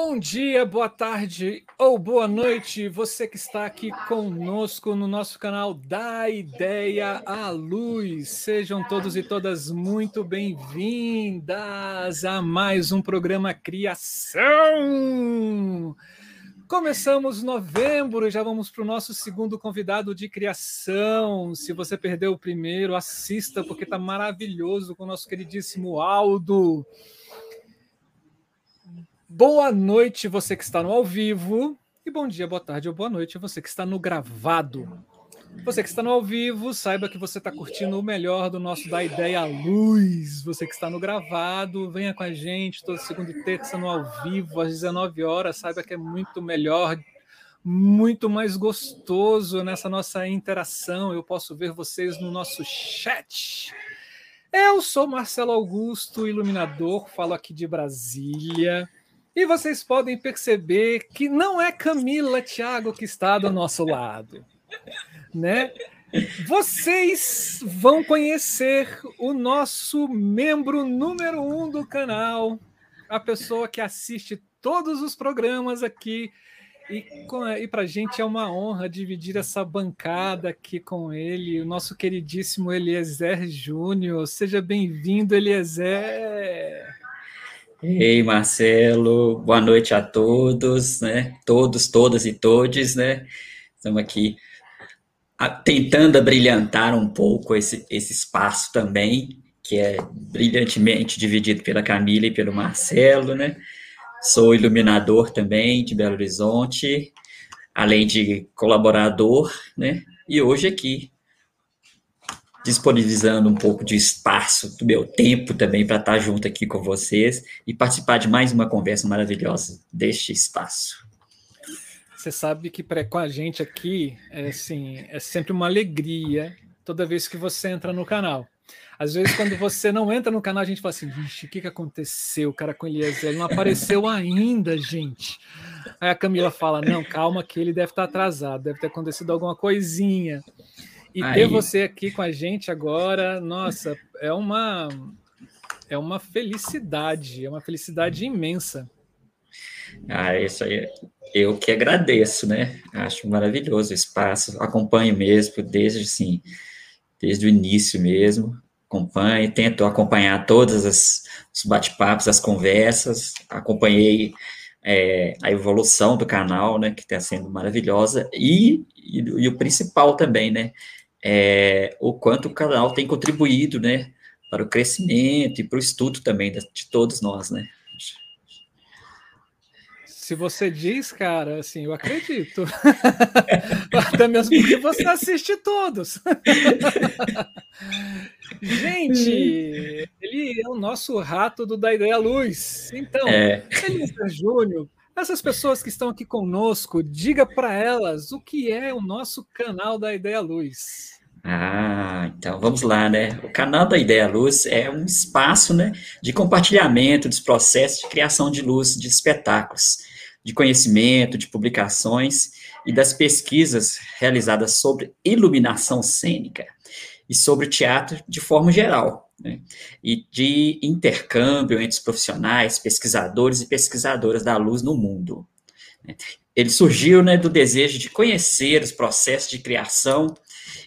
Bom dia, boa tarde ou boa noite, você que está aqui conosco no nosso canal Da Ideia à Luz. Sejam todos e todas muito bem-vindas a mais um programa Criação. Começamos novembro e já vamos para o nosso segundo convidado de criação. Se você perdeu o primeiro, assista, porque está maravilhoso com o nosso queridíssimo Aldo. Boa noite, você que está no ao vivo. E bom dia, boa tarde ou boa noite, você que está no gravado. Você que está no ao vivo, saiba que você está curtindo o melhor do nosso Da Ideia Luz. Você que está no gravado, venha com a gente toda segunda e terça no ao vivo, às 19 horas. Saiba que é muito melhor, muito mais gostoso nessa nossa interação. Eu posso ver vocês no nosso chat. Eu sou Marcelo Augusto, iluminador, falo aqui de Brasília. E vocês podem perceber que não é Camila Thiago que está do nosso lado, né? Vocês vão conhecer o nosso membro número um do canal, a pessoa que assiste todos os programas aqui. E, e para a gente é uma honra dividir essa bancada aqui com ele, o nosso queridíssimo Eliezer Júnior. Seja bem-vindo, Eliezer. Ei, Marcelo, boa noite a todos, né? Todos, todas e todes, né? Estamos aqui tentando brilhantar um pouco esse, esse espaço também, que é brilhantemente dividido pela Camila e pelo Marcelo, né? Sou iluminador também de Belo Horizonte, além de colaborador, né? E hoje aqui disponibilizando um pouco de espaço do meu tempo também para estar junto aqui com vocês e participar de mais uma conversa maravilhosa deste espaço. Você sabe que para com a gente aqui é assim, é sempre uma alegria toda vez que você entra no canal. Às vezes, quando você não entra no canal, a gente fala assim: vixe, o que, que aconteceu? O cara com Eliezer ele não apareceu ainda, gente. Aí a Camila fala: não, calma, que ele deve estar atrasado, deve ter acontecido alguma coisinha. E Aí. ter você aqui com a gente agora, nossa, é uma é uma felicidade, é uma felicidade imensa. Ah, isso aí, eu que agradeço, né? Acho maravilhoso o espaço, acompanho mesmo desde assim, desde o início mesmo, acompanho, tento acompanhar todas as os bate-papos, as conversas, acompanhei é, a evolução do canal, né, que está sendo maravilhosa, e, e, e, o principal também, né, é, o quanto o canal tem contribuído, né, para o crescimento e para o estudo também de, todos nós, né. Se você diz, cara, assim, eu acredito. Até mesmo porque você assiste todos. Gente, ele é o nosso rato do Da Ideia Luz. Então, é. Elisa Júnior, essas pessoas que estão aqui conosco, diga para elas o que é o nosso canal da Ideia Luz. Ah, então vamos lá, né? O canal da Ideia Luz é um espaço, né, de compartilhamento dos processos de criação de luz de espetáculos, de conhecimento, de publicações e das pesquisas realizadas sobre iluminação cênica e sobre teatro de forma geral né, e de intercâmbio entre os profissionais, pesquisadores e pesquisadoras da luz no mundo. Né. Ele surgiu né, do desejo de conhecer os processos de criação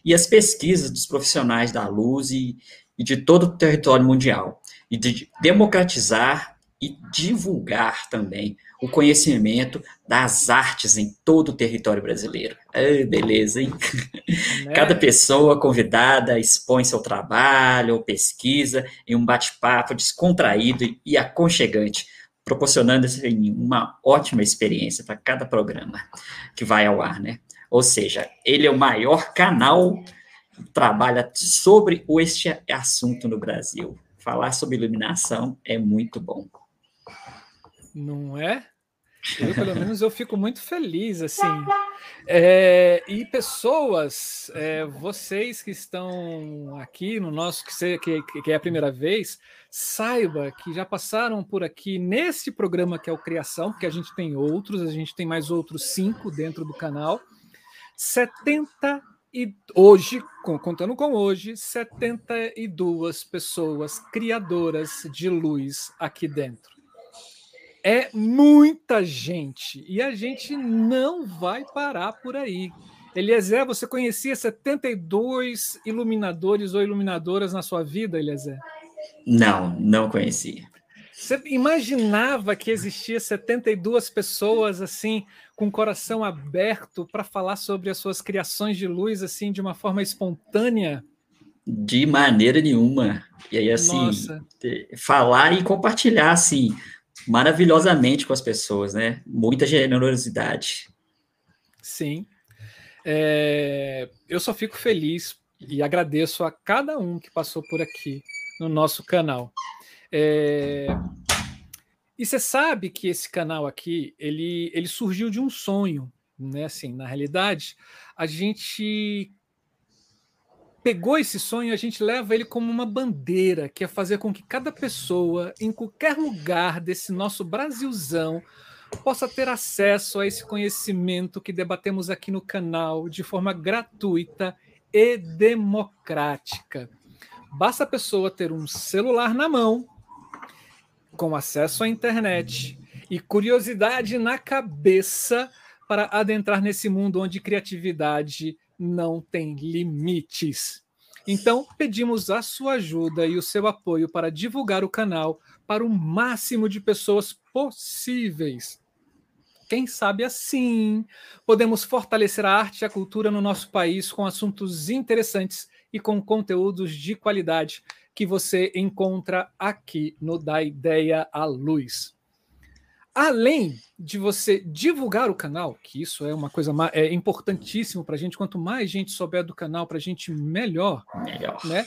e as pesquisas dos profissionais da luz e, e de todo o território mundial, e de democratizar e divulgar também o conhecimento das artes em todo o território brasileiro. Ai, beleza, hein? Né? Cada pessoa convidada expõe seu trabalho ou pesquisa em um bate-papo descontraído e aconchegante, proporcionando assim, uma ótima experiência para cada programa que vai ao ar, né? Ou seja, ele é o maior canal que trabalha sobre este assunto no Brasil. Falar sobre iluminação é muito bom. Não é? Eu, pelo menos, eu fico muito feliz, assim. É, e pessoas, é, vocês que estão aqui no nosso, que, que, que é a primeira vez, saiba que já passaram por aqui nesse programa que é o Criação, porque a gente tem outros, a gente tem mais outros cinco dentro do canal. 70 e hoje, contando com hoje, 72 pessoas criadoras de luz aqui dentro. É muita gente. E a gente não vai parar por aí. Eliezer, você conhecia 72 iluminadores ou iluminadoras na sua vida, Eliezer? Não, não conhecia. Você imaginava que existia 72 pessoas assim com o coração aberto para falar sobre as suas criações de luz assim de uma forma espontânea? De maneira nenhuma. E aí assim, Nossa. falar e compartilhar assim maravilhosamente com as pessoas, né? Muita generosidade. Sim. É, eu só fico feliz e agradeço a cada um que passou por aqui no nosso canal. É, e você sabe que esse canal aqui ele, ele surgiu de um sonho, né? Assim, na realidade, a gente pegou esse sonho, a gente leva ele como uma bandeira, que é fazer com que cada pessoa, em qualquer lugar desse nosso Brasilzão, possa ter acesso a esse conhecimento que debatemos aqui no canal de forma gratuita e democrática. Basta a pessoa ter um celular na mão, com acesso à internet e curiosidade na cabeça para adentrar nesse mundo onde criatividade não tem limites. Então, pedimos a sua ajuda e o seu apoio para divulgar o canal para o máximo de pessoas possíveis. Quem sabe assim podemos fortalecer a arte e a cultura no nosso país com assuntos interessantes e com conteúdos de qualidade que você encontra aqui no Da Ideia à Luz. Além de você divulgar o canal, que isso é uma coisa é importantíssimo para a gente, quanto mais gente souber do canal, para a gente melhor, melhor. Né?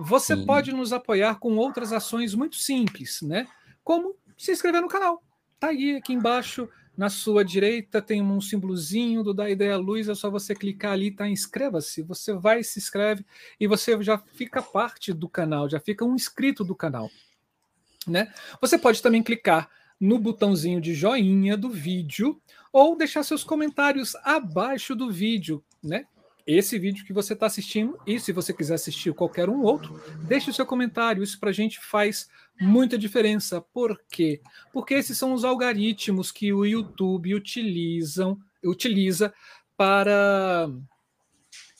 Você Sim. pode nos apoiar com outras ações muito simples, né? Como se inscrever no canal. Tá aí aqui embaixo, na sua direita, tem um símbolozinho do Da Ideia Luz, é só você clicar ali, tá? Inscreva-se. Você vai, se inscreve e você já fica parte do canal, já fica um inscrito do canal. Né? Você pode também clicar no botãozinho de joinha do vídeo ou deixar seus comentários abaixo do vídeo, né? Esse vídeo que você está assistindo, e se você quiser assistir qualquer um outro, deixe o seu comentário. Isso para a gente faz muita diferença. Por quê? Porque esses são os algoritmos que o YouTube utilizam, utiliza para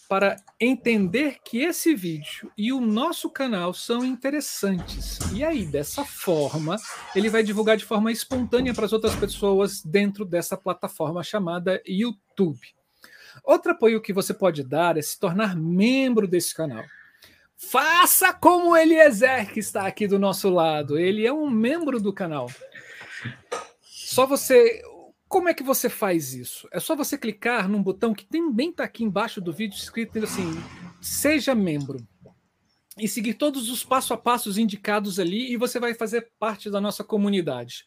para entender que esse vídeo e o nosso canal são interessantes. E aí, dessa forma, ele vai divulgar de forma espontânea para as outras pessoas dentro dessa plataforma chamada YouTube. Outro apoio que você pode dar é se tornar membro desse canal. Faça como Eliezer, que está aqui do nosso lado. Ele é um membro do canal. Só você como é que você faz isso? É só você clicar num botão que também está aqui embaixo do vídeo escrito assim: seja membro. E seguir todos os passo a passos indicados ali e você vai fazer parte da nossa comunidade.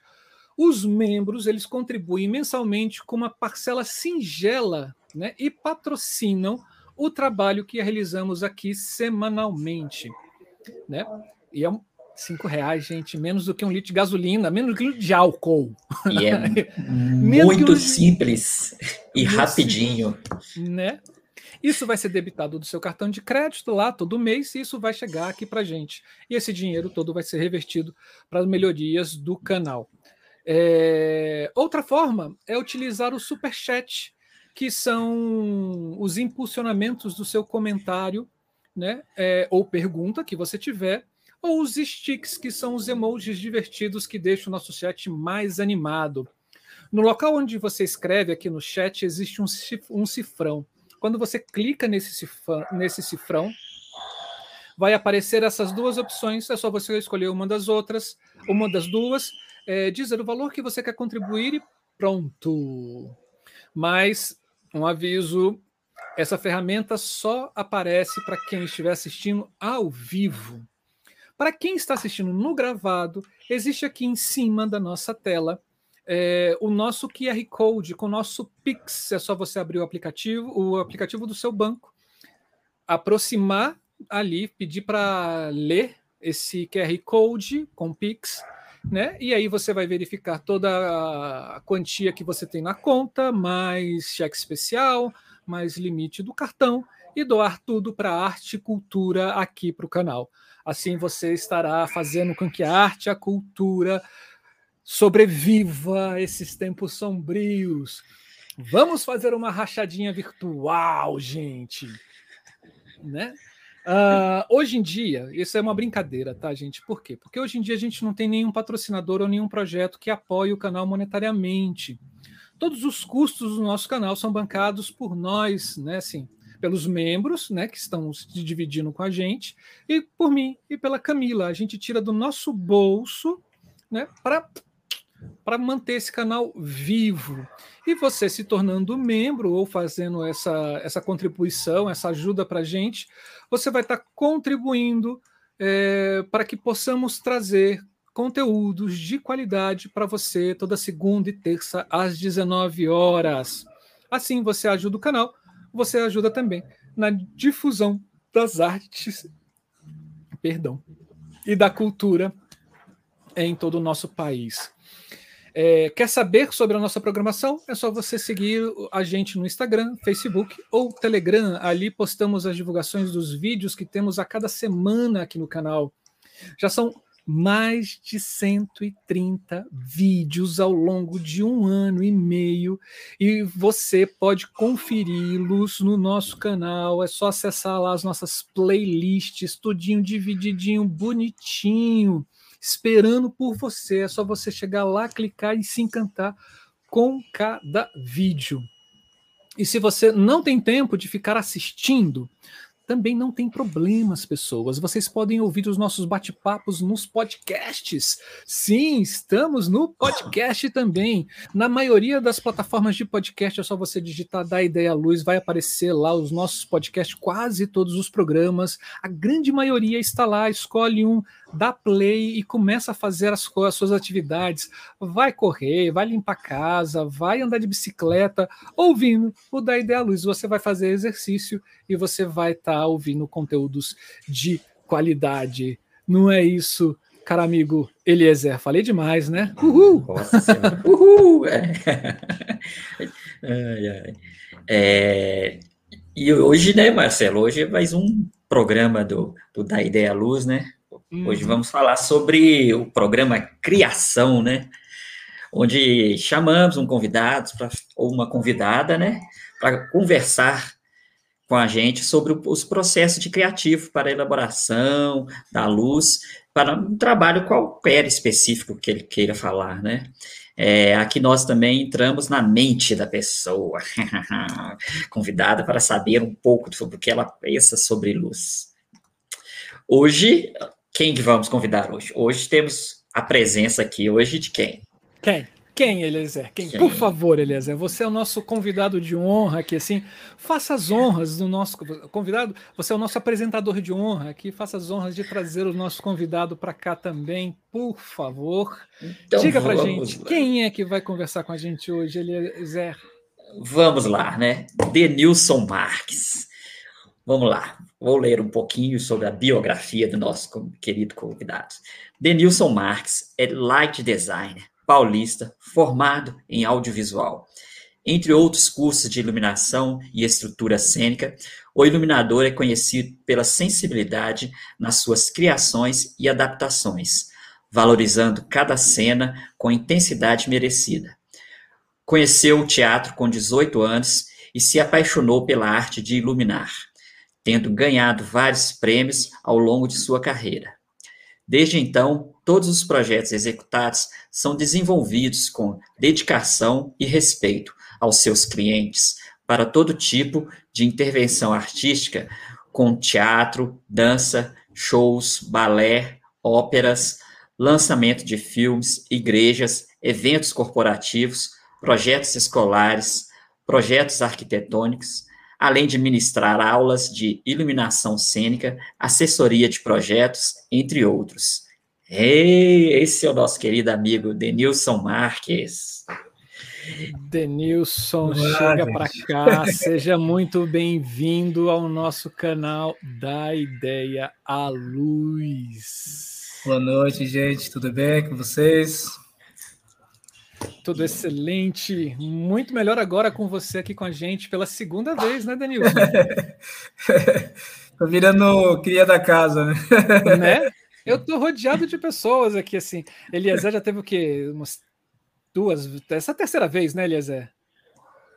Os membros, eles contribuem mensalmente com uma parcela singela né, e patrocinam o trabalho que realizamos aqui semanalmente. Né? E é um, Cinco reais, gente, menos do que um litro de gasolina, menos do que um litro de álcool. E é muito um... simples e muito rapidinho. Simples, né? Isso vai ser debitado do seu cartão de crédito lá todo mês e isso vai chegar aqui para gente. E esse dinheiro todo vai ser revertido para as melhorias do canal. É... Outra forma é utilizar o super chat, que são os impulsionamentos do seu comentário, né? É, ou pergunta que você tiver ou os sticks, que são os emojis divertidos que deixam o nosso chat mais animado. No local onde você escreve aqui no chat existe um cifrão. Quando você clica nesse cifrão, nesse cifrão, vai aparecer essas duas opções. É só você escolher uma das outras, uma das duas, é, dizer o valor que você quer contribuir e pronto. Mas um aviso: essa ferramenta só aparece para quem estiver assistindo ao vivo. Para quem está assistindo no gravado, existe aqui em cima da nossa tela é, o nosso QR Code com o nosso Pix. É só você abrir o aplicativo, o aplicativo do seu banco, aproximar ali, pedir para ler esse QR Code com Pix, né? E aí você vai verificar toda a quantia que você tem na conta, mais cheque especial, mais limite do cartão e doar tudo para arte e cultura aqui para o canal. Assim você estará fazendo com que a arte e a cultura sobreviva esses tempos sombrios. Vamos fazer uma rachadinha virtual, gente. Né? Uh, hoje em dia, isso é uma brincadeira, tá, gente? Por quê? Porque hoje em dia a gente não tem nenhum patrocinador ou nenhum projeto que apoie o canal monetariamente. Todos os custos do nosso canal são bancados por nós, né? Assim, pelos membros, né, que estão se dividindo com a gente, e por mim e pela Camila. A gente tira do nosso bolso, né, para para manter esse canal vivo. E você se tornando membro ou fazendo essa, essa contribuição, essa ajuda para a gente, você vai estar tá contribuindo é, para que possamos trazer conteúdos de qualidade para você toda segunda e terça às 19 horas. Assim você ajuda o canal, você ajuda também na difusão das artes, perdão, e da cultura em todo o nosso país. É, quer saber sobre a nossa programação? É só você seguir a gente no Instagram, Facebook ou Telegram. Ali postamos as divulgações dos vídeos que temos a cada semana aqui no canal. Já são mais de 130 vídeos ao longo de um ano e meio e você pode conferi-los no nosso canal. É só acessar lá as nossas playlists, tudinho divididinho, bonitinho esperando por você. É só você chegar lá, clicar e se encantar com cada vídeo. E se você não tem tempo de ficar assistindo, também não tem problemas, pessoas. Vocês podem ouvir os nossos bate-papos nos podcasts. Sim, estamos no podcast também. Na maioria das plataformas de podcast, é só você digitar da Ideia Luz, vai aparecer lá os nossos podcasts, quase todos os programas. A grande maioria está lá. Escolhe um, dá play e começa a fazer as, as suas atividades. Vai correr, vai limpar a casa, vai andar de bicicleta, ouvindo o da Ideia Luz. Você vai fazer exercício e você vai estar tá ouvindo conteúdos de qualidade. Não é isso, cara amigo Eliezer? Falei demais, né? Uhul! Nossa. Uhul! É. ai, ai. É... E hoje, né, Marcelo? Hoje é mais um programa do, do Da Ideia Luz, né? Hoje uhum. vamos falar sobre o programa Criação, né? Onde chamamos um convidado pra, ou uma convidada, né? Para conversar com a gente sobre os processos de criativo para a elaboração da luz, para um trabalho qualquer específico que ele queira falar, né? É, aqui nós também entramos na mente da pessoa, convidada para saber um pouco sobre o que ela pensa sobre luz. Hoje quem que vamos convidar hoje? Hoje temos a presença aqui hoje de quem? Quem? Quem, Eliezer? Quem? Quem? Por favor, Eliezer, você é o nosso convidado de honra aqui, assim, faça as honras do nosso convidado, você é o nosso apresentador de honra aqui, faça as honras de trazer o nosso convidado para cá também, por favor. Então, Diga pra gente, lá. quem é que vai conversar com a gente hoje, Eliezer? Vamos lá, né? Denilson Marques. Vamos lá, vou ler um pouquinho sobre a biografia do nosso querido convidado. Denilson Marques é light designer paulista, formado em audiovisual. Entre outros cursos de iluminação e estrutura cênica, o iluminador é conhecido pela sensibilidade nas suas criações e adaptações, valorizando cada cena com intensidade merecida. Conheceu o teatro com 18 anos e se apaixonou pela arte de iluminar tendo ganhado vários prêmios ao longo de sua carreira. Desde então, todos os projetos executados são desenvolvidos com dedicação e respeito aos seus clientes para todo tipo de intervenção artística, com teatro, dança, shows, balé, óperas, lançamento de filmes, igrejas, eventos corporativos, projetos escolares, projetos arquitetônicos, além de ministrar aulas de iluminação cênica, assessoria de projetos, entre outros. Ei, esse é o nosso querido amigo Denilson Marques. Denilson, Olá, chega para cá, seja muito bem-vindo ao nosso canal da Ideia à Luz. Boa noite, gente, tudo bem com vocês? Tudo excelente. Muito melhor agora com você aqui com a gente pela segunda vez, né, Denilson? Tô virando cria da casa, né? né? Eu tô rodeado de pessoas aqui, assim. Eliezer já teve o quê? Umas duas. Essa é a terceira vez, né, Eliezer?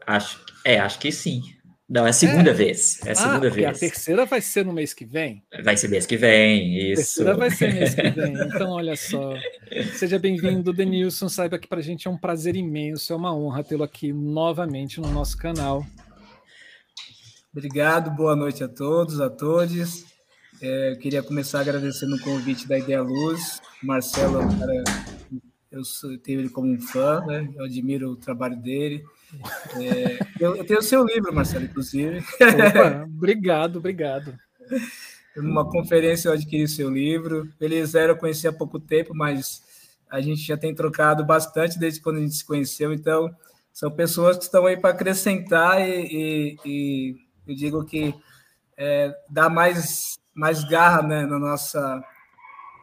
Acho, é, acho que sim. Não, é a segunda é. vez. É a segunda ah, vez. A terceira vai ser no mês que vem? Vai ser mês que vem, isso. A terceira vai ser mês que vem. Então, olha só. Seja bem-vindo, Denilson. Saiba que para a gente é um prazer imenso, é uma honra tê-lo aqui novamente no nosso canal. Obrigado, boa noite a todos, a todos. É, eu queria começar agradecendo o convite da Ideia Luz. Marcelo é um cara, eu sou, tenho ele como um fã, né? eu admiro o trabalho dele. É, eu, eu, tenho o seu livro, Marcelo, inclusive. Opa, obrigado, obrigado. Numa conferência eu adquiri o seu livro. Eliezer eu conheci há pouco tempo, mas a gente já tem trocado bastante desde quando a gente se conheceu, então são pessoas que estão aí para acrescentar e, e, e, eu digo que é, dá mais, mais garra né, na, nossa,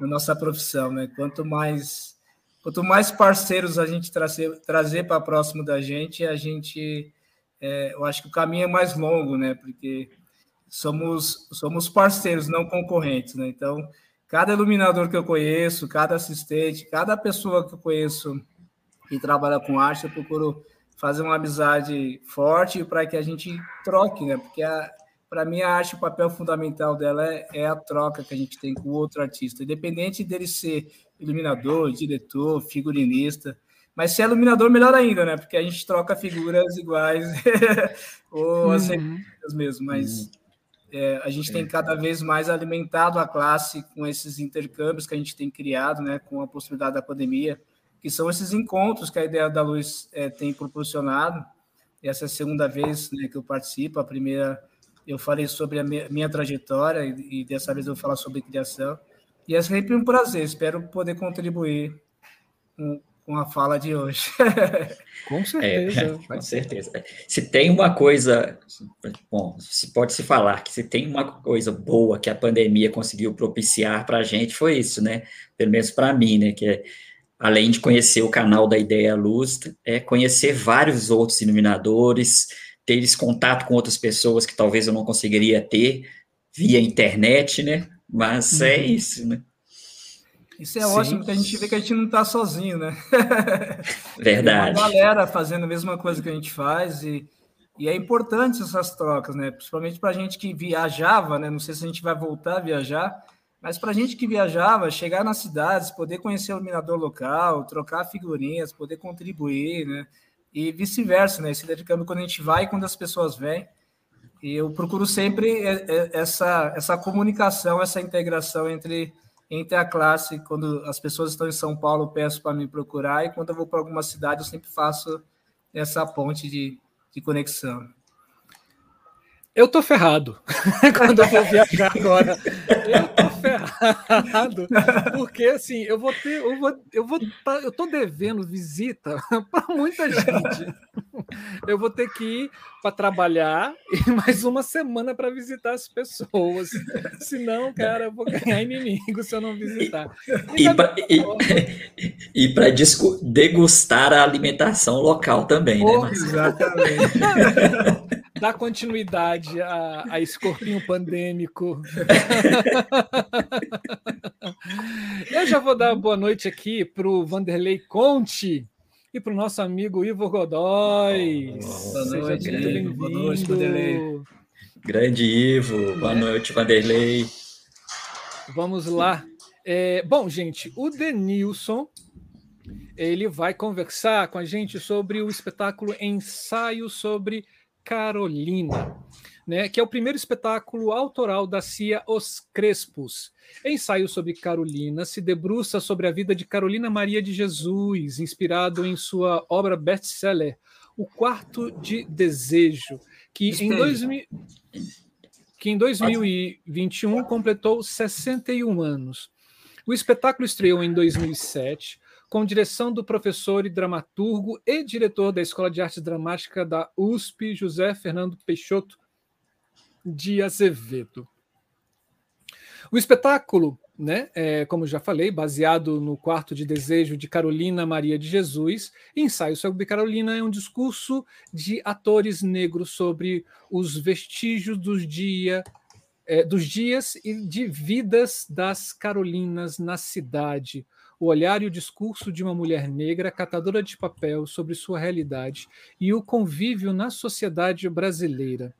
na nossa profissão. Né? Quanto mais quanto mais parceiros a gente trazer, trazer para próximo da gente, a gente, é, eu acho que o caminho é mais longo, né? Porque somos, somos parceiros, não concorrentes, né? Então, cada iluminador que eu conheço, cada assistente, cada pessoa que eu conheço que trabalha com arte, eu procuro fazer uma amizade forte para que a gente troque, né? Porque para mim a arte, o papel fundamental dela é, é, a troca que a gente tem com o outro artista, independente dele ser iluminador, diretor, figurinista. Mas se é iluminador, melhor ainda, né? Porque a gente troca figuras iguais, ou as uhum. mesmo. Mas uhum. é, a gente tem cada vez mais alimentado a classe com esses intercâmbios que a gente tem criado, né? Com a possibilidade da pandemia, que são esses encontros que a Ideia da Luz é, tem proporcionado. Essa é a segunda vez né, que eu participo. A primeira eu falei sobre a minha, minha trajetória e, e dessa vez eu vou falar sobre criação. E é sempre um prazer, espero poder contribuir com, com a fala de hoje. com certeza. É, com certeza. Se tem uma coisa, bom, se pode se falar que se tem uma coisa boa que a pandemia conseguiu propiciar para a gente, foi isso, né? Pelo menos para mim, né? Que é, além de conhecer o canal da Ideia Luz, é conhecer vários outros iluminadores, ter esse contato com outras pessoas que talvez eu não conseguiria ter via internet, né? Mas é uhum. é isso, né? Isso é Sim. ótimo, porque a gente vê que a gente não está sozinho, né? Verdade. Tem uma galera fazendo a mesma coisa que a gente faz e, e é importante essas trocas, né? Principalmente para a gente que viajava, né? Não sei se a gente vai voltar a viajar, mas para a gente que viajava, chegar nas cidades, poder conhecer o iluminador local, trocar figurinhas, poder contribuir, né? E vice-versa, né? Esse intercâmbio quando a gente vai e quando as pessoas vêm. E eu procuro sempre essa, essa comunicação, essa integração entre, entre a classe. Quando as pessoas estão em São Paulo, peço para me procurar, e quando eu vou para alguma cidade, eu sempre faço essa ponte de, de conexão. Eu tô ferrado quando eu vou viajar agora. Eu tô ferrado. Porque assim, eu vou ter. Eu vou. Eu, vou, eu tô devendo visita para muita gente. Eu vou ter que ir para trabalhar e mais uma semana para visitar as pessoas. Senão, cara, eu vou ganhar inimigo se eu não visitar. E, e para degustar a alimentação local também, oh, né, Exatamente. Dar continuidade a, a esse corpinho pandêmico. Eu já vou dar boa noite aqui para o Vanderlei Conte e para o nosso amigo Ivo Godoy. Boa noite, Ivo. Boa noite, Vanderlei. Grande Ivo. Boa noite, Vanderlei. Vamos lá. É, bom, gente, o Denilson ele vai conversar com a gente sobre o espetáculo Ensaio sobre Carolina né, que é o primeiro espetáculo autoral da CIA Os Crespos. Ensaio sobre Carolina se debruça sobre a vida de Carolina Maria de Jesus, inspirado em sua obra best-seller, O Quarto de Desejo, que em, 2000, que em 2021 completou 61 anos. O espetáculo estreou em 2007, com direção do professor e dramaturgo e diretor da Escola de Arte Dramática da USP, José Fernando Peixoto, de Azevedo. O espetáculo, né, é, como já falei, baseado no quarto de desejo de Carolina Maria de Jesus, Ensaio sobre Carolina é um discurso de atores negros sobre os vestígios dos dia é, dos dias e de vidas das Carolinas na cidade, o olhar e o discurso de uma mulher negra catadora de papel sobre sua realidade e o convívio na sociedade brasileira.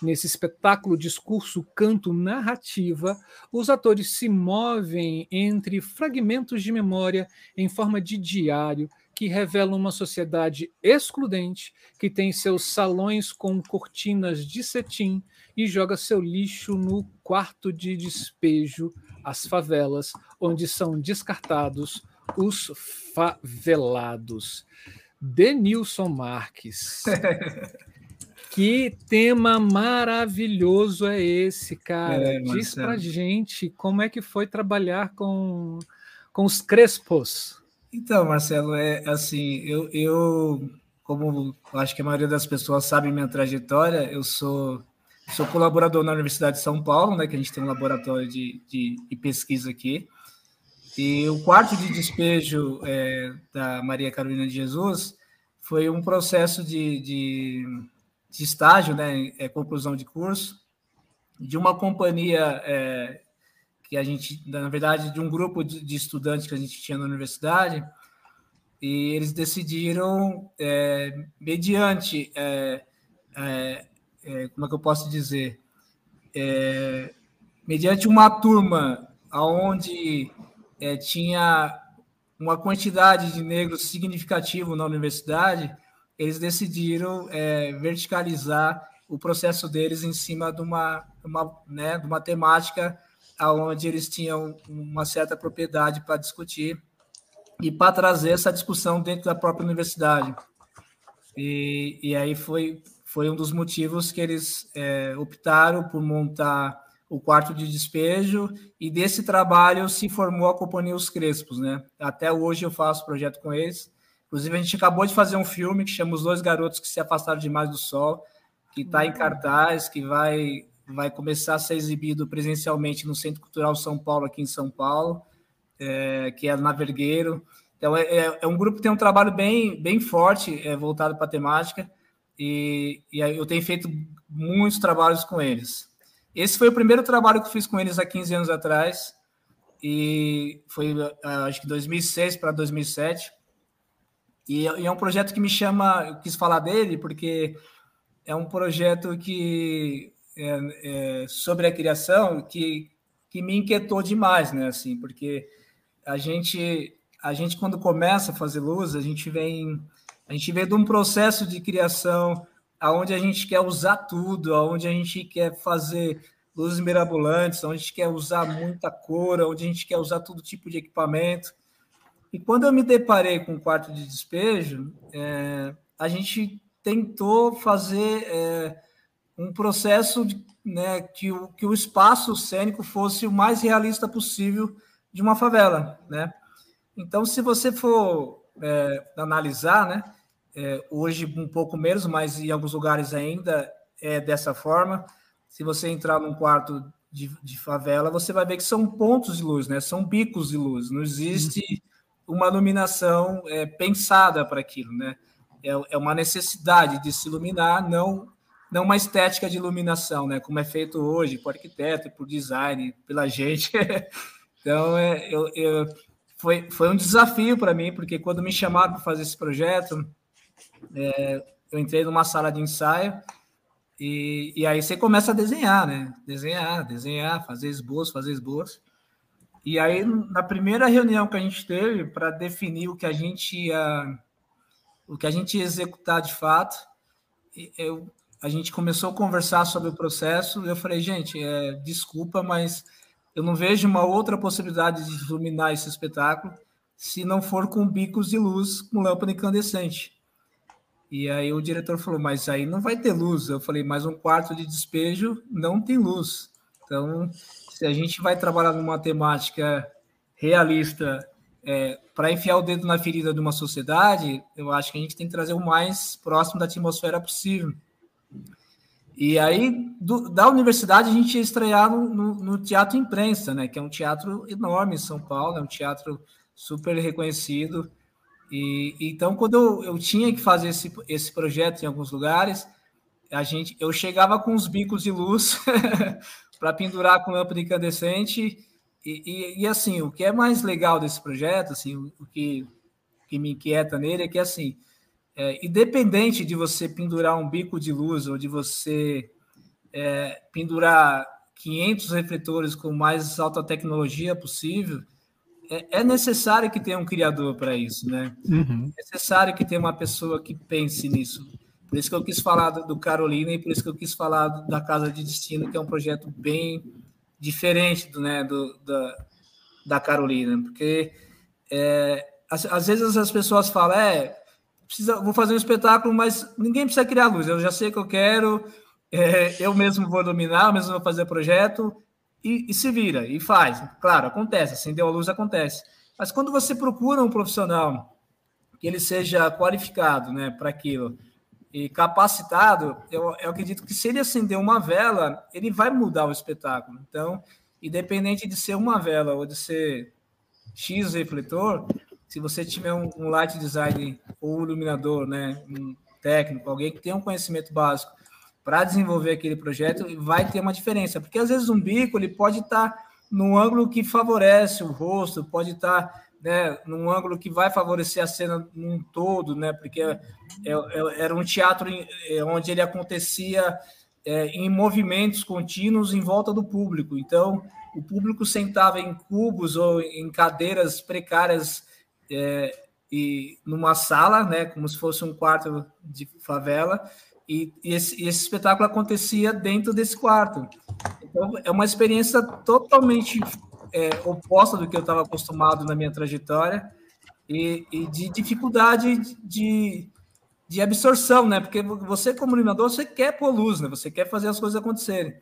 Nesse espetáculo discurso canto narrativa, os atores se movem entre fragmentos de memória em forma de diário que revelam uma sociedade excludente que tem seus salões com cortinas de cetim e joga seu lixo no quarto de despejo, as favelas, onde são descartados os favelados. Denilson Marques. que tema maravilhoso é esse, cara? É, Diz pra gente como é que foi trabalhar com, com os Crespos. Então, Marcelo, é assim, eu, eu como acho que a maioria das pessoas sabe minha trajetória, eu sou Sou colaborador na Universidade de São Paulo, né, que a gente tem um laboratório de, de, de pesquisa aqui. E o quarto de despejo é, da Maria Carolina de Jesus foi um processo de, de, de estágio, né, é, conclusão de curso, de uma companhia é, que a gente, na verdade, de um grupo de, de, estudantes que a gente tinha na universidade, e eles decidiram, é, mediante é, é, é, como é que eu posso dizer, mediante uma turma onde tinha uma quantidade de negros significativo na universidade, eles decidiram é, verticalizar o processo deles em cima de uma, uma, né, de uma temática onde eles tinham uma certa propriedade para discutir e para trazer essa discussão dentro da própria universidade. E, e aí foi foi um dos motivos que eles é, optaram por montar o quarto de despejo e desse trabalho se formou a Companhia Os Crespos, né? Até hoje eu faço projeto com eles. Inclusive, a gente acabou de fazer um filme que chama Os Dois Garotos que se afastaram demais do sol, que está em uhum. cartaz, que vai, vai começar a ser exibido presencialmente no Centro Cultural São Paulo, aqui em São Paulo, é, que é na Vergueiro. Então, é, é, é, um grupo que tem um trabalho bem, bem forte é, voltado para a temática e, e eu tenho feito muitos trabalhos com eles. Esse foi o primeiro trabalho que eu fiz com eles há 15 anos atrás, e foi ah, acho que 2006 para 2007. E, e, é um projeto que me chama, eu quis falar dele, porque é um projeto que é, é, sobre a criação que, que me inquietou demais, né? Assim, porque a gente, a gente quando começa a fazer luz, a gente vem a gente vê de um processo de criação aonde a gente quer usar tudo, aonde a gente quer fazer luzes mirabolantes, onde a gente quer usar muita cor, onde a gente quer usar todo tipo de equipamento. E quando eu me deparei com o quarto de despejo, é, a gente tentou fazer é, um processo de, né, que, o, que o espaço cênico fosse o mais realista possível de uma favela, né? Então, se você for é, analisar, né? É, hoje um pouco menos, mas em alguns lugares ainda é dessa forma. Se você entrar num quarto de, de favela, você vai ver que são pontos de luz, né? São bicos de luz. Não existe uma iluminação é, pensada para aquilo, né? É, é uma necessidade de se iluminar, não não uma estética de iluminação, né? Como é feito hoje por arquiteto, por design, pela gente. então, é, eu, eu foi, foi um desafio para mim, porque quando me chamaram para fazer esse projeto, é, eu entrei numa sala de ensaio e, e aí você começa a desenhar, né? Desenhar, desenhar, fazer esboço, fazer esboço. E aí, na primeira reunião que a gente teve para definir o que a gente ia, o que a gente ia executar de fato, eu, a gente começou a conversar sobre o processo. Eu falei, gente, é, desculpa, mas eu não vejo uma outra possibilidade de iluminar esse espetáculo se não for com bicos de luz com lâmpada incandescente. E aí o diretor falou, mas aí não vai ter luz. Eu falei, mas um quarto de despejo não tem luz. Então, se a gente vai trabalhar numa temática realista é, para enfiar o dedo na ferida de uma sociedade, eu acho que a gente tem que trazer o mais próximo da atmosfera possível. E aí, do, da universidade, a gente ia estrear no, no, no, Teatro Imprensa, né, que é um teatro enorme em São Paulo, é um teatro super reconhecido. E então, quando eu, eu tinha que fazer esse, esse projeto em alguns lugares, a gente, eu chegava com os bicos de luz para pendurar com lâmpada incandescente. E, e, e, assim, o que é mais legal desse projeto, assim, o, que, que me inquieta nele é que, assim, é, independente de você pendurar um bico de luz ou de você é, pendurar 500 refletores com mais alta tecnologia possível, é, é necessário que tenha um criador para isso, né? Uhum. É necessário que tenha uma pessoa que pense nisso. Por isso que eu quis falar do Carolina e por isso que eu quis falar da Casa de Destino, que é um projeto bem diferente do, né, do, da, da Carolina, porque é, às, às, vezes as pessoas falam, é, precisa, vou fazer um espetáculo, mas ninguém precisa criar luz, eu já sei o que eu quero, é, eu mesmo vou dominar, eu mesmo vou fazer projeto, e, e, se vira, e faz. Claro, acontece, acendeu a luz, acontece. Mas quando você procura um profissional que ele seja qualificado né, para aquilo e capacitado, eu, eu acredito que se ele acender uma vela, ele vai mudar o espetáculo. Então, independente de ser uma vela ou de ser X refletor, se você tiver um, um light design ou um iluminador, né, um técnico, alguém que tem um conhecimento básico para desenvolver aquele projeto, vai ter uma diferença, porque às vezes um bico ele pode estar tá no ângulo que favorece o rosto, pode estar tá, né, num ângulo que vai favorecer a cena num todo, né, porque é, é, era um teatro é, onde ele acontecia é, em movimentos contínuos em volta do público, então o público sentava em cubos ou em cadeiras precárias é, e numa sala, né, como se fosse um quarto de favela, e, e, esse, e, esse, espetáculo acontecia dentro desse quarto. Então, é uma experiência totalmente é, oposta do que eu estava acostumado na minha trajetória e, e de dificuldade de, de, absorção, né? Porque você, como iluminador, você quer pôr luz, né? Você quer fazer as coisas acontecerem.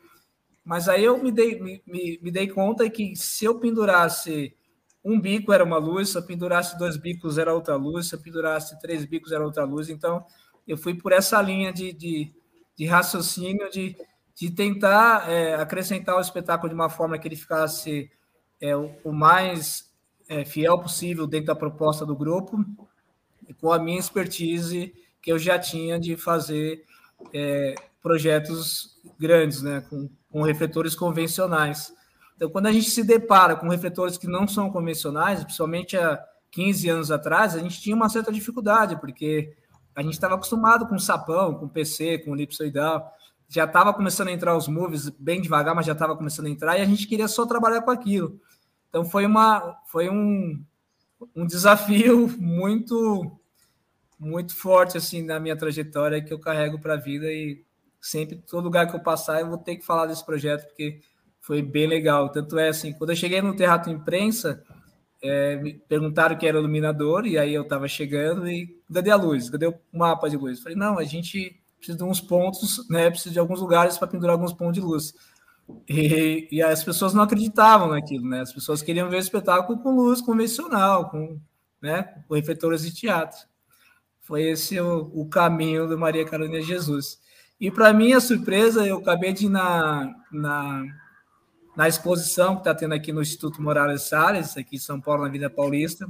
Mas aí eu me dei, me, me, me dei conta que se eu pendurasse um bico era uma luz, se eu pendurasse dois bicos era outra luz, se eu pendurasse três bicos era outra luz. Então, eu fui por essa linha de, de, de raciocínio, de, de tentar é, acrescentar o espetáculo de uma forma que ele ficasse é, o, mais é, fiel possível dentro da proposta do grupo, com a minha expertise que eu já tinha de fazer é, projetos grandes, né, com, com refletores convencionais. Então, quando a gente se depara com refletores que não são convencionais, principalmente há 15 anos atrás, a gente tinha uma certa dificuldade, porque a gente estava acostumado com sapão, com PC, com elipsoidal. Já estava começando a entrar os movies bem devagar, mas já estava começando a entrar e a gente queria só trabalhar com aquilo. Então foi uma foi um, um desafio muito muito forte assim na minha trajetória que eu carrego para a vida e sempre todo lugar que eu passar eu vou ter que falar desse projeto porque foi bem legal. Tanto é assim, quando eu cheguei no Terrato Imprensa, é, me perguntaram que era iluminador, e aí eu estava chegando e cadê a luz? Cadê o mapa de luz? Falei, não, a gente precisa de uns pontos, né? Precisa de alguns lugares para pendurar alguns pontos de luz. E, e, as pessoas não acreditavam naquilo, né? As pessoas queriam ver o espetáculo com luz convencional, com, né, com refletores de teatro. Foi esse o, o caminho do Maria Carolina Jesus. E para minha surpresa, eu acabei de ir na, na na exposição que está tendo aqui no Instituto Morales Salles, aqui em São Paulo, na Vida Paulista.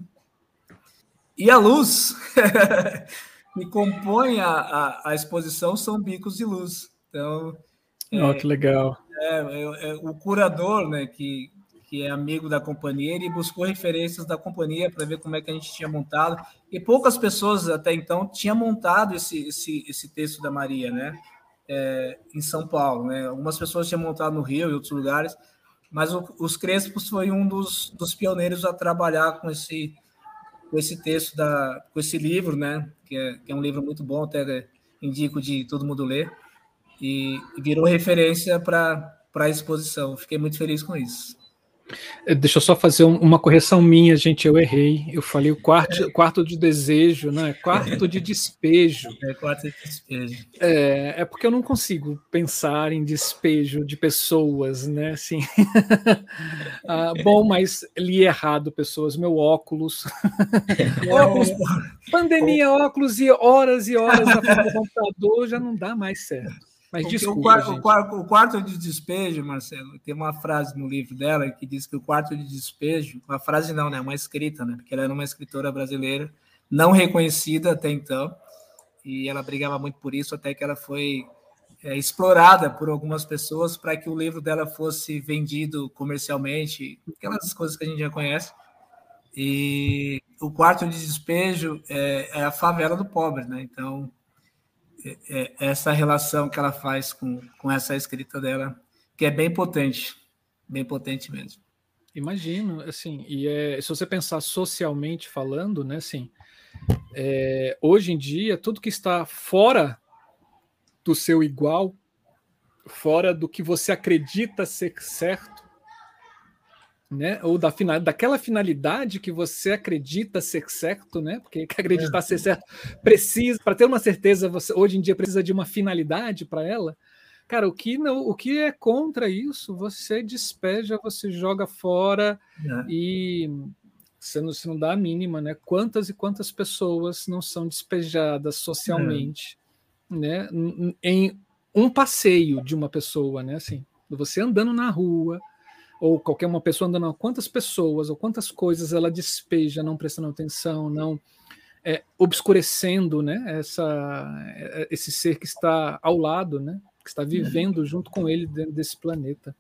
E a luz que compõe a, a, a, exposição são bicos de luz. Então, oh, que legal. É, é, é, o curador, né, que, que é amigo da companhia, ele buscou referências da companhia para ver como é que a gente tinha montado. E poucas pessoas até então tinham montado esse, esse, esse texto da Maria, né? É, em São Paulo, né? Algumas pessoas tinham montado no Rio e outros lugares, mas o, os Crespos foi um dos, dos pioneiros a trabalhar com esse com esse texto da com esse livro, né? Que é, que é um livro muito bom, até indico de todo mundo ler e, e virou referência para a exposição. Fiquei muito feliz com isso. É, deixa eu só fazer uma correção minha, gente. Eu errei. Eu falei o quarto, é. quarto de desejo, não é quarto de despejo. É quarto de despejo. É, é porque eu não consigo pensar em despejo de pessoas, né? Assim. ah, bom, mas li errado, pessoas. Meu óculos. óculos pandemia, óculos e horas e horas na frente do computador já não dá mais certo. Mas desculpa, o, quarto, o, quarto, o, quarto, de despejo, Marcelo, tem uma frase no livro dela que diz que o quarto de despejo, uma frase não, né? Uma escrita, né? Porque ela era uma escritora brasileira não reconhecida até então, e ela brigava muito por isso, até que ela foi é, explorada por algumas pessoas para que o livro dela fosse vendido comercialmente, aquelas coisas que a gente já conhece. E o quarto de despejo é, é a favela do pobre, né? Então, essa relação que ela faz com, com essa escrita dela, que é bem potente, bem potente mesmo. Imagino, assim, e é, se você pensar socialmente falando, né, assim, é, hoje em dia, tudo que está fora do seu igual, fora do que você acredita ser certo, né? Ou da final, daquela finalidade que você acredita ser certo, né? Porque acreditar ser certo precisa, para ter uma certeza, você hoje em dia precisa de uma finalidade para ela. Cara, o que não, o que é contra isso, você despeja, você joga fora é. e você não, você não dá a mínima, né? Quantas e quantas pessoas não são despejadas socialmente, é. né? Em um passeio de uma pessoa, né? Assim, você andando na rua, ou qualquer uma pessoa andando, quantas pessoas ou quantas coisas ela despeja, não prestando atenção, não é, obscurecendo, né, essa, é, esse ser que está ao lado, né, que está vivendo junto com ele dentro desse planeta.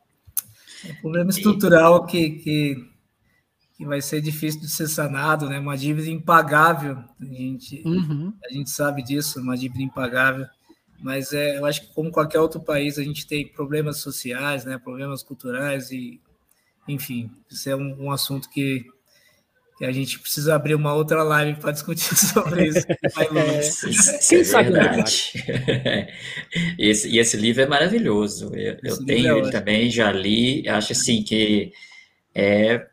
É um problema estrutural que, que, que vai ser difícil de ser sanado, né, uma dívida impagável, a gente, uhum. a gente sabe disso, uma dívida impagável, mas é, eu acho que como qualquer outro país a gente tem problemas sociais, né, problemas culturais e enfim, isso é um, um assunto que, que, a gente precisa abrir uma outra live para discutir sobre isso. é, é verdade. esse, e esse livro é maravilhoso. Eu, eu tenho é ele também, já li. Acho assim que é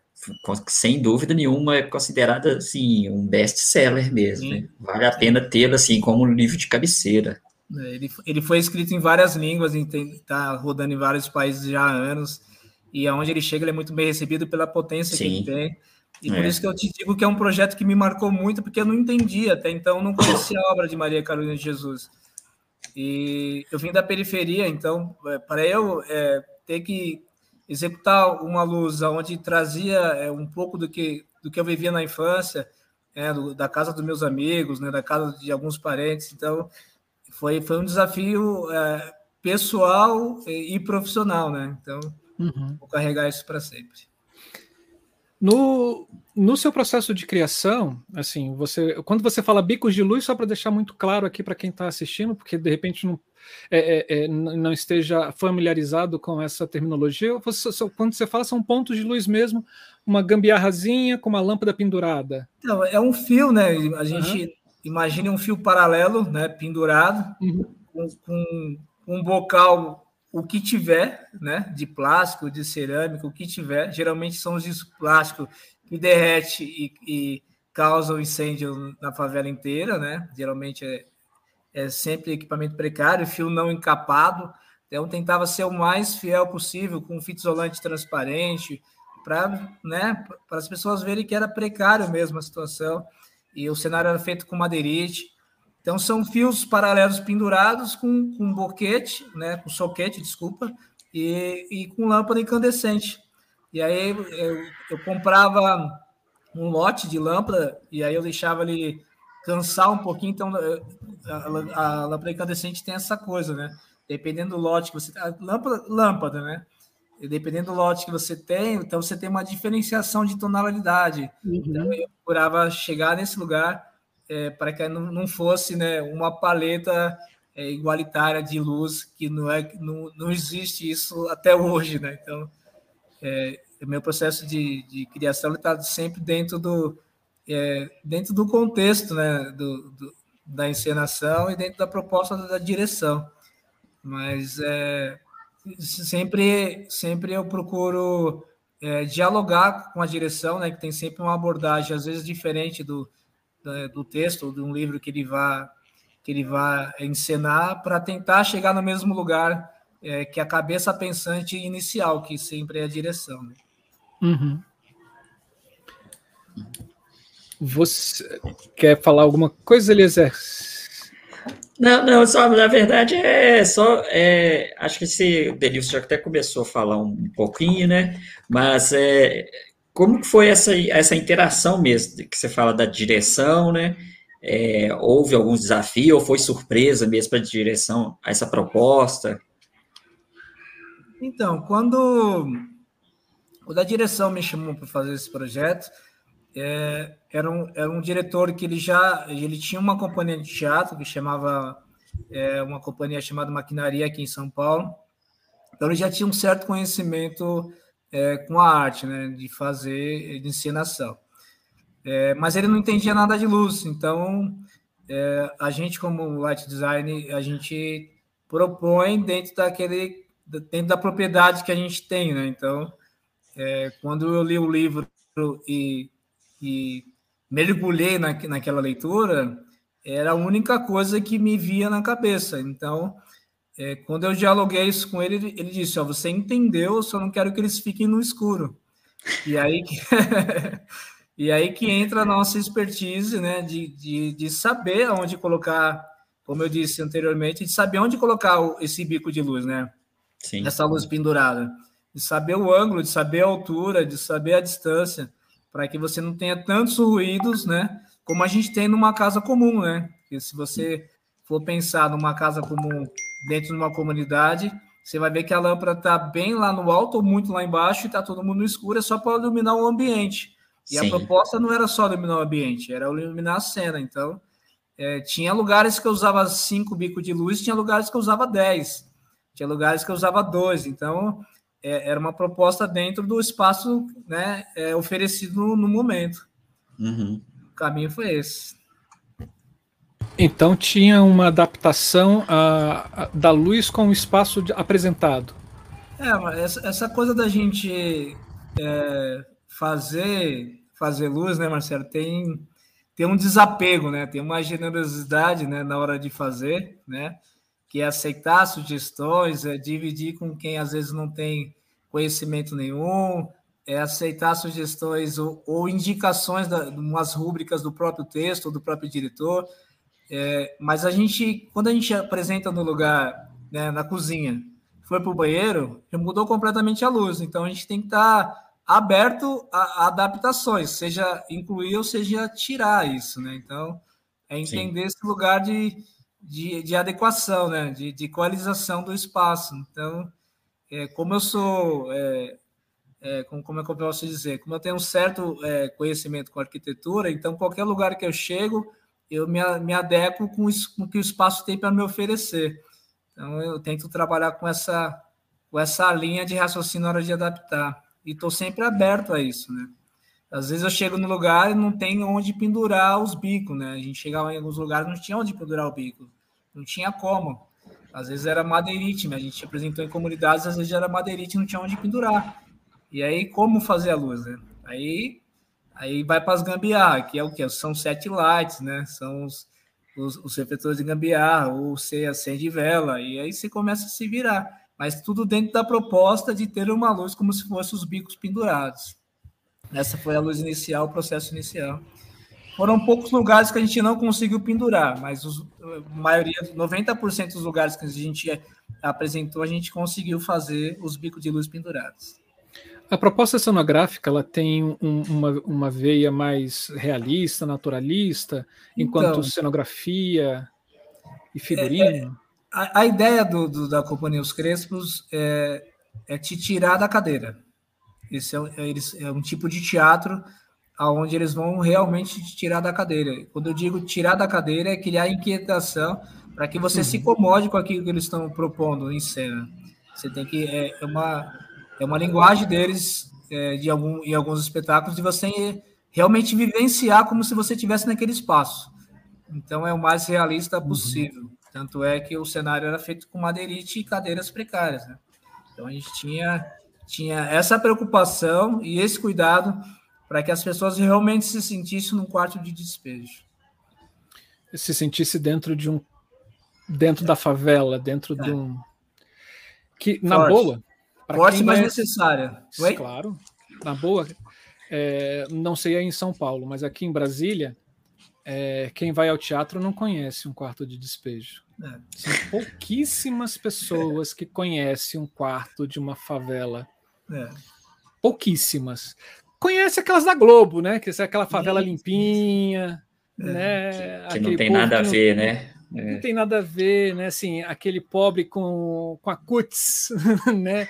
sem dúvida nenhuma é considerado assim um best-seller mesmo. Né? Vale a pena tê-lo assim como um livro de cabeceira. É, ele, ele foi escrito em várias línguas, está rodando em vários países já há anos e aonde ele chega ele é muito bem recebido pela potência Sim. que ele tem. E por é. isso que eu te digo que é um projeto que me marcou muito, porque eu não entendia até então, não conhecia a obra de Maria Carolina de Jesus. E eu vim da periferia, então, é, para eu é, ter que executar uma luz onde trazia é, um pouco do que, do que eu vivia na infância, é, do, da casa dos meus amigos, né, da casa de alguns parentes, então foi, foi um desafio é, pessoal e, e profissional, né? Então, Uhum. Vou carregar isso para sempre. No, no seu processo de criação, assim, você, quando você fala bicos de luz, só para deixar muito claro aqui para quem está assistindo, porque de repente não, é, é, é não esteja familiarizado com essa terminologia, você, quando você fala, são pontos de luz mesmo, uma gambiarrazinha com uma lâmpada pendurada. Então, é um fio, né? A gente uhum. imagina um fio paralelo, né? Pendurado, uhum. com, com um bocal o que tiver, né, de plástico, de cerâmica, o que tiver, geralmente são os de plástico que derrete e, e causam incêndio na favela inteira, né? Geralmente é, é sempre equipamento precário, fio não encapado. Então tentava ser o mais fiel possível com fita isolante transparente para, né, para as pessoas verem que era precário mesmo a situação. E o cenário era feito com madeirite. Então, são fios paralelos pendurados com, com boquete, né, com soquete, desculpa, e, e com lâmpada incandescente. E aí eu, eu comprava um lote de lâmpada e aí eu deixava ele cansar um pouquinho. Então, a, a, lâmpada incandescente tem essa coisa, né? Dependendo do lote que você. A lâmpada, lâmpada, né? E dependendo do lote que você tem, então você tem uma diferenciação de tonalidade. Uhum. Então, eu procurava chegar nesse lugar é, para que não, não fosse né, uma paleta é, igualitária de luz, que não, é, não, não existe isso até hoje. Né? Então, é, o meu processo de, de criação está sempre dentro do, é, dentro do contexto né, do, do, da encenação e dentro da proposta da direção. Mas é, sempre, sempre eu procuro é, dialogar com a direção, né, que tem sempre uma abordagem, às vezes, diferente do, do texto, de um livro que ele vá, que ele vá encenar, para tentar chegar no mesmo lugar é, que a cabeça pensante inicial, que sempre é a direção. Né? Uhum. Você quer falar alguma coisa, Eliezer? Não, não, só na verdade é só. É, acho que esse Denilson já até começou a falar um pouquinho, né? Mas é, como foi essa, essa interação mesmo, que você fala da direção, né? É, houve algum desafio ou foi surpresa mesmo para a direção essa proposta? Então, quando, quando a direção me chamou para fazer esse projeto, é, era, um, era um diretor que ele já ele tinha uma companhia de teatro que chamava é, uma companhia chamada Maquinaria aqui em São Paulo. Então ele já tinha um certo conhecimento é, com a arte, né, de fazer de encenação. É, mas ele não entendia nada de luz, então é, a gente como light design a gente propõe dentro daquele dentro da propriedade que a gente tem, né? Então, é, quando eu li o livro e, e mergulhei na, naquela leitura, era a única coisa que me via na cabeça. Então, é, quando eu dialoguei isso com ele, ele disse: ó, você entendeu, eu só não quero que eles fiquem no escuro. E aí que, e aí que entra a nossa expertise, né, de, de, de saber onde colocar, como eu disse anteriormente, de saber onde colocar esse bico de luz, né? Sim. Essa luz pendurada. De saber o ângulo, de saber a altura, de saber a distância, para que você não tenha tantos ruídos, né? Como a gente tem numa casa comum, né? Porque se você for pensar numa casa comum dentro de uma comunidade, você vai ver que a lâmpada está bem lá no alto ou muito lá embaixo e está todo mundo no escuro, é só para iluminar o ambiente. E Sim. a proposta não era só iluminar o ambiente, era iluminar a cena. Então, é, tinha lugares que eu usava cinco bicos de luz, tinha lugares que eu usava dez, tinha lugares que eu usava dois. Então, é, era uma proposta dentro do espaço né, é, oferecido no, no momento. Uhum. O caminho foi esse. Então tinha uma adaptação a, a, da luz com o espaço de, apresentado. É, essa, essa coisa da gente é, fazer fazer luz, né, Marcelo, tem tem um desapego, né? Tem uma generosidade, né, na hora de fazer, né? Que é aceitar sugestões, é dividir com quem às vezes não tem conhecimento nenhum, é aceitar sugestões ou, ou indicações de umas rúbricas do próprio texto do próprio diretor. É, mas a gente, quando a gente apresenta no lugar, né, na cozinha, foi para o banheiro, mudou completamente a luz. Então a gente tem que estar tá aberto a, a, adaptações, seja incluir ou seja tirar isso, né? Então é entender Sim. esse lugar de, de, de, adequação, né? De, de equalização do espaço. Então, é, como eu sou é, é, como, como é que eu posso dizer? Como eu tenho um certo é, conhecimento com arquitetura, então qualquer lugar que eu chego, eu me, me adequo com, isso, com o que o espaço tem para me oferecer. Então, eu tento trabalhar com essa, com essa linha de raciocínio na hora de adaptar. E estou sempre aberto a isso, né? Às vezes eu chego no lugar e não tem onde pendurar os bicos, né? A gente chegava em alguns lugares não tinha onde pendurar o bico. Não tinha como. Às vezes era madeirite, né? a gente apresentou em comunidades, às vezes era madeirite não tinha onde pendurar. E aí, como fazer a luz, né? Aí Aí vai para as gambiarra, que é o que? São sete lights, né? São os, os, os refletores de gambiarra, ou você acende vela, e aí você começa a se virar. Mas tudo dentro da proposta de ter uma luz como se fossem os bicos pendurados. Essa foi a luz inicial, o processo inicial. Foram poucos lugares que a gente não conseguiu pendurar, mas os, a maioria, 90% dos lugares que a gente apresentou, a gente conseguiu fazer os bicos de luz pendurados. A proposta cenográfica ela tem um, uma, uma veia mais realista, naturalista, enquanto então, cenografia e figurino. É, é, a, a, ideia do, do, da Companhia Os Crespos é, é te tirar da cadeira. Esse é, é, é um tipo de teatro aonde eles vão realmente te tirar da cadeira. Quando eu digo tirar da cadeira, é criar inquietação para que você uhum. se incomode com aquilo que eles estão propondo em cena. Você tem que. É, é uma é uma linguagem deles é, de algum, em alguns espetáculos de você realmente vivenciar como se você estivesse naquele espaço. Então é o mais realista uhum. possível. Uhum. Tanto é que o cenário era feito com madeirite e cadeiras precárias. Né? Então a gente tinha, tinha essa preocupação e esse cuidado para que as pessoas realmente se sentissem num quarto de despejo. Se sentisse dentro de um dentro da favela, dentro é. de um que na Forte. boa Forte, mas é... necessária. Oi? Claro, na boa. É, não sei aí em São Paulo, mas aqui em Brasília, é, quem vai ao teatro não conhece um quarto de despejo. É. São pouquíssimas pessoas que conhecem um quarto de uma favela. É. Pouquíssimas. Conhece aquelas da Globo, né? Que é aquela favela limpinha, né? Que não tem nada a ver, né? É. Não tem nada a ver, né? Assim, aquele pobre com, com a cutis, né?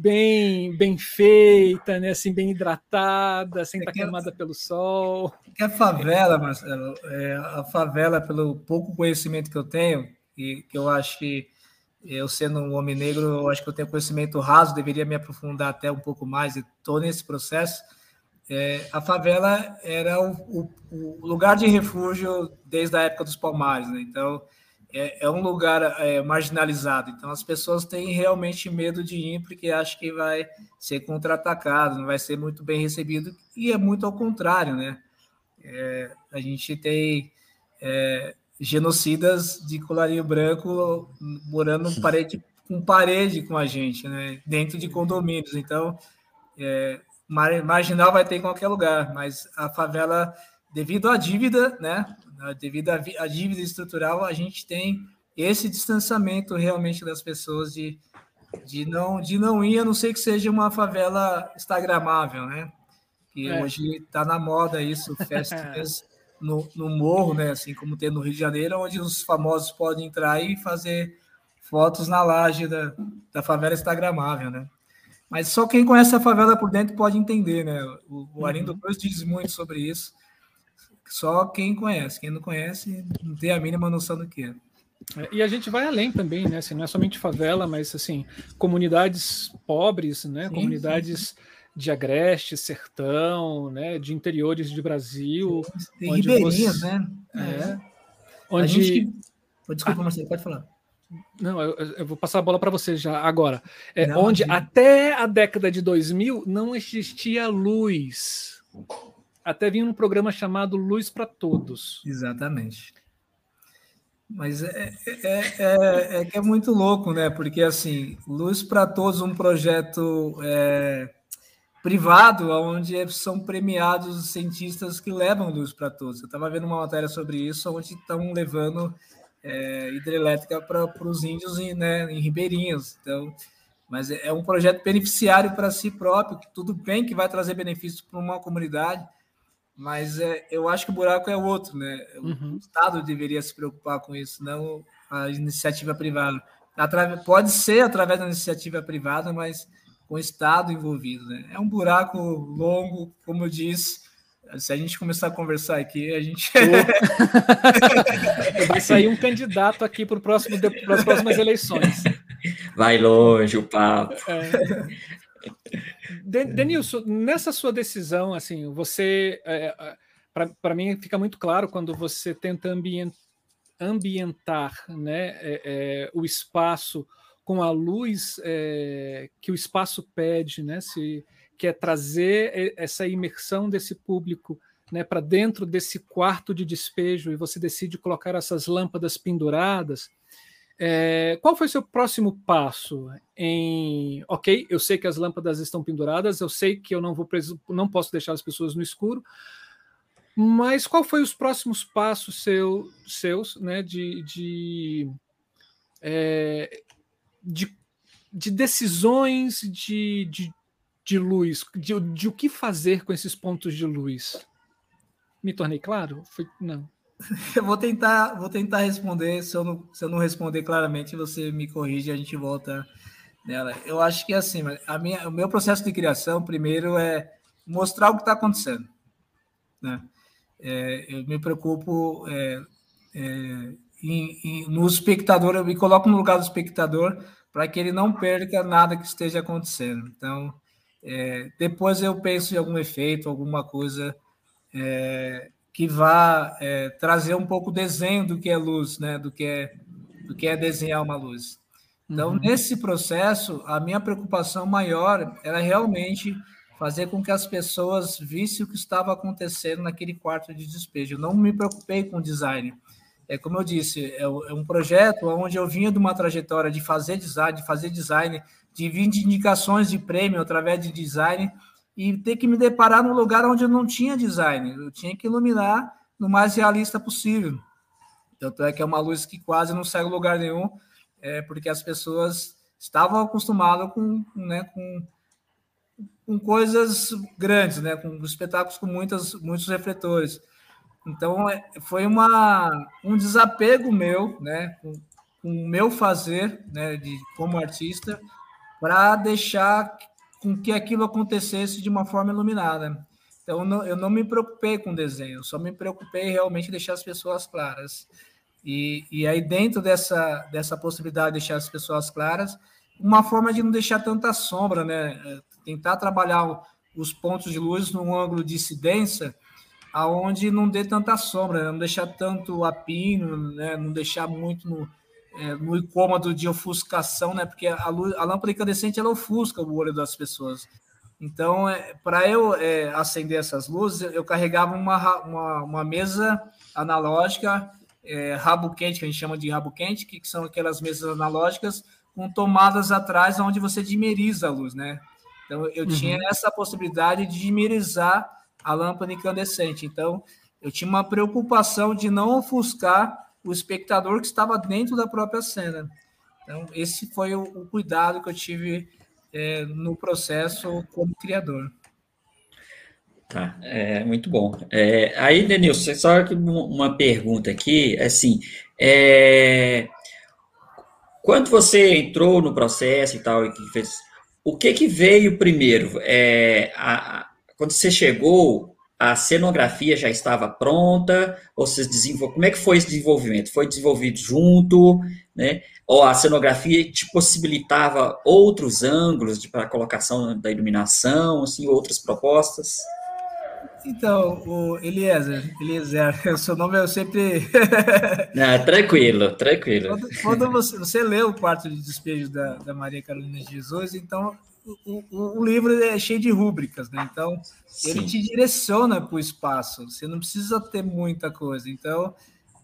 Bem, bem feita, né? Assim, bem hidratada, sem é estar queimada pelo sol. Que a favela, Marcelo, é, a favela, pelo pouco conhecimento que eu tenho, e que eu acho que eu sendo um homem negro, eu acho que eu tenho conhecimento raso, deveria me aprofundar até um pouco mais, e estou nesse processo. É, a favela era o, o, o, lugar de refúgio desde a época dos Palmares, né? Então, é, é um lugar é, marginalizado. Então, as pessoas têm realmente medo de ir porque acham que vai ser contra-atacado, não vai ser muito bem recebido, e é muito ao contrário, né? É, a gente tem é, genocidas de colarinho branco morando parede, com parede com a gente, né? Dentro de condomínios. Então, é, marginal vai ter em qualquer lugar, mas a favela, devido à dívida, né? Devido à dívida estrutural, a gente tem esse distanciamento realmente das pessoas de, de não de não ir, a não ser que seja uma favela instagramável, né? Que é. hoje está na moda isso, festas no, no morro, né? Assim como tem no Rio de Janeiro, onde os famosos podem entrar e fazer fotos na laje da, da favela instagramável, né? Mas só quem conhece a favela por dentro pode entender, né? O, o Arindo uhum. diz muito sobre isso. Só quem conhece. Quem não conhece não tem a mínima noção do que é. é e a gente vai além também, né? Assim, não é somente favela, mas assim, comunidades pobres, né? Sim, comunidades sim. de agreste, sertão, né? De interiores de Brasil. Tem ribeirinhas, você... né? É. é. Onde... Gente... Desculpa, ah. Marcelo, pode falar. Não, eu, eu, vou passar a bola para você já agora. É, não, onde até a década de 2000 não existia luz. Até vinha um programa chamado Luz para Todos. Exatamente. Mas é, é, é, é, que é muito louco, né? Porque assim, Luz para Todos, um projeto é, privado, onde são premiados cientistas que levam luz para todos. Eu estava vendo uma matéria sobre isso, onde estão levando é, hidrelétrica para os índios em, né, em ribeirinhos. Então, mas é, é um projeto beneficiário para si próprio, que tudo bem que vai trazer benefícios para uma comunidade, mas é, eu acho que o buraco é outro, né? Uhum. O Estado deveria se preocupar com isso, não a iniciativa privada. pode ser através da iniciativa privada, mas com o Estado envolvido, né? É um buraco longo, como eu disse, se a gente começar a conversar aqui, a gente. Vai sair um candidato aqui para próximo, as próximas eleições. Vai longe o papo. É. Denilson, nessa sua decisão, assim, você. É, é para mim fica muito claro quando você tenta ambient, ambientar né, é, é, o espaço com a luz é, que o espaço pede, né? Se, que é trazer essa imersão desse público né, para dentro desse quarto de despejo e você decide colocar essas lâmpadas penduradas. É, qual foi seu próximo passo? Em, ok, eu sei que as lâmpadas estão penduradas, eu sei que eu não vou não posso deixar as pessoas no escuro, mas qual foi os próximos passos seu, seus, né, de, de, é, de, de decisões, de, de, de luz, de, de o que fazer com esses pontos de luz. Me tornei claro? Foi, não. Eu vou tentar, vou tentar responder. Se eu, não, se eu não responder claramente, você me corrige e a gente volta nela. Eu acho que é assim, a minha, o meu processo de criação, primeiro, é mostrar o que está acontecendo. Né? É, eu me preocupo é, é, em, em, no espectador, eu me coloco no lugar do espectador para que ele não perca nada que esteja acontecendo. Então, é, depois eu penso em algum efeito, alguma coisa é, que vá é, trazer um pouco o desenho do que é luz, né? Do que é, do que é desenhar uma luz. Então, uhum. nesse processo, a minha preocupação maior era realmente fazer com que as pessoas vissem o que estava acontecendo naquele quarto de despejo. Eu não me preocupei com o design. É como eu disse, é, é um projeto onde eu vinha de uma trajetória de fazer design, de fazer design de vir de indicações de prêmio através de design e ter que me deparar num lugar onde eu não tinha design. Eu tinha que iluminar no mais realista possível. Tanto é que é uma luz que quase não segue lugar nenhum, é, porque as pessoas estavam acostumadas com, né, com, com coisas grandes, né, com espetáculos com muitas, muitos refletores. então é, foi uma, um desapego meu, né, com, com o meu fazer, né, de como artista, para deixar com que aquilo acontecesse de uma forma iluminada. Então, eu não, eu não me preocupei com desenho, só me preocupei realmente em deixar as pessoas claras. E, e aí, dentro dessa, dessa possibilidade de deixar as pessoas claras, uma forma de não deixar tanta sombra, né? Tentar trabalhar os pontos de luz num ângulo de incidência aonde não dê tanta sombra, né? não deixar tanto apino, né? não deixar muito no, é, no incômodo de ofuscação, né? Porque a, luz, a lâmpada incandescente ela ofusca o olho das pessoas. Então, é, para eu é, acender essas luzes, eu carregava uma, uma, uma mesa analógica, é, rabo quente, que a gente chama de rabo quente, que são aquelas mesas analógicas com tomadas atrás, onde você dimeriza a luz, né? Então, eu uhum. tinha essa possibilidade de dimerizar a lâmpada incandescente. Então, eu tinha uma preocupação de não ofuscar o espectador que estava dentro da própria cena. Então, esse foi o, o cuidado que eu tive é, no processo como criador. Tá, é muito bom. É, aí, Denilson, só uma pergunta aqui, assim, é, quando você entrou no processo e tal, e fez, o que que veio primeiro? É, a, a, quando você chegou, a cenografia já estava pronta, ou vocês desenvol... como é que foi esse desenvolvimento? Foi desenvolvido junto, né? ou a cenografia te possibilitava outros ângulos para a colocação da iluminação, assim, outras propostas? Então, o Eliezer, Eliezer, seu nome eu sempre. Não, tranquilo, tranquilo. Quando, quando, você, você lê o quarto de despejo da, da Maria Carolina de Jesus, então o, o, livro é cheio de rúbricas, né? Então, Sim. ele te direciona para o espaço, você não precisa ter muita coisa. Então,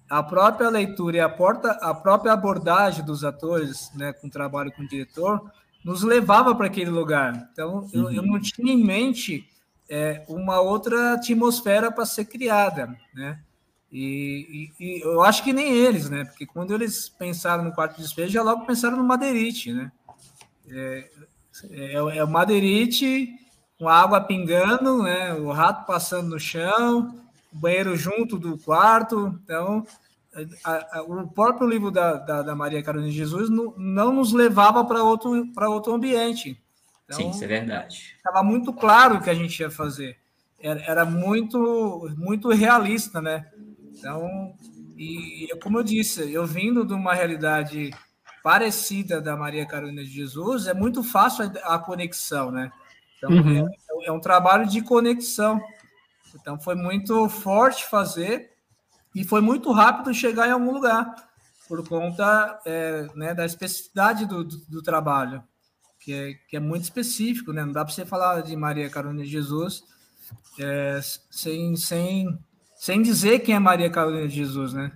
a própria leitura e a, porta, a própria abordagem dos atores, né, com o trabalho com o diretor, nos levava para aquele lugar. Então, uhum. eu, eu, não tinha em mente é, uma outra atmosfera para ser criada, né? E, e, e, eu acho que nem eles, né? Porque quando eles pensaram no quarto de despejo, já logo pensaram no Madeirite, né? É, é, é o Madeirite com água pingando, né? O rato passando no chão, banheiro junto do quarto. Então, a, a, o próprio livro da, da, da Maria Carolina de Jesus não, não nos levava para outro, outro ambiente. Então, Sim, isso é verdade. Estava muito claro o que a gente ia fazer. Era, era muito, muito realista, né? Então, e, como eu disse, eu vindo de uma realidade parecida da Maria Carolina de Jesus, é muito fácil a, conexão, né? Então, uhum. é, é um trabalho de conexão. Então foi muito forte fazer e foi muito rápido chegar em algum lugar, por conta é, né, da especificidade do, do, do trabalho, que é, que é, muito específico, né? Não dá para você falar de Maria Carolina de Jesus é, sem, sem, sem dizer quem é Maria Carolina de Jesus, né?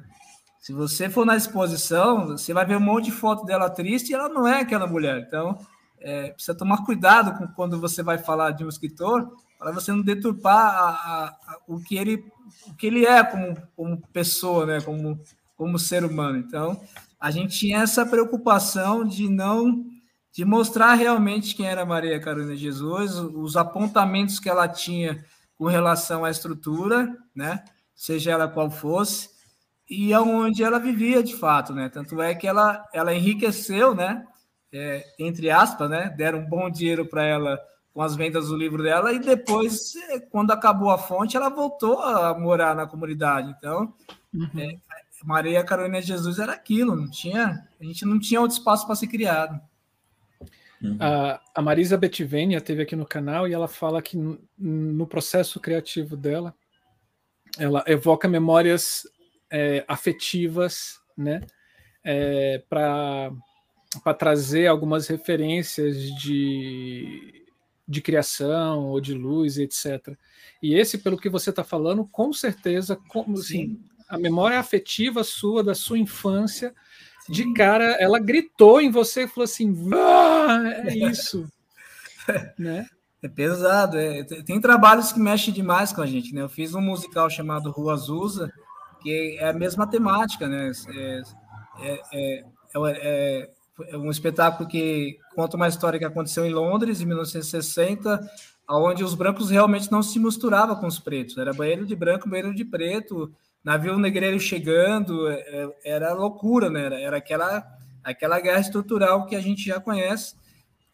Se você for na exposição, você vai ver um monte de foto dela triste e ela não é aquela mulher. Então, é, precisa tomar cuidado com quando você vai falar de um escritor, para você não deturpar a, a, a, o, que ele, o que ele é como, como pessoa, né? como, como ser humano. Então, a gente tinha essa preocupação de não de mostrar realmente quem era Maria Carolina Jesus, os apontamentos que ela tinha com relação à estrutura, né? seja ela qual fosse, e aonde ela vivia de fato, né? Tanto é que ela, ela enriqueceu, né? É, entre aspas, né? Deram um bom dinheiro para ela com as vendas do livro dela, e depois, é, quando acabou a fonte, ela voltou a morar na comunidade. Então, uhum. é, Maria Carolina de Jesus era aquilo, não tinha, a gente não tinha outro espaço para ser criado. Uhum. A, a Marisa Betivênia teve aqui no canal e ela fala que no, no processo criativo dela, ela evoca memórias é, afetivas, né, é, para trazer algumas referências de de criação ou de luz, etc. E esse, pelo que você está falando, com certeza, como assim, a memória afetiva sua da sua infância, Sim. de cara, ela gritou em você e falou assim: ah, é isso, né? É pesado, é. tem trabalhos que mexem demais com a gente, né? Eu fiz um musical chamado Rua Azusa, que é a mesma temática, né? É, é, é, é, é um espetáculo que conta uma história que aconteceu em Londres, em 1960, onde os brancos realmente não se misturavam com os pretos. Era banheiro de branco, banheiro de preto, navio negreiro chegando, é, é, era loucura, né? Era, era aquela, aquela guerra estrutural que a gente já conhece.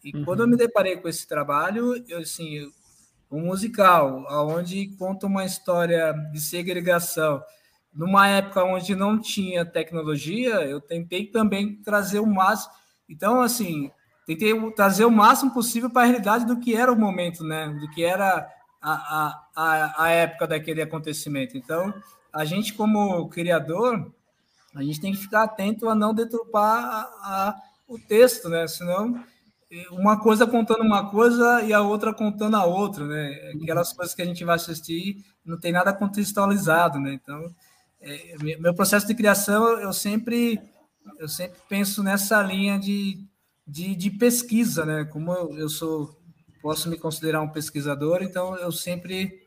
E uhum. quando eu me deparei com esse trabalho, eu, assim, um musical, onde conta uma história de segregação, numa época onde não tinha tecnologia, eu tentei também trazer o máximo. Então, assim, tentei trazer o máximo possível para a realidade do que era o momento, né? Do que era a, a, a época daquele acontecimento. Então, a gente, como criador, a gente tem que ficar atento a não deturpar a, a, o texto, né? Senão, uma coisa contando uma coisa e a outra contando a outra, né? Aquelas coisas que a gente vai assistir não tem nada contextualizado, né? Então, é, meu processo de criação, eu sempre, eu sempre penso nessa linha de, de, de pesquisa, né? Como eu, sou, posso me considerar um pesquisador, então eu sempre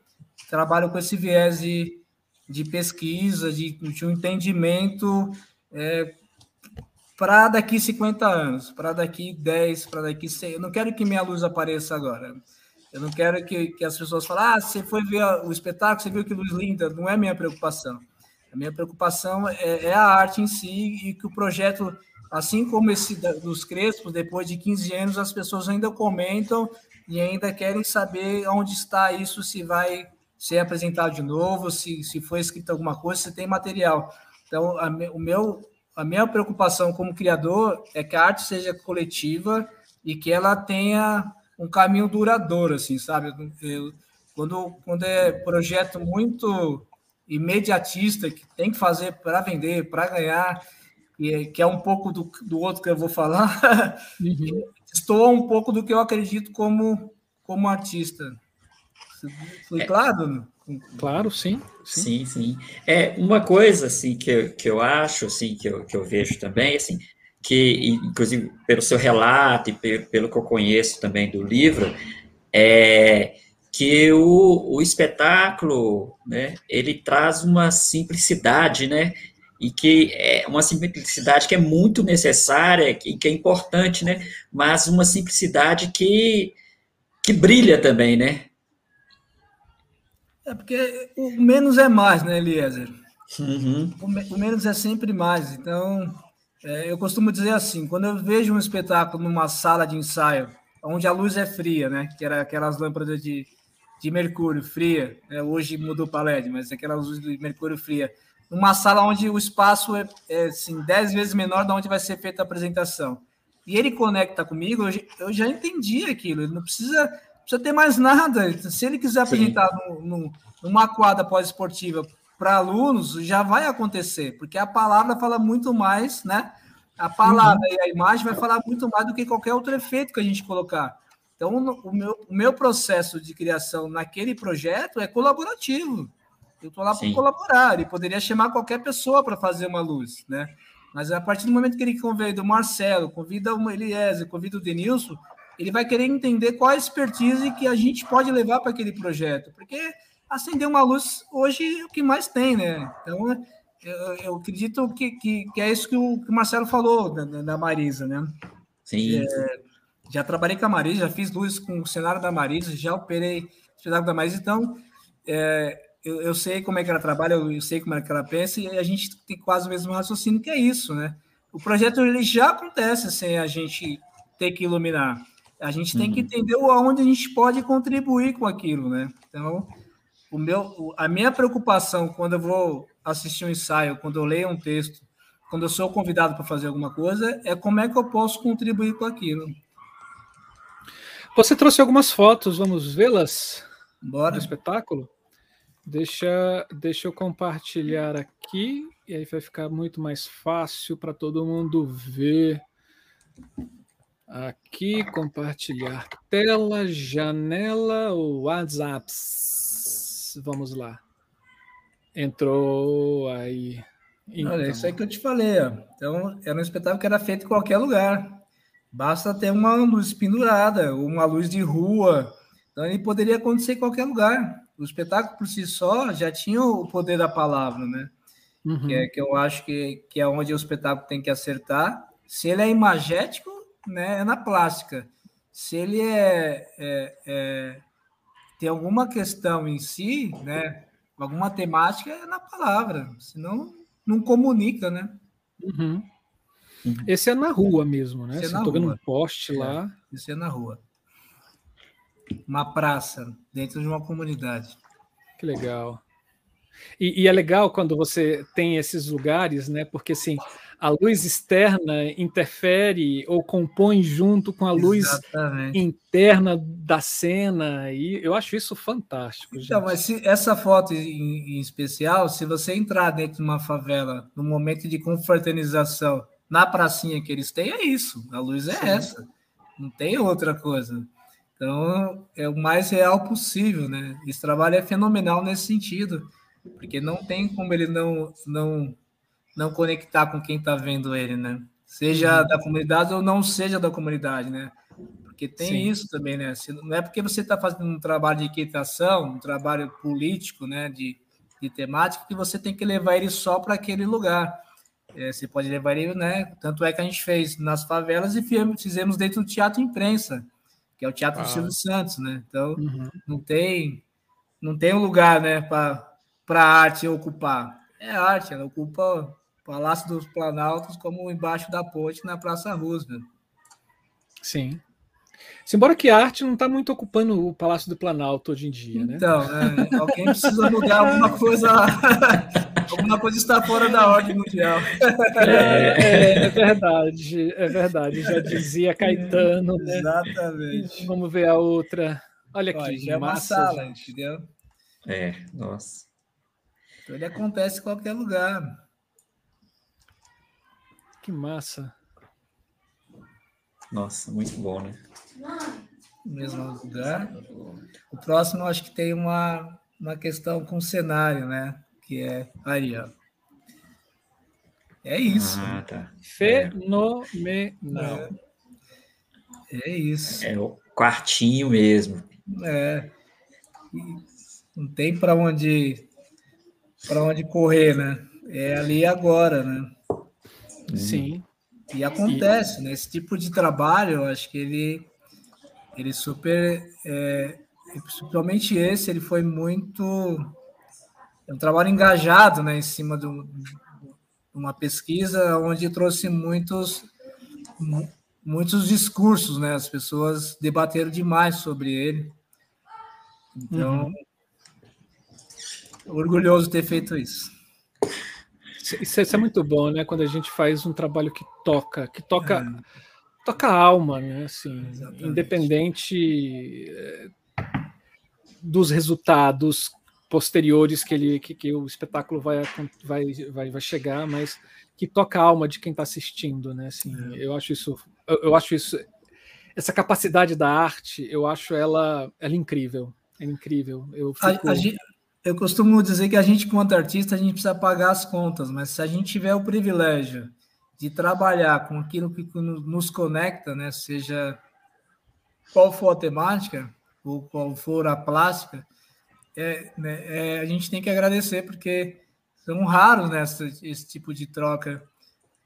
trabalho com esse viés de, de pesquisa, de, de um entendimento é, para daqui 50 anos, para daqui 10, para daqui 100. Eu não quero que minha luz apareça agora. Eu não quero que, que as pessoas falem, ah, você foi ver o espetáculo, você viu que luz linda. Não é minha preocupação. A minha preocupação é, é a arte em si e que o projeto, assim como esse dos Crespos, depois de 15 anos, as pessoas ainda comentam e ainda querem saber onde está isso, se vai ser apresentado de novo, se, se foi escrito alguma coisa, se tem material. Então, a, o meu, a minha preocupação como criador é que a arte seja coletiva e que ela tenha um caminho duradouro, assim, sabe? Eu, quando, quando é projeto muito imediatista que tem que fazer para vender, para ganhar, e, que é um pouco do, do outro que eu vou falar, uhum. estou um pouco do que eu acredito como, como artista. Foi é, claro? Claro, sim, sim. Sim, sim. É uma coisa assim que eu, que eu acho, assim, que eu, que eu vejo também, assim, que inclusive pelo seu relato e pelo, pelo que eu conheço também do livro, é que o, o espetáculo, né, ele traz uma simplicidade, né, e que é uma simplicidade que é muito necessária e que é importante, né, mas uma simplicidade que, que brilha também, né. É porque o menos é mais, né, Eliezer? Uhum. O, o, menos é sempre mais. Então, é, eu costumo dizer assim, quando eu vejo um espetáculo numa sala de ensaio, onde a luz é fria, né, que era aquelas lâmpadas de de mercúrio fria, né? hoje mudou para LED, mas aquela luz de mercúrio fria, numa sala onde o espaço é, é assim, 10 vezes menor da onde vai ser feita a apresentação. E ele conecta comigo, eu, já entendi aquilo, ele não precisa, precisa ter mais nada. Se ele quiser apresentar no, no, numa quadra pós-esportiva para alunos, já vai acontecer, porque a palavra fala muito mais, né? A palavra uhum. e a imagem vai falar muito mais do que qualquer outro efeito que a gente colocar. Então, o meu, o meu processo de criação naquele projeto é colaborativo. Eu estou lá para colaborar. Ele poderia chamar qualquer pessoa para fazer uma luz, né? Mas a partir do momento que ele convida o Marcelo, convida o Eliezer, convida o Denilson, ele vai querer entender qual a expertise que a gente pode levar para aquele projeto. Porque acender uma luz hoje é o que mais tem, né? Então, eu, eu acredito que, que, que, é isso que o, que o Marcelo falou da, da Marisa, né? Sim. É, já trabalhei com a Marisa, já fiz luz com o cenário da Marisa, já operei o cenário da Marisa, então é, eu, eu, sei como é que ela trabalha, eu, eu sei como é que ela pensa, e a gente tem quase o mesmo raciocínio que é isso, né? O projeto ele já acontece sem a gente ter que iluminar. A gente tem uhum. que entender aonde a gente pode contribuir com aquilo, né? Então, o meu, a minha preocupação quando eu vou assistir um ensaio, quando eu leio um texto, quando eu sou convidado para fazer alguma coisa, é como é que eu posso contribuir com aquilo. Você trouxe algumas fotos, vamos vê-las? Bora. Do espetáculo? Deixa, deixa eu compartilhar aqui, e aí vai ficar muito mais fácil para todo mundo ver. Aqui, compartilhar tela, janela, WhatsApp. Vamos lá. Entrou aí. Então. Olha, isso aí que eu te falei. Ó. Então, era um espetáculo que era feito em qualquer lugar. Basta ter uma luz pendurada, uma luz de rua. Então, ele poderia acontecer em qualquer lugar. O espetáculo por si só já tinha o poder da palavra, né? Uhum. Que, é, que eu acho que, que é onde o espetáculo tem que acertar. Se ele é imagético, né, é na plástica. Se ele é, é, é tem alguma questão em si, né? Alguma temática é na palavra, senão não comunica, né? Uhum. Esse é na rua mesmo, né? Você é vendo um poste é, lá. Esse é na rua. Uma praça, dentro de uma comunidade. Que legal. E, e, é legal quando você tem esses lugares, né? Porque assim, a luz externa interfere ou compõe junto com a luz Exatamente. interna da cena, e eu acho isso fantástico. Então, gente. mas se, essa foto em, em, especial, se você entrar dentro de uma favela no momento de confraternização, na pracinha que eles têm, é isso, a luz é Sim. essa, não tem outra coisa. Então, é o mais real possível, né? Esse trabalho é fenomenal nesse sentido, porque não tem como ele não, não não conectar com quem está vendo ele, né? Seja uhum. da comunidade ou não seja da comunidade, né? Porque tem Sim. isso também, né? Não é porque você está fazendo um trabalho de equitação, um trabalho político, né? De, de temática, que você tem que levar ele só para aquele lugar. É, você pode levar ele, né? Tanto é que a gente fez nas favelas e fizemos dentro do Teatro Imprensa, que é o Teatro ah. do Silvio Santos, né? Então, uhum. não tem não tem um lugar, né, para a arte ocupar. É arte, ela ocupa Palácio dos Planaltos como embaixo da ponte na Praça Roosevelt. Sim. Embora que a arte não está muito ocupando o Palácio do Planalto hoje em dia, né? Então, é, alguém precisa mudar alguma coisa. alguma coisa está fora da ordem mundial. É, é, é verdade, é verdade. Já dizia Caetano. Né? Exatamente. Vamos ver a outra. Olha aqui. Já é uma sala, entendeu? É, nossa. Então ele acontece em qualquer lugar. Que massa. Nossa, muito bom, né? mesmo lugar. O próximo, acho que tem uma, uma questão com cenário, né? Que é aí, ó. É isso. Ah, tá. Fenomenal. É. é isso. É o quartinho mesmo. É. Não tem para onde para onde correr, né? É ali agora, né? Sim. E acontece, e... né? Esse tipo de trabalho, eu acho que ele, ele super, é, principalmente esse, ele foi muito, é um trabalho engajado, né? Em cima de uma pesquisa onde trouxe muitos, muitos discursos, né? As pessoas debateram demais sobre ele. Então, uhum. orgulhoso de ter feito isso. Isso, isso, é muito bom, né? Quando a gente faz um trabalho que toca, que toca, é. toca a alma, né? Assim, independente eh, dos resultados posteriores que ele, que, que o espetáculo vai, vai, vai, vai chegar, mas que toca a alma de quem está assistindo, né? Assim, é. eu acho isso, eu, eu, acho isso, essa capacidade da arte, eu acho ela, ela incrível, é incrível. Eu fico... a, a, gente, eu costumo dizer que a gente, quanto artista, a gente precisa pagar as contas, mas se a gente tiver o privilégio de trabalhar com aquilo que nos conecta, né, seja qual for a temática, ou qual for a plástica, é, né, é, a gente tem que agradecer, porque são raros né, esse, esse tipo de troca.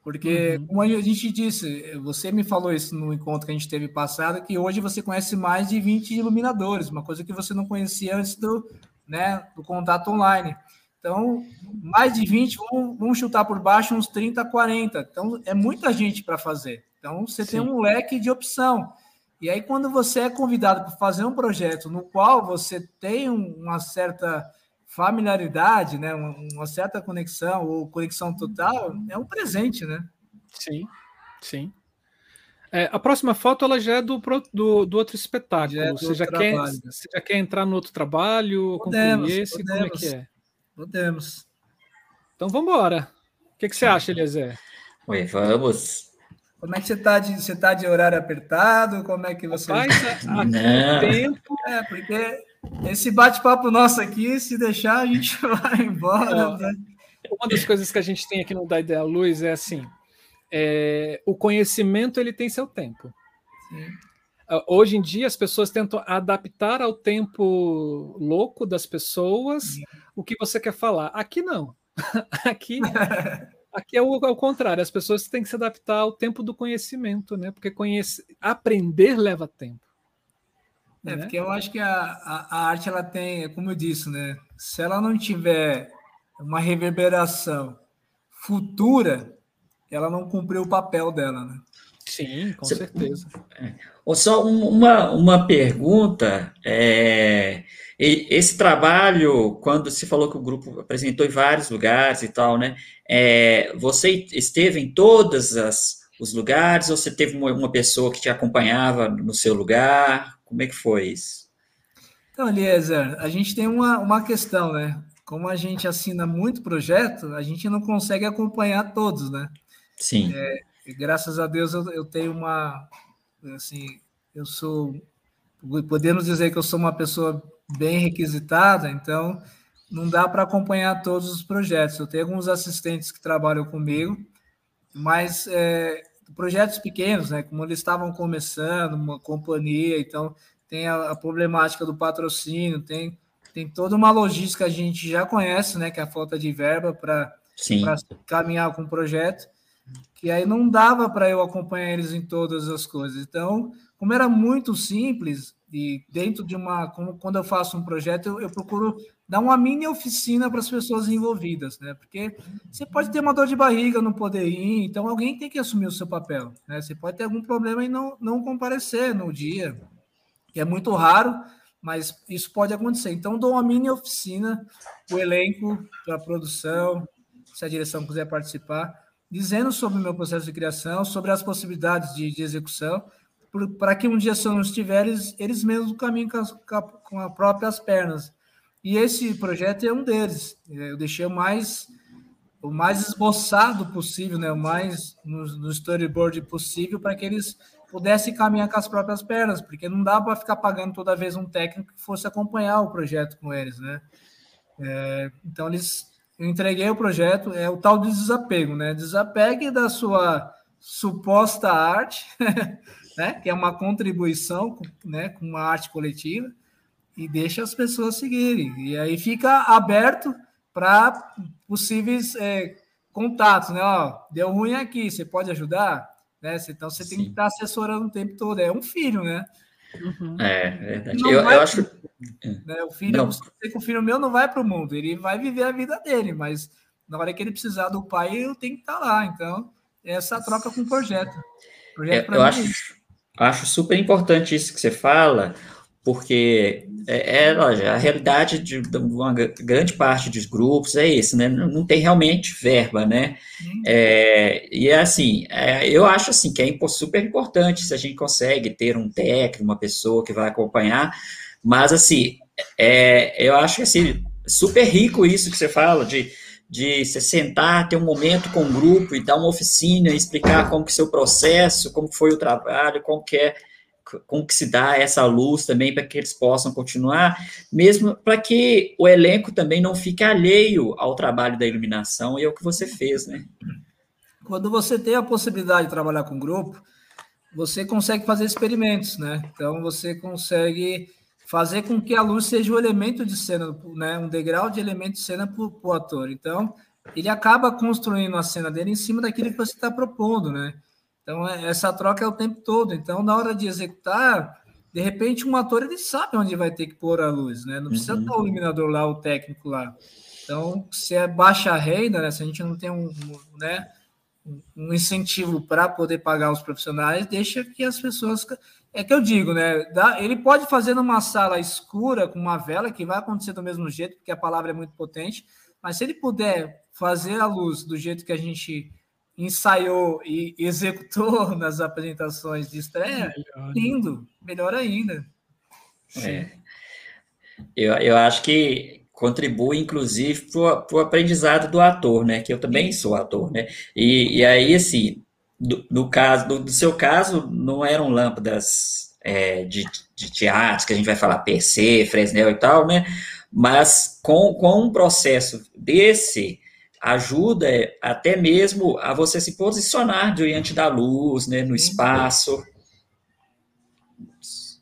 Porque, uhum. como a gente disse, você me falou isso no encontro que a gente teve passado, que hoje você conhece mais de 20 iluminadores, uma coisa que você não conhecia antes do, né, do contato online. Então, mais de 20, vamos, vamos chutar por baixo uns 30, 40. Então, é muita gente para fazer. Então, você Sim. tem um leque de opção. E aí, quando você é convidado para fazer um projeto no qual você tem uma certa familiaridade, né, uma, certa conexão ou conexão total, é um presente, né? Sim, sim. É, a próxima foto ela já é do, do, do outro espetáculo. É você, já quer, você já quer entrar no outro trabalho, podemos, concluir esse? Podemos, como é que é? Podemos. Então vamos embora. O que, que você acha, Eliezer? Oi, vamos. Como é que você está de, você tá de horário apertado? Como é que você. Rapaz, a, tempo. É, porque esse bate-papo nosso aqui, se deixar, a gente vai embora. Né? Uma das coisas que a gente tem aqui no Da Ideia Luz é assim: é, o conhecimento ele tem seu tempo. Sim. Ah, hoje em dia as pessoas tentam adaptar ao tempo louco das pessoas Sim. o que você quer falar. Aqui não. aqui, aqui é o, é o, contrário. As pessoas têm que se adaptar ao tempo do conhecimento, né? Porque conhece, aprender leva tempo. É, né? porque eu acho que a, a, a, arte, ela tem, como eu disse, né? Se ela não tiver uma reverberação futura, ela não cumpriu o papel dela, né? Sim, com Você, certeza. É. Ou só uma, uma pergunta. É, esse trabalho, quando se falou que o grupo apresentou em vários lugares e tal, né? É, você esteve em todos os lugares ou você teve uma, uma, pessoa que te acompanhava no seu lugar? Como é que foi isso? Então, Eliezer, a gente tem uma, uma questão, né? Como a gente assina muito projeto, a gente não consegue acompanhar todos, né? Sim. É, graças a Deus eu, eu tenho uma, assim, eu sou, podemos dizer que eu sou uma pessoa bem requisitada, então não dá para acompanhar todos os projetos. Eu tenho alguns assistentes que trabalham comigo, mas é, projetos pequenos, né? Como eles estavam começando, uma companhia, então tem a, a problemática do patrocínio, tem tem toda uma logística que a gente já conhece, né? Que é a falta de verba para caminhar com o projeto, que aí não dava para eu acompanhar eles em todas as coisas. Então, como era muito simples, e dentro de uma. Quando eu faço um projeto, eu, eu procuro dar uma mini oficina para as pessoas envolvidas, né? Porque você pode ter uma dor de barriga, não poder ir, então alguém tem que assumir o seu papel, né? Você pode ter algum problema e não, não comparecer no dia, que é muito raro, mas isso pode acontecer. Então, dou uma mini oficina o elenco, para a produção, se a direção quiser participar, dizendo sobre o meu processo de criação, sobre as possibilidades de, de execução, para que um dia, se eu não estiver, eles, eles mesmos caminhem com as, com as próprias pernas. E esse projeto é um deles. Eu deixei o mais, o mais esboçado possível, né? o mais no, no storyboard possível, para que eles pudesse caminhar com as próprias pernas, porque não dá para ficar pagando toda vez um técnico que fosse acompanhar o projeto com eles, né? É, então eles entreguei o projeto, é o tal de desapego, né? Desapegue da sua suposta arte, né? Que é uma contribuição, né? Com uma arte coletiva e deixa as pessoas seguirem. E aí fica aberto para possíveis é, contatos, né? Ó, deu ruim aqui, você pode ajudar? Né? Então você tem que estar assessorando o tempo todo. É um filho, né? Uhum. É, verdade. Eu, eu acho. Né? O filho, não. sei que o filho meu não vai para o mundo, ele vai viver a vida dele, mas na hora que ele precisar do pai, eu tenho que estar lá. Então, essa troca com o projeto. projeto é, eu acho, acho super importante isso que você fala, porque é, é a realidade de, de, uma grande parte dos grupos é isso, né? Não, não tem realmente verba, né? Uhum. É, e é assim, é, eu acho assim que é super importante se a gente consegue ter um técnico, uma pessoa que vai acompanhar, mas assim, é, eu acho assim, super rico isso que você fala de de se sentar, ter um momento com o grupo e dar uma oficina, explicar como que é seu processo, como foi o trabalho, como que é como que se dá essa luz também para que eles possam continuar, mesmo para que o elenco também não fique alheio ao trabalho da iluminação e ao que você fez, né? Quando você tem a possibilidade de trabalhar com grupo, você consegue fazer experimentos, né? Então você consegue fazer com que a luz seja o um elemento de cena, né? Um degrau de elemento de cena para o ator. Então ele acaba construindo a cena dele em cima daquilo que você está propondo, né? Então, é, essa troca é o tempo todo. Então, na hora de executar, de repente, um ator ele sabe onde vai ter que pôr a luz, né? Não precisa uhum. estar o iluminador lá, o técnico lá. Então, se é baixa renda, né? Se a gente não tem um, né, um incentivo para poder pagar os profissionais, deixa que as pessoas. É que eu digo, né? Ele pode fazer numa sala escura com uma vela, que vai acontecer do mesmo jeito, porque a palavra é muito potente, mas se ele puder fazer a luz do jeito que a gente ensaiou e executou nas apresentações de estreia, melhor. lindo, melhor ainda. É. Eu, eu acho que contribui, inclusive, para o aprendizado do ator, né? Que eu também sou ator, né? E, e aí, assim, do, no caso, do, do seu caso, não eram lâmpadas é, de, de teatro, que a gente vai falar PC, Fresnel e tal, né? Mas com, com um processo desse, ajuda até mesmo a você se posicionar diante da luz, né, no espaço.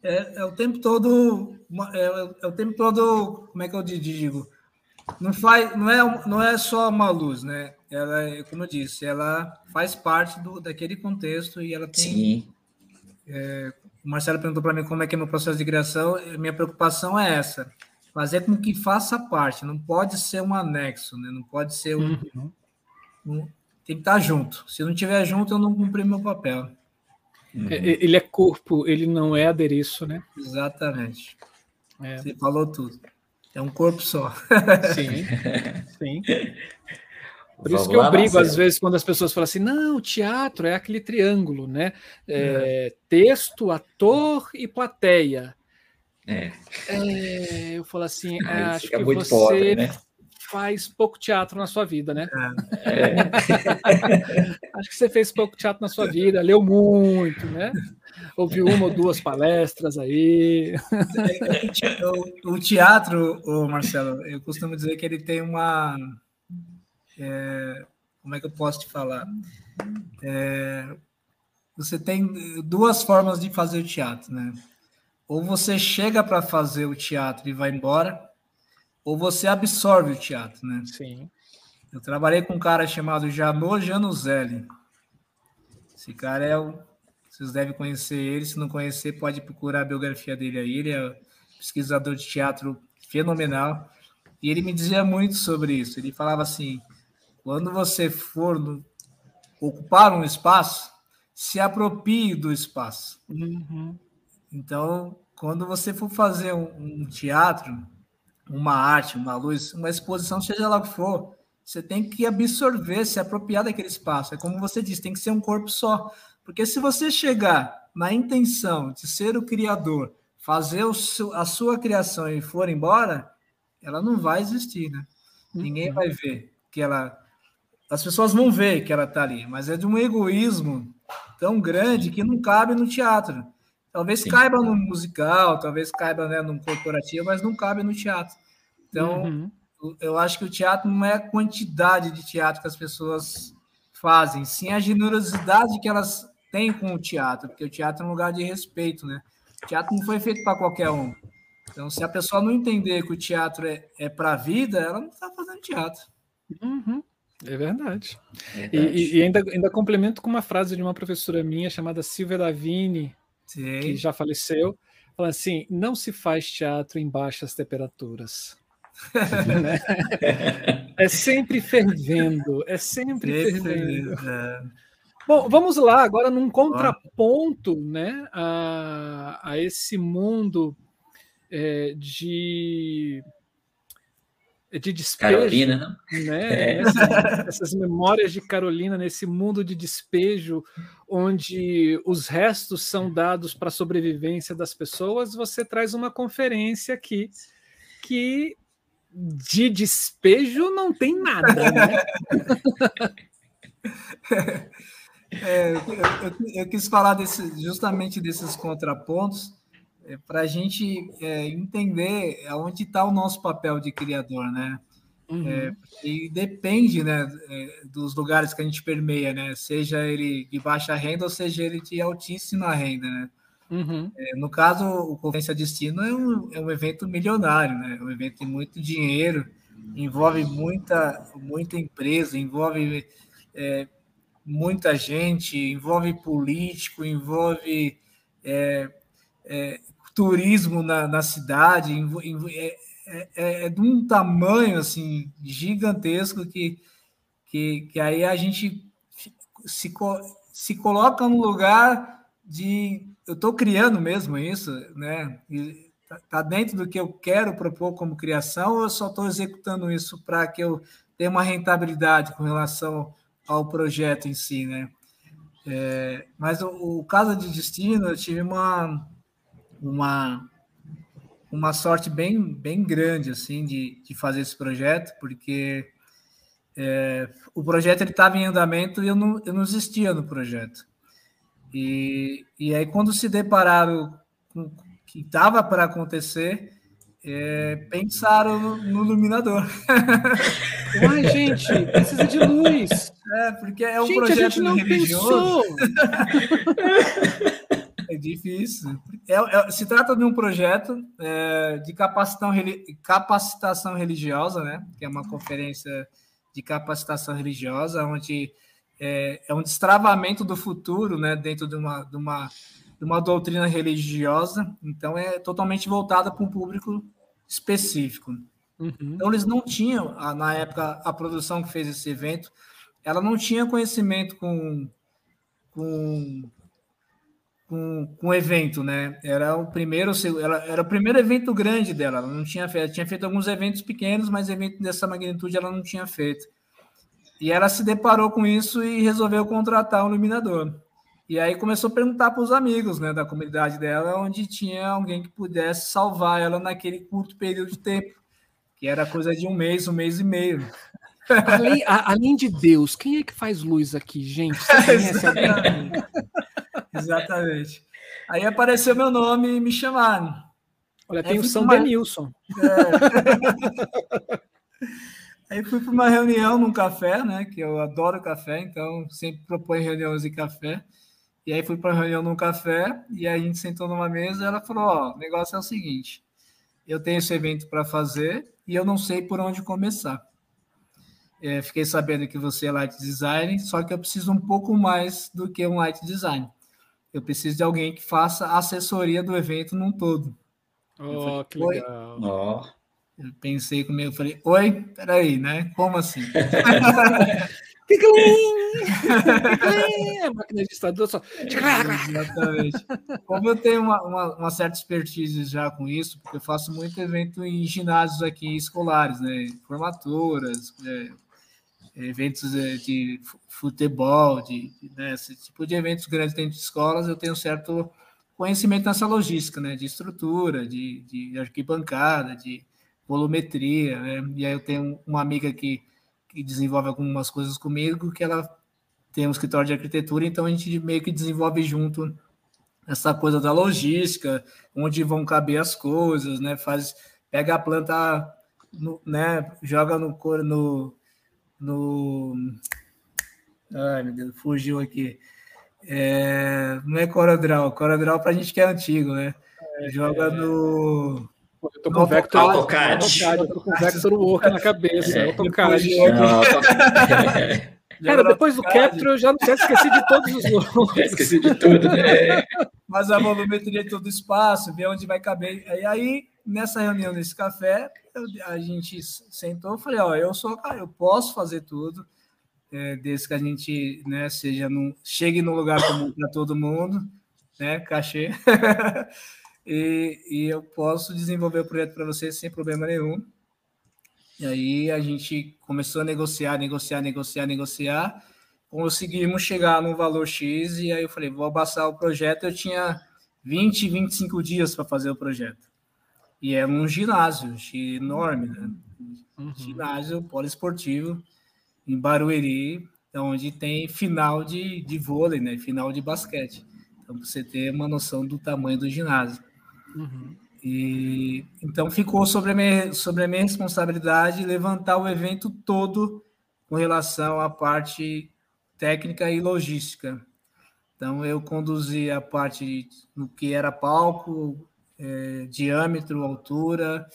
É, é o tempo todo, é, é, o tempo todo, como é que eu digo? Não faz, não é, não é só uma luz, né? Ela, é, como eu disse, ela faz parte do, daquele contexto e ela tem, Sim. É, o Marcelo perguntou para mim como é que é meu processo de criação. Minha preocupação é essa: fazer com que faça parte. Não pode ser um anexo, né? Não pode ser um, uhum. um tem que estar junto. Se não estiver junto, eu não cumpri meu papel. Uhum. Ele é corpo, ele não é adereço, né? Exatamente. É. Você falou tudo. É um corpo só. Sim, sim. Por isso que eu brigo, às vezes, quando as pessoas falam assim: não, o teatro é aquele triângulo, né? É, é. Texto, ator e plateia. É. é eu falo assim: acho que você pobre, né? faz pouco teatro na sua vida, né? É. acho que você fez pouco teatro na sua vida, leu muito, né? Ouviu uma ou duas palestras aí. o teatro, Marcelo, eu costumo dizer que ele tem uma é, como é que eu posso te falar? É, você tem duas formas de fazer o teatro, né? Ou você chega para fazer o teatro e vai embora, ou você absorve o teatro, né? Sim. Eu trabalhei com um cara chamado Janô Januzelli. Esse cara é o. Vocês devem conhecer ele. Se não conhecer, pode procurar a biografia dele aí. Ele é pesquisador de teatro fenomenal. E ele me dizia muito sobre isso. Ele falava assim: quando você for no, ocupar um espaço, se aproprie do espaço. Uhum. Então, quando você for fazer um, um, teatro, uma arte, uma luz, uma exposição, seja lá o que for, você tem que absorver, se apropriar daquele espaço. É como você disse, tem que ser um corpo só. Porque se você chegar na intenção de ser o criador, fazer o seu, a sua criação e for embora, ela não vai existir, né? Uhum. Ninguém vai ver que ela as pessoas vão ver que ela está ali, mas é de um egoísmo tão grande que não cabe no teatro. Talvez Sim. caiba no musical, talvez caiba né, no corporativo, mas não cabe no teatro. Então, uhum. eu acho que o teatro não é a quantidade de teatro que as pessoas fazem, sim a generosidade que elas têm com o teatro, porque o teatro é um lugar de respeito, né? O teatro não foi feito para qualquer um. Então, se a pessoa não entender que o teatro é, é para a vida, ela não está fazendo teatro. Uhum. É verdade. verdade. E, e, ainda, ainda complemento com uma frase de uma professora minha chamada Silvia Davini, Sim. que já faleceu, fala assim: não se faz teatro em baixas temperaturas. É sempre fervendo, é sempre Esse fervendo. É. Bom, vamos lá agora num contraponto né, a, a esse mundo é, de de despejo. Carolina, né? É. Essas, essas, memórias de Carolina nesse mundo de despejo, onde os restos são dados para a sobrevivência das pessoas, você traz uma conferência aqui que de despejo não tem nada, né? É, eu, eu, eu, quis falar desse, justamente desses contrapontos é, para a gente é, entender aonde está o nosso papel de criador, né? Uhum. É, e depende, né, é, dos lugares que a gente permeia, né? Seja ele de baixa renda ou seja ele de altíssima renda, né? Uhum. É, no caso, o Conferência Destino é um, é um evento milionário, né? Um evento de muito dinheiro, envolve muita, muita empresa, envolve é, muita gente, envolve político, envolve é, turismo na, na cidade, é, é, é, de um tamanho assim gigantesco que, que, que aí a gente se, se coloca no lugar de eu estou criando mesmo isso, né? E tá, tá dentro do que eu quero propor como criação, ou eu só estou executando isso para que eu tenha uma rentabilidade com relação ao projeto em si, né? É, mas o, o Casa de Destino, eu tive uma, uma, uma sorte bem, bem grande assim de, de fazer esse projeto, porque é, o projeto estava em andamento e eu não, eu não existia no projeto. E, e aí, quando se depararam com que estava para acontecer, é, pensaram no, no iluminador. Ai, gente, precisa de luz. É, porque é um gente, projeto a gente não religioso. Pensou. Difícil. É, é, se trata de um projeto é, de capacitação, capacitação religiosa, né? Que é uma conferência de capacitação religiosa, onde é, é um destravamento do futuro, né? Dentro de uma, de uma, uma doutrina religiosa, então é totalmente voltada para um público específico. Uhum. Então eles não tinham, na época, a produção que fez esse evento, ela não tinha conhecimento com, com com, com o evento, né? Era o primeiro, ela, era o primeiro evento grande dela. Ela não tinha feito, tinha feito alguns eventos pequenos, mas evento dessa magnitude ela não tinha feito. E ela se deparou com isso e resolveu contratar um iluminador. E aí começou a perguntar para os amigos, né, da comunidade dela, onde tinha alguém que pudesse salvar ela naquele curto período de tempo, que era coisa de um mês, um mês e meio. Além, a, além de Deus, quem é que faz luz aqui, gente? Você conhece alguém? Exatamente. Aí apareceu meu nome e me chamaram. Olha, tem o São uma... Denilson. É. Aí fui para uma reunião num café, né? Que eu adoro café, então sempre proponho reuniões de café. E aí fui para a reunião num café e a gente sentou numa mesa e ela falou: Ó, o negócio é o seguinte, eu tenho esse evento para fazer e eu não sei por onde começar. É, fiquei sabendo que você é light design, só que eu preciso um pouco mais do que um light design. Eu preciso de alguém que faça assessoria do evento num todo. Oh, falei, que legal. Oh. Eu pensei comigo, falei, oi, peraí, né? Como assim? é máquina de estador só. Exatamente. Como eu tenho uma, uma, uma, certa expertise já com isso, porque eu faço muito evento em ginásios aqui escolares, né? Formaturas, é, eventos é, de futebol, de, de né, esse tipo de eventos grandes dentro de escolas, eu tenho certo conhecimento nessa logística, né, de estrutura, de, de arquibancada, de volumetria, né, e aí eu tenho uma amiga que, que desenvolve algumas coisas comigo, que ela tem um escritório de arquitetura, então a gente meio que desenvolve junto essa coisa da logística, onde vão caber as coisas, né, faz, pega a planta, no, né, joga no, no no. Ai, meu Deus, fugiu aqui. É, não é Corodral, Corodral para a gente que é antigo, né? É, Joga no. Eu tô com o Vector, AutoCAD. Eu tô com o Vector Work na cabeça. É. AutoCAD. Cara, depois do Capture eu já não sei, esqueci de todos os nomes. esqueci de tudo, né? Mas a volumetria de todo o espaço, ver onde vai caber. E aí, nessa reunião, nesse café, eu, a gente sentou falei, ó, eu sou, cara, eu posso fazer tudo, é, desde que a gente, né, seja no, chegue no lugar comum para todo mundo, né, cachê, e, e eu posso desenvolver o projeto para vocês sem problema nenhum. E aí a gente começou a negociar, negociar, negociar, negociar, conseguimos chegar no valor X, e aí eu falei, vou abaixar o projeto, eu tinha 20, 25 dias para fazer o projeto. E é um ginásio enorme, né? Uhum. Ginásio poliesportivo em Barueri, onde tem final de, de vôlei, né? Final de basquete. Então, você ter uma noção do tamanho do ginásio. Uhum. E então ficou sobre a, minha, sobre a minha responsabilidade levantar o evento todo com relação à parte técnica e logística. Então eu conduzi a parte no que era palco, é, diâmetro, altura,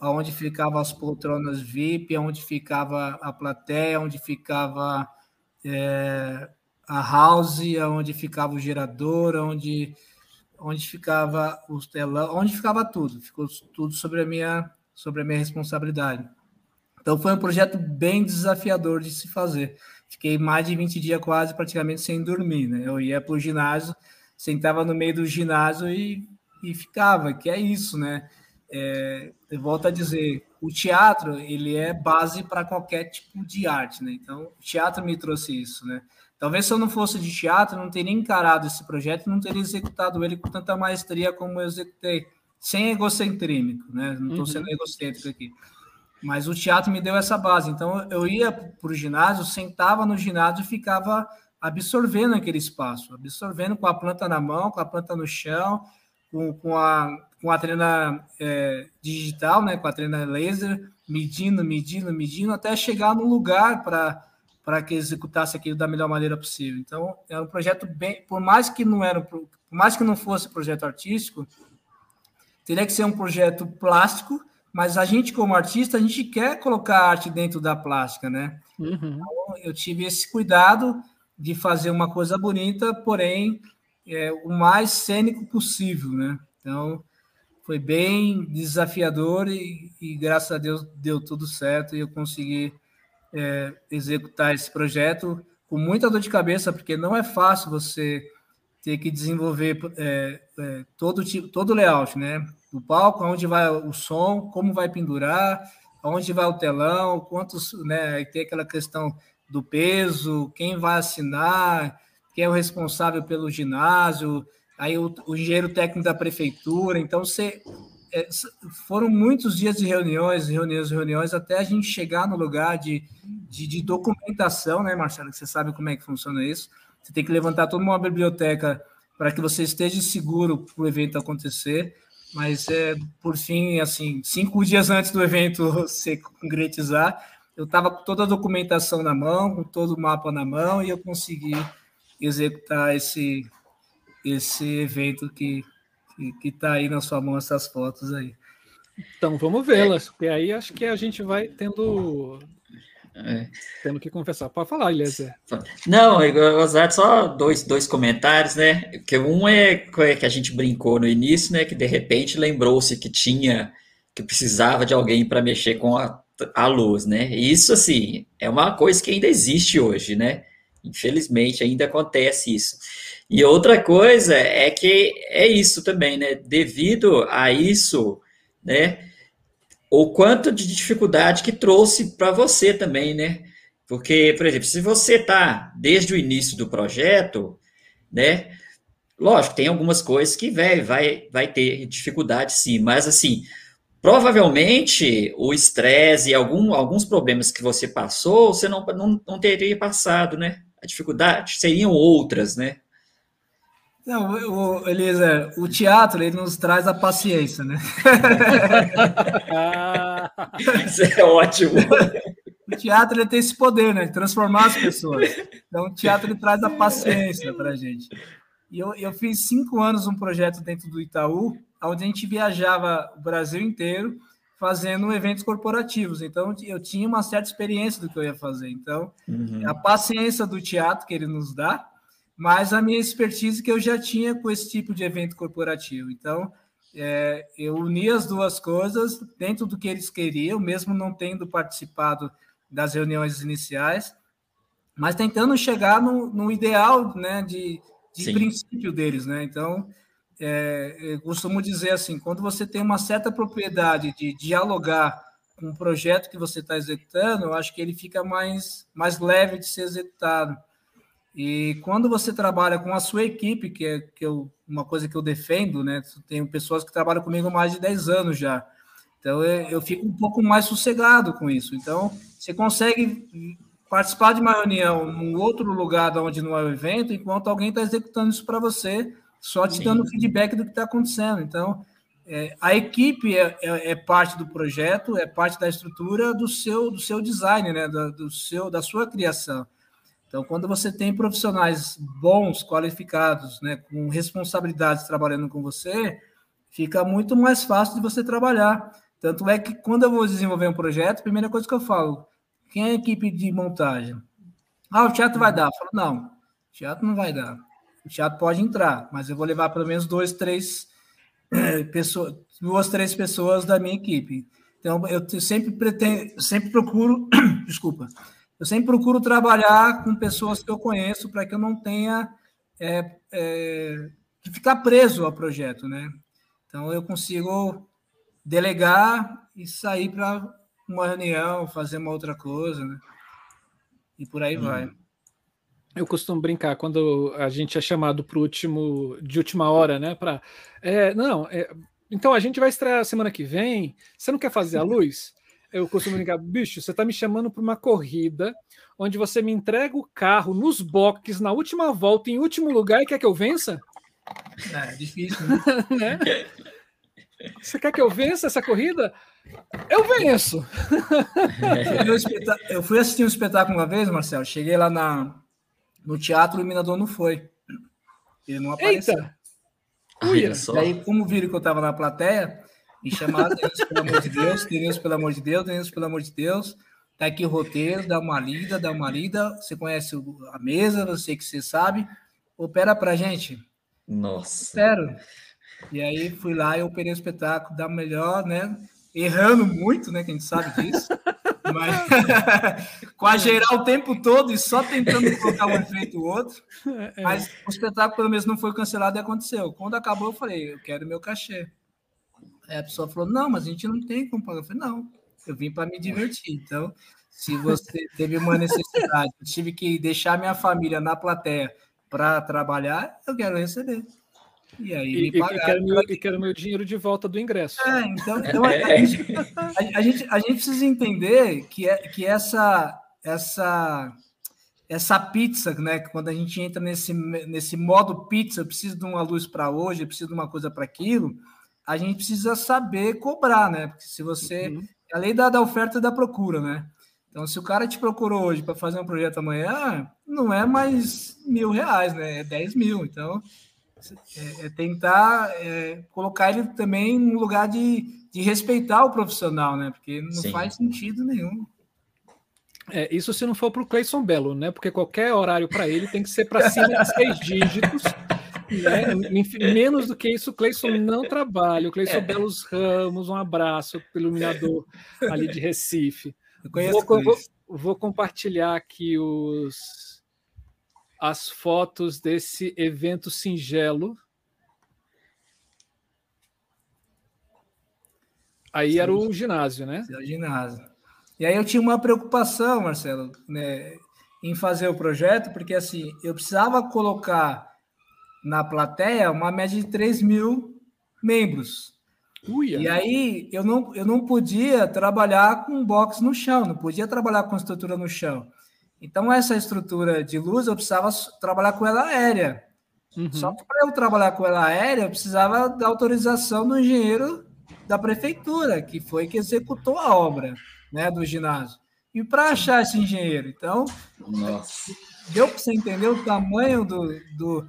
aonde ficavam as poltronas VIP, onde ficava a plateia, onde ficava é, a house, onde ficava o gerador, onde, onde ficava os telão, onde ficava tudo, ficou tudo sobre a minha sobre a minha responsabilidade. Então foi um projeto bem desafiador de se fazer. Fiquei mais de 20 dias quase praticamente sem dormir, né? Eu ia para o ginásio, sentava no meio do ginásio e e ficava, que é isso, né? É, eu volto a dizer, o teatro ele é base para qualquer tipo de arte, né? Então, o teatro me trouxe isso, né? Talvez se eu não fosse de teatro, não teria encarado esse projeto, não teria executado ele com tanta maestria como eu executei, sem egocentrímico, né? Não estou uhum. sendo egocêntrico aqui. Mas o teatro me deu essa base. Então, eu ia para o ginásio, sentava no ginásio e ficava absorvendo aquele espaço, absorvendo com a planta na mão, com a planta no chão, com, com, a, com a treina é, digital, né, com a treina laser, medindo, medindo, medindo, até chegar no lugar para para que executasse aquilo da melhor maneira possível. Então, era um projeto bem, por mais que não era, por mais que não fosse projeto artístico, teria que ser um projeto plástico, mas a gente como artista, a gente quer colocar arte dentro da plástica, né? Uhum. Então, eu tive esse cuidado de fazer uma coisa bonita, porém é, o mais cênico possível, né? Então, foi bem desafiador e, e graças a Deus deu tudo certo e eu consegui é, executar esse projeto com muita dor de cabeça, porque não é fácil você ter que desenvolver é, é, todo tipo, todo layout, né? Do palco, onde vai o som, como vai pendurar, onde vai o telão, quantos, né? Tem aquela questão do peso, quem vai assinar, quem é o responsável pelo ginásio, aí o, o engenheiro técnico da prefeitura. Então, você, é, foram muitos dias de reuniões, reuniões, reuniões, até a gente chegar no lugar de, de, de, documentação, né, Marcelo? Você sabe como é que funciona isso. Você tem que levantar toda uma biblioteca para que você esteja seguro para o evento acontecer. Mas, é, por fim, assim, cinco dias antes do evento se concretizar, eu estava com toda a documentação na mão, com todo o mapa na mão, e eu consegui executar esse, esse evento que que está aí na sua mão essas fotos aí. Então vamos vê-las, porque aí acho que a gente vai tendo é. tendo que confessar. Pode falar, Eliezer. Não, Osar, só dois, dois comentários, né? Que um é que a gente brincou no início, né? Que de repente lembrou-se que tinha que precisava de alguém para mexer com a, a luz, né? Isso assim é uma coisa que ainda existe hoje, né? Infelizmente, ainda acontece isso. E outra coisa é que é isso também, né? Devido a isso, né? O quanto de dificuldade que trouxe para você também, né? Porque, por exemplo, se você está desde o início do projeto, né? Lógico, tem algumas coisas que vai, vai, vai ter dificuldade, sim, mas assim, provavelmente o estresse e algum, alguns problemas que você passou, você não, não, não teria passado, né? A dificuldade seriam outras, né? Não, o, Elisa, o teatro ele nos traz a paciência, né? Isso é ótimo. O teatro ele tem esse poder, né? De transformar as pessoas. Então, o teatro ele traz a paciência para a gente. E eu, eu fiz cinco anos um projeto dentro do Itaú, onde a gente viajava o Brasil inteiro fazendo eventos corporativos. Então, eu tinha uma certa experiência do que eu ia fazer. Então, uhum. a paciência do teatro que ele nos dá, mas a minha expertise que eu já tinha com esse tipo de evento corporativo. Então, é, eu uni as duas coisas dentro do que eles queriam, mesmo não tendo participado das reuniões iniciais, mas tentando chegar no, no ideal né, de, de princípio deles. Né? Então, é, eu costumo dizer assim, quando você tem uma certa propriedade de dialogar com o projeto que você está executando, eu acho que ele fica mais, mais leve de ser executado. E quando você trabalha com a sua equipe, que é que eu, uma coisa que eu defendo, né? Tenho pessoas que trabalham comigo mais de 10 anos já. Então eu, eu fico um pouco mais sossegado com isso. Então, você consegue participar de uma reunião num outro lugar onde não é o evento, enquanto alguém está executando isso para você só te Sim. dando feedback do que está acontecendo. Então, é, a equipe é, é, é, parte do projeto, é parte da estrutura do seu, do seu design, né? Da, do seu, da sua criação. Então, quando você tem profissionais bons, qualificados, né, com responsabilidades trabalhando com você, fica muito mais fácil de você trabalhar. Tanto é que quando eu vou desenvolver um projeto, a primeira coisa que eu falo, quem é a equipe de montagem? Ah, o teatro vai dar. Eu falo, não, teatro não vai dar. O teatro pode entrar, mas eu vou levar pelo menos dois, três é, pessoas, duas, três pessoas da minha equipe. Então, eu sempre pretendo, sempre procuro, desculpa, eu sempre procuro trabalhar com pessoas que eu conheço para que eu não tenha é, é, que ficar preso ao projeto, né? Então, eu consigo delegar e sair para uma reunião, fazer uma outra coisa, né? E por aí hum. vai. Eu costumo brincar quando a gente é chamado para último de última hora, né? Para é, não, é, então a gente vai estrear semana que vem. Você não quer fazer a luz? Eu costumo brincar, bicho, você está me chamando para uma corrida onde você me entrega o carro nos boxes na última volta, em último lugar, e quer que eu vença? É, difícil, né? né? Você quer que eu vença essa corrida? Eu venço. Eu fui assistir um espetáculo uma vez, Marcelo. Cheguei lá na, no teatro, o iluminador não foi. Ele não apareceu. Eita! Uia. E aí, como viram que eu estava na plateia, me chamaram, Denilson, pelo amor de Deus, Denilson, pelo amor de Deus, Denilson, pelo amor de Deus. Tá aqui o roteiro, dá uma lida, dá uma lida. Você conhece a mesa, eu sei que você sabe. Opera pra gente. Nossa. Sério. E aí fui lá e operei o espetáculo da melhor, né? Errando muito, né? Que a gente sabe disso. Mas com a geral o tempo todo e só tentando colocar um efeito ou outro. É. Mas o espetáculo, pelo menos, não foi cancelado e aconteceu. Quando acabou, eu falei, eu quero meu cachê. Aí a pessoa falou, não, mas a gente não tem como pagar. Eu falei, não, eu vim para me divertir. Então, se você teve uma necessidade, eu tive que deixar minha família na plateia para trabalhar, eu quero receber. E aí e, me pagaram. E quero, meu, e quero meu dinheiro de volta do ingresso. É, então, então a, a, gente, a, gente, a gente precisa entender que, é, que essa, essa, essa pizza, né? Quando a gente entra nesse, nesse modo pizza, eu preciso de uma luz para hoje, eu preciso de uma coisa para aquilo, a gente precisa saber cobrar, né? Porque se você. Uhum. É a lei da, da oferta e da procura, né? Então, se o cara te procurou hoje para fazer um projeto amanhã, não é mais mil reais, né? É 10 mil. Então, é, é tentar é, colocar ele também no lugar de, de respeitar o profissional, né? Porque não Sim. faz sentido nenhum. É, isso se não for para o Cleison Belo, né? Porque qualquer horário para ele tem que ser para cima de seis dígitos. Né? Menos do que isso, o Cleison não trabalha. O Cleison é. Belos Ramos, um abraço para o iluminador ali de Recife. Vou, vou, vou compartilhar aqui os, as fotos desse evento singelo. Aí Sim. era o ginásio, né? Era o ginásio. E aí eu tinha uma preocupação, Marcelo, né, em fazer o projeto, porque assim, eu precisava colocar na plateia uma média de 3 mil membros. Uia. E aí eu não, eu não podia trabalhar com box no chão, não podia trabalhar com estrutura no chão. Então, essa estrutura de luz, eu precisava trabalhar com ela aérea. Uhum. Só que para eu trabalhar com ela aérea, eu precisava da autorização do engenheiro da prefeitura, que foi que executou a obra né, do ginásio. E para achar esse engenheiro? Então, Nossa. deu para você entender o tamanho do, do,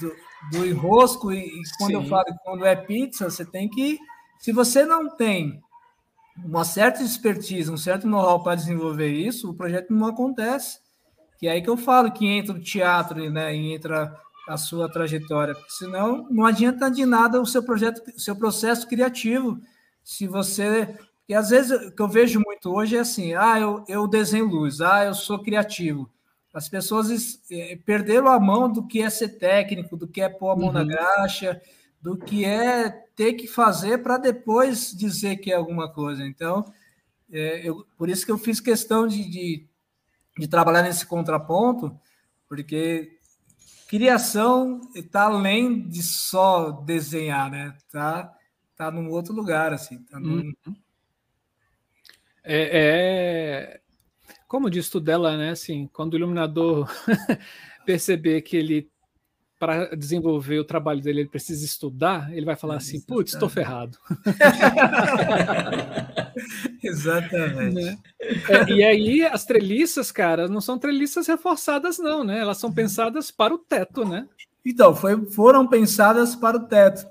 do, do enrosco. E, e quando Sim. eu falo que quando é pizza, você tem que. Se você não tem uma certa expertise, um certo know-how para desenvolver isso, o projeto não acontece. Que é aí que eu falo que entra o teatro, né, e entra a sua trajetória, porque senão não adianta de nada o seu projeto, o seu processo criativo. Se você, e às vezes o que eu vejo muito hoje é assim, ah, eu, eu desenho luz, ah, eu sou criativo. As pessoas eh, perderam a mão do que é ser técnico, do que é pôr a mão uhum. na graxa, do que é ter que fazer para depois dizer que é alguma coisa. Então, é, eu, por isso que eu fiz questão de, de, de trabalhar nesse contraponto, porque criação está além de só desenhar, né? Tá, tá num outro lugar, assim. Tá num... Uhum. é, é, como diz dela, né? Assim, quando o iluminador perceber que ele para desenvolver o trabalho dele, ele precisa estudar, ele vai falar assim: putz, estou ferrado. Exatamente. Né? É, e aí, as treliças, cara, não são treliças reforçadas, não, né? Elas são pensadas para o teto, né? Então, foi, foram pensadas para o teto.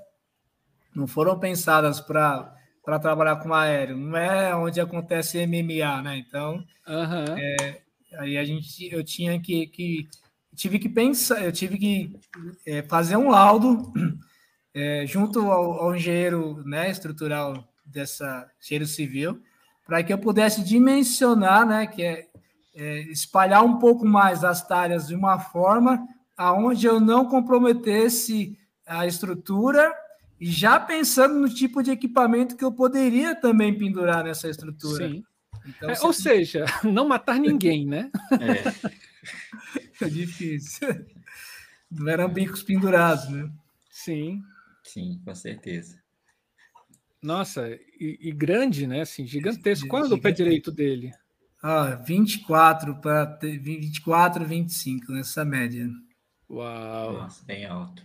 Não foram pensadas para para trabalhar com aéreo. Não é onde acontece MMA, né? Então, uhum. é, aí a gente, eu tinha que, que tive que pensar, eu tive que é, fazer um laudo é, junto ao, ao, engenheiro né, estrutural dessa engenheiro civil, para que eu pudesse dimensionar, né, que é, é, espalhar um pouco mais as talhas de uma forma aonde eu não comprometesse a estrutura e já pensando no tipo de equipamento que eu poderia também pendurar nessa estrutura. Sim. Então, é, ou seja, não matar ninguém, né? É. é difícil. Não eram bicos pendurados, né? Sim. Sim, com certeza. Nossa, e, e grande, né? Assim, gigantesco. Qual é o pé direito dele? Ah, 24 para 24, 25 nessa média. Uau! Nossa, bem alto.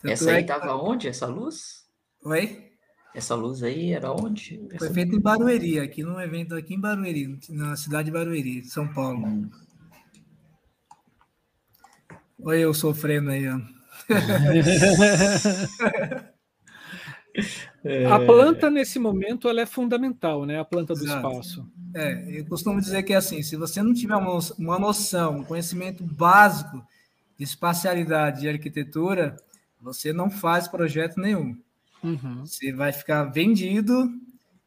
Tanto essa aí estava é... onde, essa luz? Oi? Essa luz aí era onde? Foi feita em Barueri, aqui num evento aqui em Barueri, na cidade de Barueri, São Paulo. Hum. Olha eu sofrendo aí, ó. A planta, nesse momento, ela é fundamental, né? A planta do Exato. espaço. É, eu costumo dizer que é assim, se você não tiver uma noção, um conhecimento básico espacialidade e arquitetura, você não faz projeto nenhum. Uhum. Você vai ficar vendido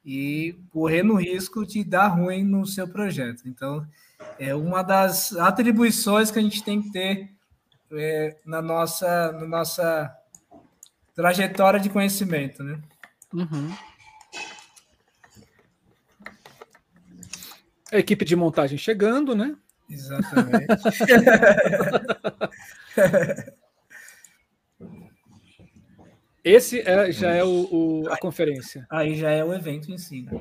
e correndo risco de dar ruim no seu projeto. Então, é uma das atribuições que a gente tem que ter é, na, nossa, na nossa trajetória de conhecimento, né? Uhum. A equipe de montagem chegando, né? Exatamente. Esse é, já é o, o, a conferência. Aí já é o evento em si. Né?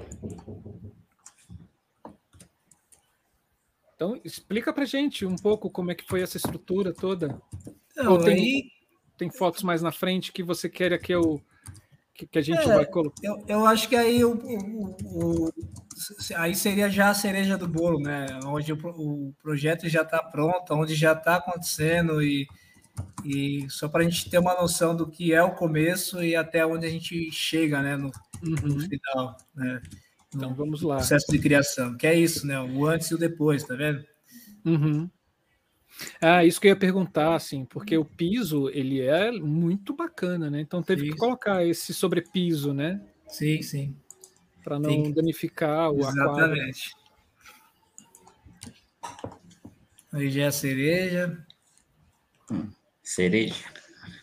Então, explica para gente um pouco como é que foi essa estrutura toda. Não, Ou tem, aí, tem fotos mais na frente que você quer que eu que, que a gente É, vai colocar. eu, eu acho que aí o, o- o- aí seria já a cereja do bolo, né? Onde o, o projeto já está pronto, onde já está acontecendo e, e só para a gente ter uma noção do que é o começo e até onde a gente chega, né? No, no Uhum. final, né? Então vamos lá. processo de criação, que é isso, né? O antes e o depois, tá vendo? Uhum. Ah, isso que eu ia perguntar, assim, porque o piso ele é muito bacana, né? Então teve que Isso. colocar esse sobrepiso, né? Sim, sim, Para não que- danificar o aquário. exatamente. Aí já é a cereja. Cereja.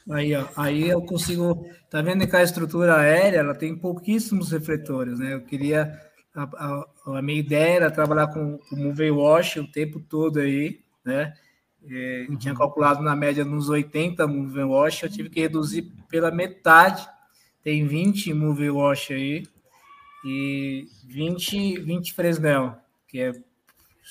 Aí, ó, aí eu consigo. Tá vendo que a estrutura aérea ela tem pouquíssimos refletores, né? Eu queria. A, a- a minha ideia era trabalhar com o movie wash o tempo todo aí, né? É, eu Tinha calculado na média nos 80 movie wash, eu tive que reduzir pela metade. Tem 20 movie wash aí e 20, 20 Fresnel, que é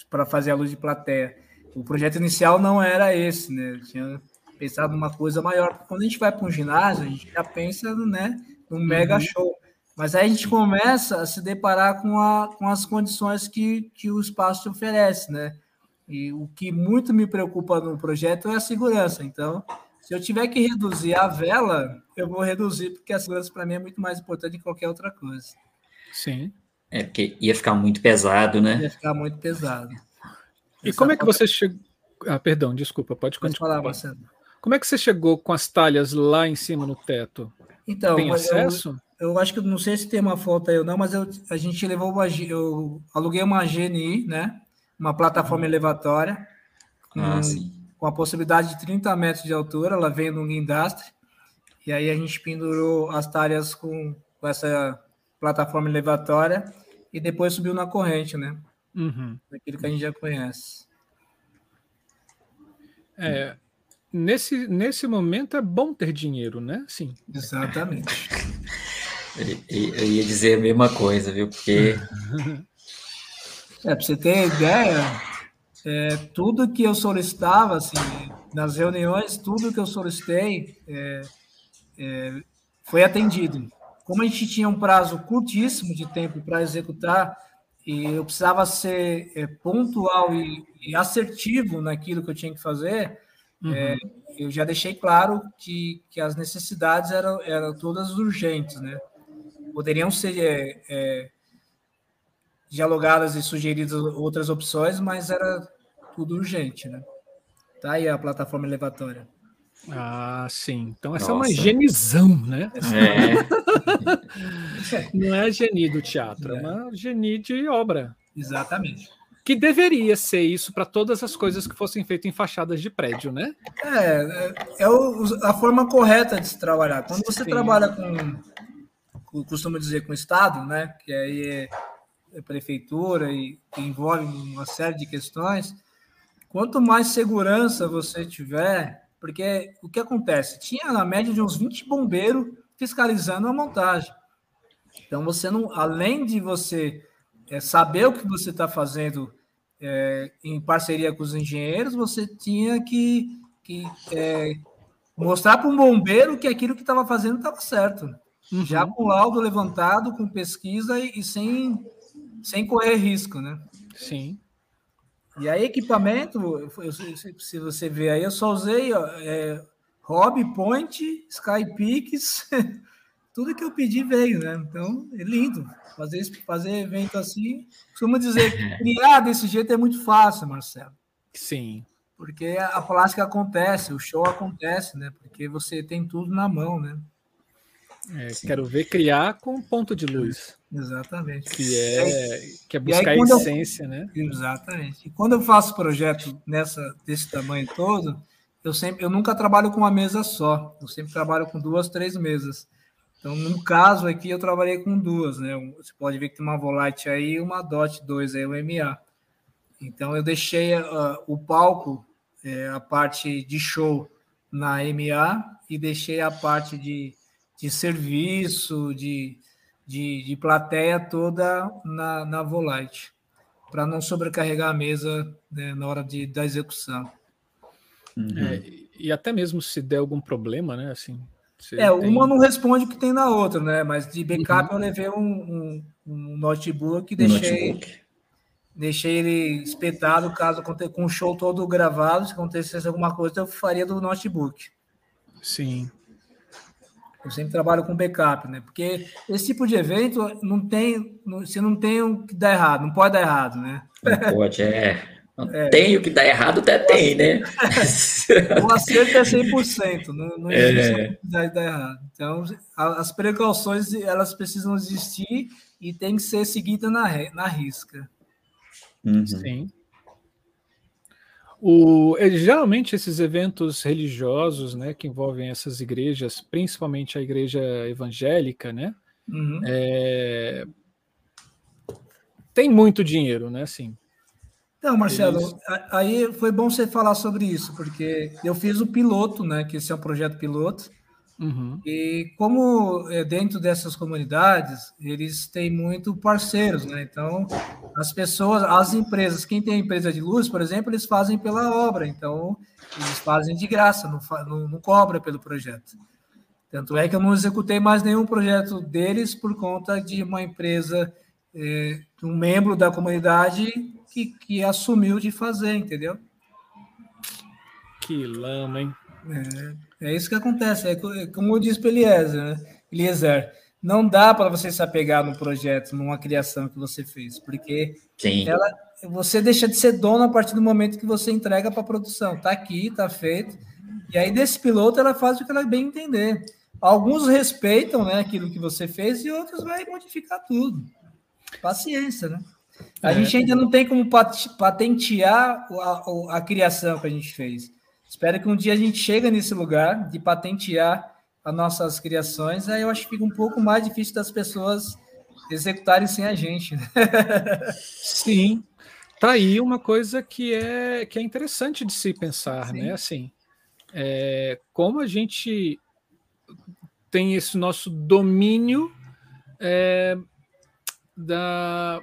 para fazer a luz de plateia. O projeto inicial não era esse, né? Eu tinha pensado numa coisa maior. Quando a gente vai para um ginásio, a gente já pensa né, num mega show. Mas aí a gente começa a se deparar com, a, com as condições que, que o espaço te oferece, né? E o que muito me preocupa no projeto é a segurança. Então, se eu tiver que reduzir a vela, eu vou reduzir, porque a segurança para mim é muito mais importante que qualquer outra coisa. Sim. É porque ia ficar muito pesado, né? Ia ficar muito pesado. E Essa como é que foto- você chegou? Ah, perdão, desculpa, pode Pode continuar. falar, Marcelo. Como é que você chegou com as talhas lá em cima no teto? Então, Tem mas eu- acesso? Eu acho que não sei se tem uma foto aí ou não, mas eu, a gente levou uma, eu aluguei uma GNI, né? Uma plataforma elevatória com, Ah, sim. com a possibilidade de 30 metros de altura, ela vem num guindastre, e aí a gente pendurou as talhas com, com essa plataforma elevatória e depois subiu na corrente, né? Uhum. Daquilo que a gente já conhece. É, nesse, nesse momento é bom ter dinheiro, né? Sim. Exatamente. Eu, ia dizer a mesma coisa, viu? Porque É, para você ter ideia, é, tudo que eu solicitava, assim, nas reuniões, tudo que eu solicitei é, é, foi atendido. Como a gente tinha um prazo curtíssimo de tempo para executar, e eu precisava ser é, pontual e, e assertivo naquilo que eu tinha que fazer, é, eu já deixei claro que, que as necessidades eram, eram todas urgentes, né? Poderiam ser é, é, dialogadas e sugeridas outras opções, mas era tudo urgente, né? Tá aí a plataforma elevatória. Ah, sim. Então essa é uma Nossa. genizão, né? é, Não é a geni do teatro, é É. uma geni de obra. Exatamente. Que deveria ser isso para todas as coisas que fossem feitas em fachadas de prédio, né? É, é, é a forma correta de se trabalhar. Quando você Sim. trabalha com, costumo dizer, com o Estado, né? Que aí é, é prefeitura e que envolve uma série de questões. Quanto mais segurança você tiver, porque o que acontece? Tinha na média de uns 20 bombeiros fiscalizando a montagem. Então você não, além de você é, saber o que você está fazendo é, em parceria com os engenheiros, você tinha que, que é, mostrar para um bombeiro que aquilo que estava fazendo estava certo. Uhum. Já com laudo levantado, com pesquisa e, e sem, sem correr risco, né? Sim. E aí, equipamento, eu- se você ver aí, eu só usei ó, é, Hobby, Point, Skypeaks, tudo que eu pedi veio, né? Então, é lindo. Fazer, fazer evento assim, costumo dizer que criar desse jeito é muito fácil, Marcelo. Sim. Porque a plástica acontece, o show acontece, né? Porque você tem tudo na mão, né? É, quero ver criar com ponto de luz. Exatamente. Que é, que é buscar aí, a essência, eu, né? Exatamente. E quando eu faço projeto nessa, desse tamanho todo, eu sempre, eu nunca trabalho com uma mesa só. Eu sempre trabalho com duas, três mesas. Então, no caso aqui, eu trabalhei com duas, né? Você pode ver que tem uma Volite aí e uma DOT 2 aí, o MA. Então, eu deixei uh, o palco é, a parte de show na MA e deixei a parte de, de serviço, de, de, de plateia toda na, na Volite, para não sobrecarregar a mesa né, na hora de, da execução. Uhum. É, e até mesmo se der algum problema, né? Assim, é, tem... uma não responde o que tem na outra, né? Mas de backup uhum. eu levei um, um, um notebook e deixei. Notebook deixei ele espetado caso com o show todo gravado, se acontecesse alguma coisa, eu faria do notebook. Sim. Eu sempre trabalho com backup, né? Porque esse tipo de evento não tem, você não tem o que dar errado, não pode dar errado, né? Não pode, é. É. tem o que dar errado, até tem, né? o acerto é 100%, não, não existe é. dar, dar errado. Então, as precauções, elas precisam existir e tem que ser seguida na, na risca. Uhum. Sim. O, é, geralmente esses eventos religiosos, né, que envolvem essas igrejas, principalmente a igreja evangélica, né, uhum. é, tem muito dinheiro, né, assim. Então, Marcelo, aí foi bom você falar sobre isso, porque eu fiz o piloto, né, que esse é um projeto piloto, Uhum. E como é, dentro dessas comunidades, eles têm muito parceiros, né? Então, as pessoas, as empresas, quem tem empresa de luz, por exemplo, eles fazem pela obra, então eles fazem de graça, não, não, não cobra pelo projeto. Tanto é que eu não executei mais nenhum projeto deles por conta de uma empresa, é, um membro da comunidade que, que assumiu de fazer, entendeu? Que lama, hein? É. É isso que acontece. É, é como eu disse para Eliezer, né? Eliezer, não dá para você se apegar no projeto, numa criação que você fez, porque ela, você deixa de ser dono a partir do momento que você entrega para a produção. Está aqui, está feito. E aí, desse piloto, ela faz o que ela bem entender. Alguns respeitam né, aquilo que você fez e outros vai modificar tudo. Paciência, né? A é. gente ainda não tem como patentear a, a, criação que a gente fez. Espero que um dia a gente chegue nesse lugar de patentear as nossas criações, aí eu acho que fica um pouco mais difícil das pessoas executarem sem a gente. Né? Sim. Tá aí uma coisa que é, que é interessante de se pensar, Sim. né? Assim, é, como a gente tem esse nosso domínio é, da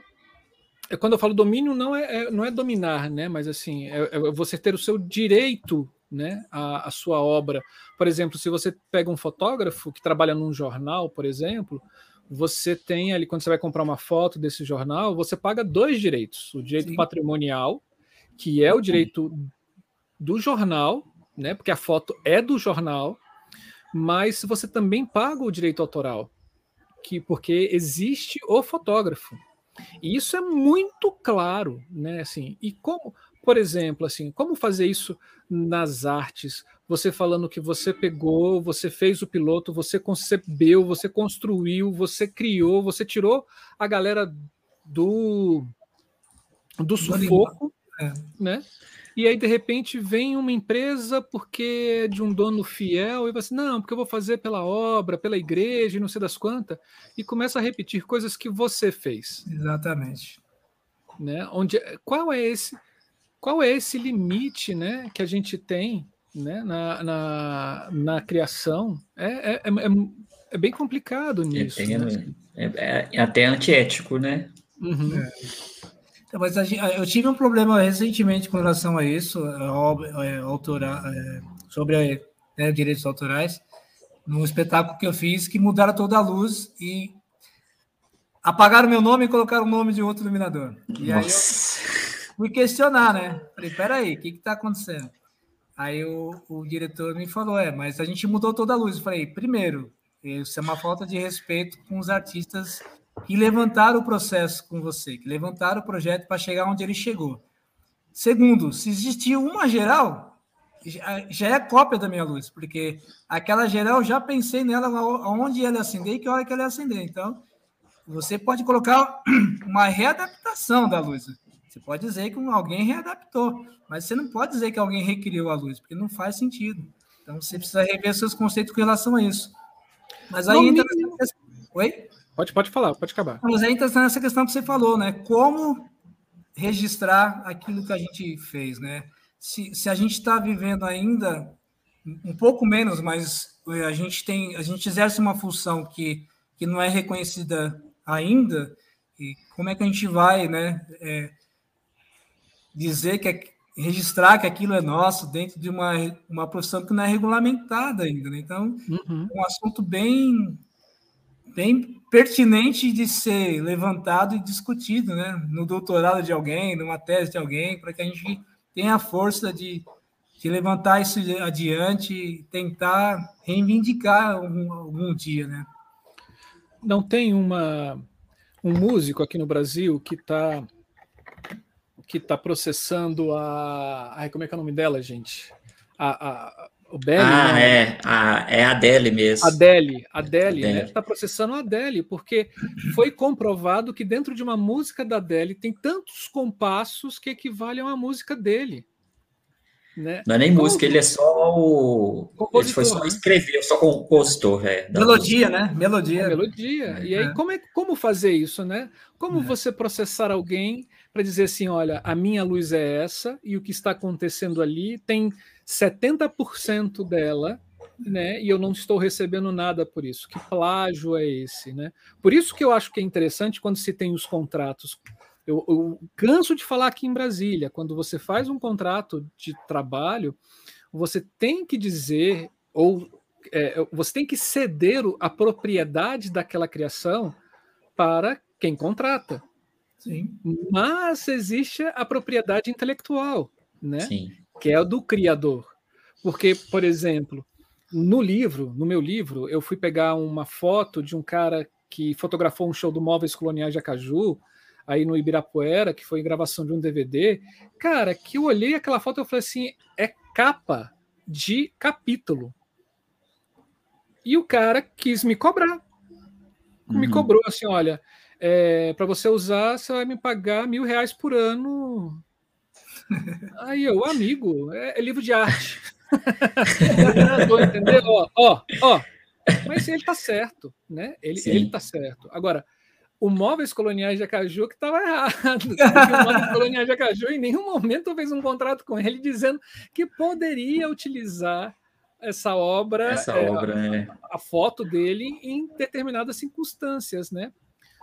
quando eu falo domínio não é, é, não é dominar, né? Mas assim é, é você ter o seu direito né, a, a, sua obra. Por exemplo, se você pega um fotógrafo que trabalha num jornal, por exemplo, você tem ali, quando você vai comprar uma foto desse jornal, você paga dois direitos: o direito Sim. patrimonial, que é o direito do jornal, né, porque a foto é do jornal, mas você também paga o direito autoral, que porque existe o fotógrafo. E isso é muito claro, né? Assim, e como por exemplo, assim, como fazer isso nas artes? Você falando que você pegou, você fez o piloto, você concebeu, você construiu, você criou, você tirou a galera do do sufoco, é. né? E aí, de repente, vem uma empresa porque é de um dono fiel e você, não, porque eu vou fazer pela obra, pela igreja e não sei das quantas, e começa a repetir coisas que você fez. Exatamente. Né? Onde, qual é esse qual é esse limite né, que a gente tem né, na, na, na criação? É, é, é, é, bem complicado nisso. É, né? é, é até antiético, né? Uhum. Mas gente, eu tive um problema recentemente com relação a isso, autora, sobre né, direitos autorais, num espetáculo que eu fiz, que mudaram toda a luz e apagaram meu nome e colocaram o nome de outro iluminador. E Nossa. aí eu, fui questionar, né? Falei, peraí, o que está acontecendo? Aí o, o, diretor me falou, é, mas a gente mudou toda a luz. Eu falei, primeiro, isso é uma falta de respeito com os artistas que levantaram o processo com você, que levantaram o projeto para chegar onde ele chegou. segundo, se existir uma geral, já é cópia da minha luz, porque aquela geral já pensei nela onde ela acender e que hora que ela acender. Então, você pode colocar uma readaptação da luz. Você pode dizer que alguém readaptou, mas você não pode dizer que alguém recriou a luz, porque não faz sentido. Então, você precisa rever seus conceitos com relação a isso. Mas aí entra. Oi? Pode, pode falar, pode acabar. Mas aí entra nessa questão que você falou, né? Como registrar aquilo que a gente fez, né? Se, se a gente está vivendo ainda um pouco menos, mas eh, a gente tem, a gente exerce uma função que, que não é reconhecida ainda, e como é que a gente vai, né? É, dizer que é, registrar que aquilo é nosso dentro de uma, uma profissão que não é regulamentada ainda, né? Então, uhum. é um assunto bem bem pertinente de ser levantado e discutido, né? No doutorado de alguém, numa tese de alguém, para que a gente tenha a força de, de levantar isso adiante e tentar reivindicar algum, algum dia, né? Não tem uma um músico aqui no Brasil que está que tá processando a. Ai, como é que é o nome dela, gente? A, a, o Belly, ah, né? é, a, é a Adele mesmo. Adele, Adele, Adele. Né? Tá processando a Adele, porque foi comprovado que dentro de uma música da Adele tem tantos compassos que equivalem a uma música dele. Né? Não é nem música, ele é só o. Ele foi só né? escrever, só compositor. É, melodia, música. né? Melodia. É, melodia. E aí, é. como, é, como fazer isso, né? Como é. você processar alguém para dizer assim: olha, a minha luz é essa, e o que está acontecendo ali tem 70% dela, né? E eu não estou recebendo nada por isso. Que plágio é esse, né? Por isso que eu acho que é interessante quando se tem os contratos. Eu, eu canso de falar aqui em Brasília, quando você faz um contrato de trabalho, você tem que dizer ou é, você tem que ceder a propriedade daquela criação para quem contrata. Sim. Mas existe a propriedade intelectual, né? Sim que é o do criador. Porque, por exemplo, no livro, no meu livro, eu fui pegar uma foto de um cara que fotografou um show do Móveis Coloniais de Acaju, aí no Ibirapuera, que foi gravação de um DVD. Cara, que eu olhei aquela foto e falei assim, é capa de capítulo. E o cara quis me cobrar. Uhum. Me cobrou assim, olha, é, para você usar, você vai me pagar mil reais por ano Aí eu, amigo, é, é livro de arte. entendeu? Ó, ó, ó. Mas ele tá certo, né? Ele, ele tá certo. Agora, o Móveis Coloniais de Acaju que estava errado. o Móveis Coloniais de Acaju em nenhum momento fez um contrato com ele dizendo que poderia utilizar essa obra, essa é, obra a, é. a, foto dele em determinadas circunstâncias, né?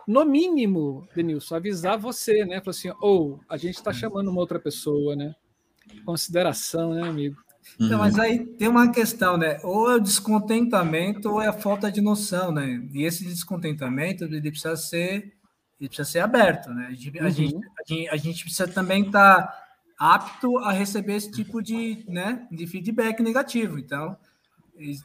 No mínimo, Denilson, avisar você, né? Falar assim, ou oh, a gente está chamando uma outra pessoa, né? Consideração, né, amigo? Então, mas aí tem uma questão, né? Ou é o descontentamento ou é a falta de noção, né? E esse descontentamento ele precisa ser, ele precisa ser aberto, né? A gente, uhum. a gente, a gente, a gente precisa também estar tá apto a receber esse tipo de, né, de feedback negativo. Então,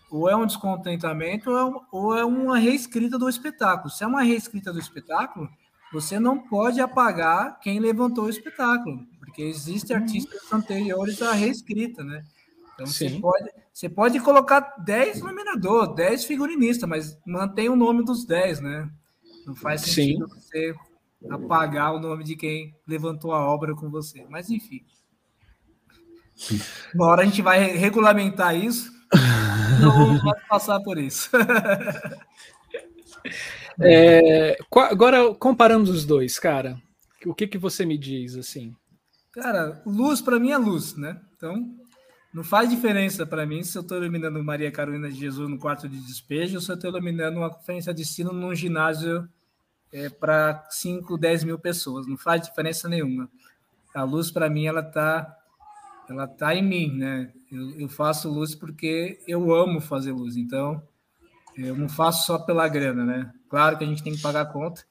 ou é um descontentamento ou é, é uma reescrita do espetáculo. Se é uma reescrita do espetáculo, você não pode apagar quem levantou o espetáculo, porque existem uhum. artistas anteriores à reescrita, né? Então você pode, você pode colocar 10 iluminadores, 10 figurinistas, mas mantém o nome dos 10, né? Não faz sentido Sim. você apagar o nome de quem levantou a obra com você. Mas enfim. Uma hora a gente vai regulamentar isso não vamos passar por isso. É, agora, comparando os dois, cara, o que, que você me diz, assim? Cara, luz para mim é luz, né? Então, não faz diferença para mim se eu estou iluminando Maria Carolina de Jesus no quarto de despejo ou se eu estou iluminando uma conferência de ensino num ginásio é, para 5, 10 mil pessoas. Não faz diferença nenhuma. A luz, para mim, ela está ela tá em mim, né? Eu, eu, faço luz porque eu amo fazer luz, então eu não faço só pela grana, né? Claro que a gente tem que pagar a conta,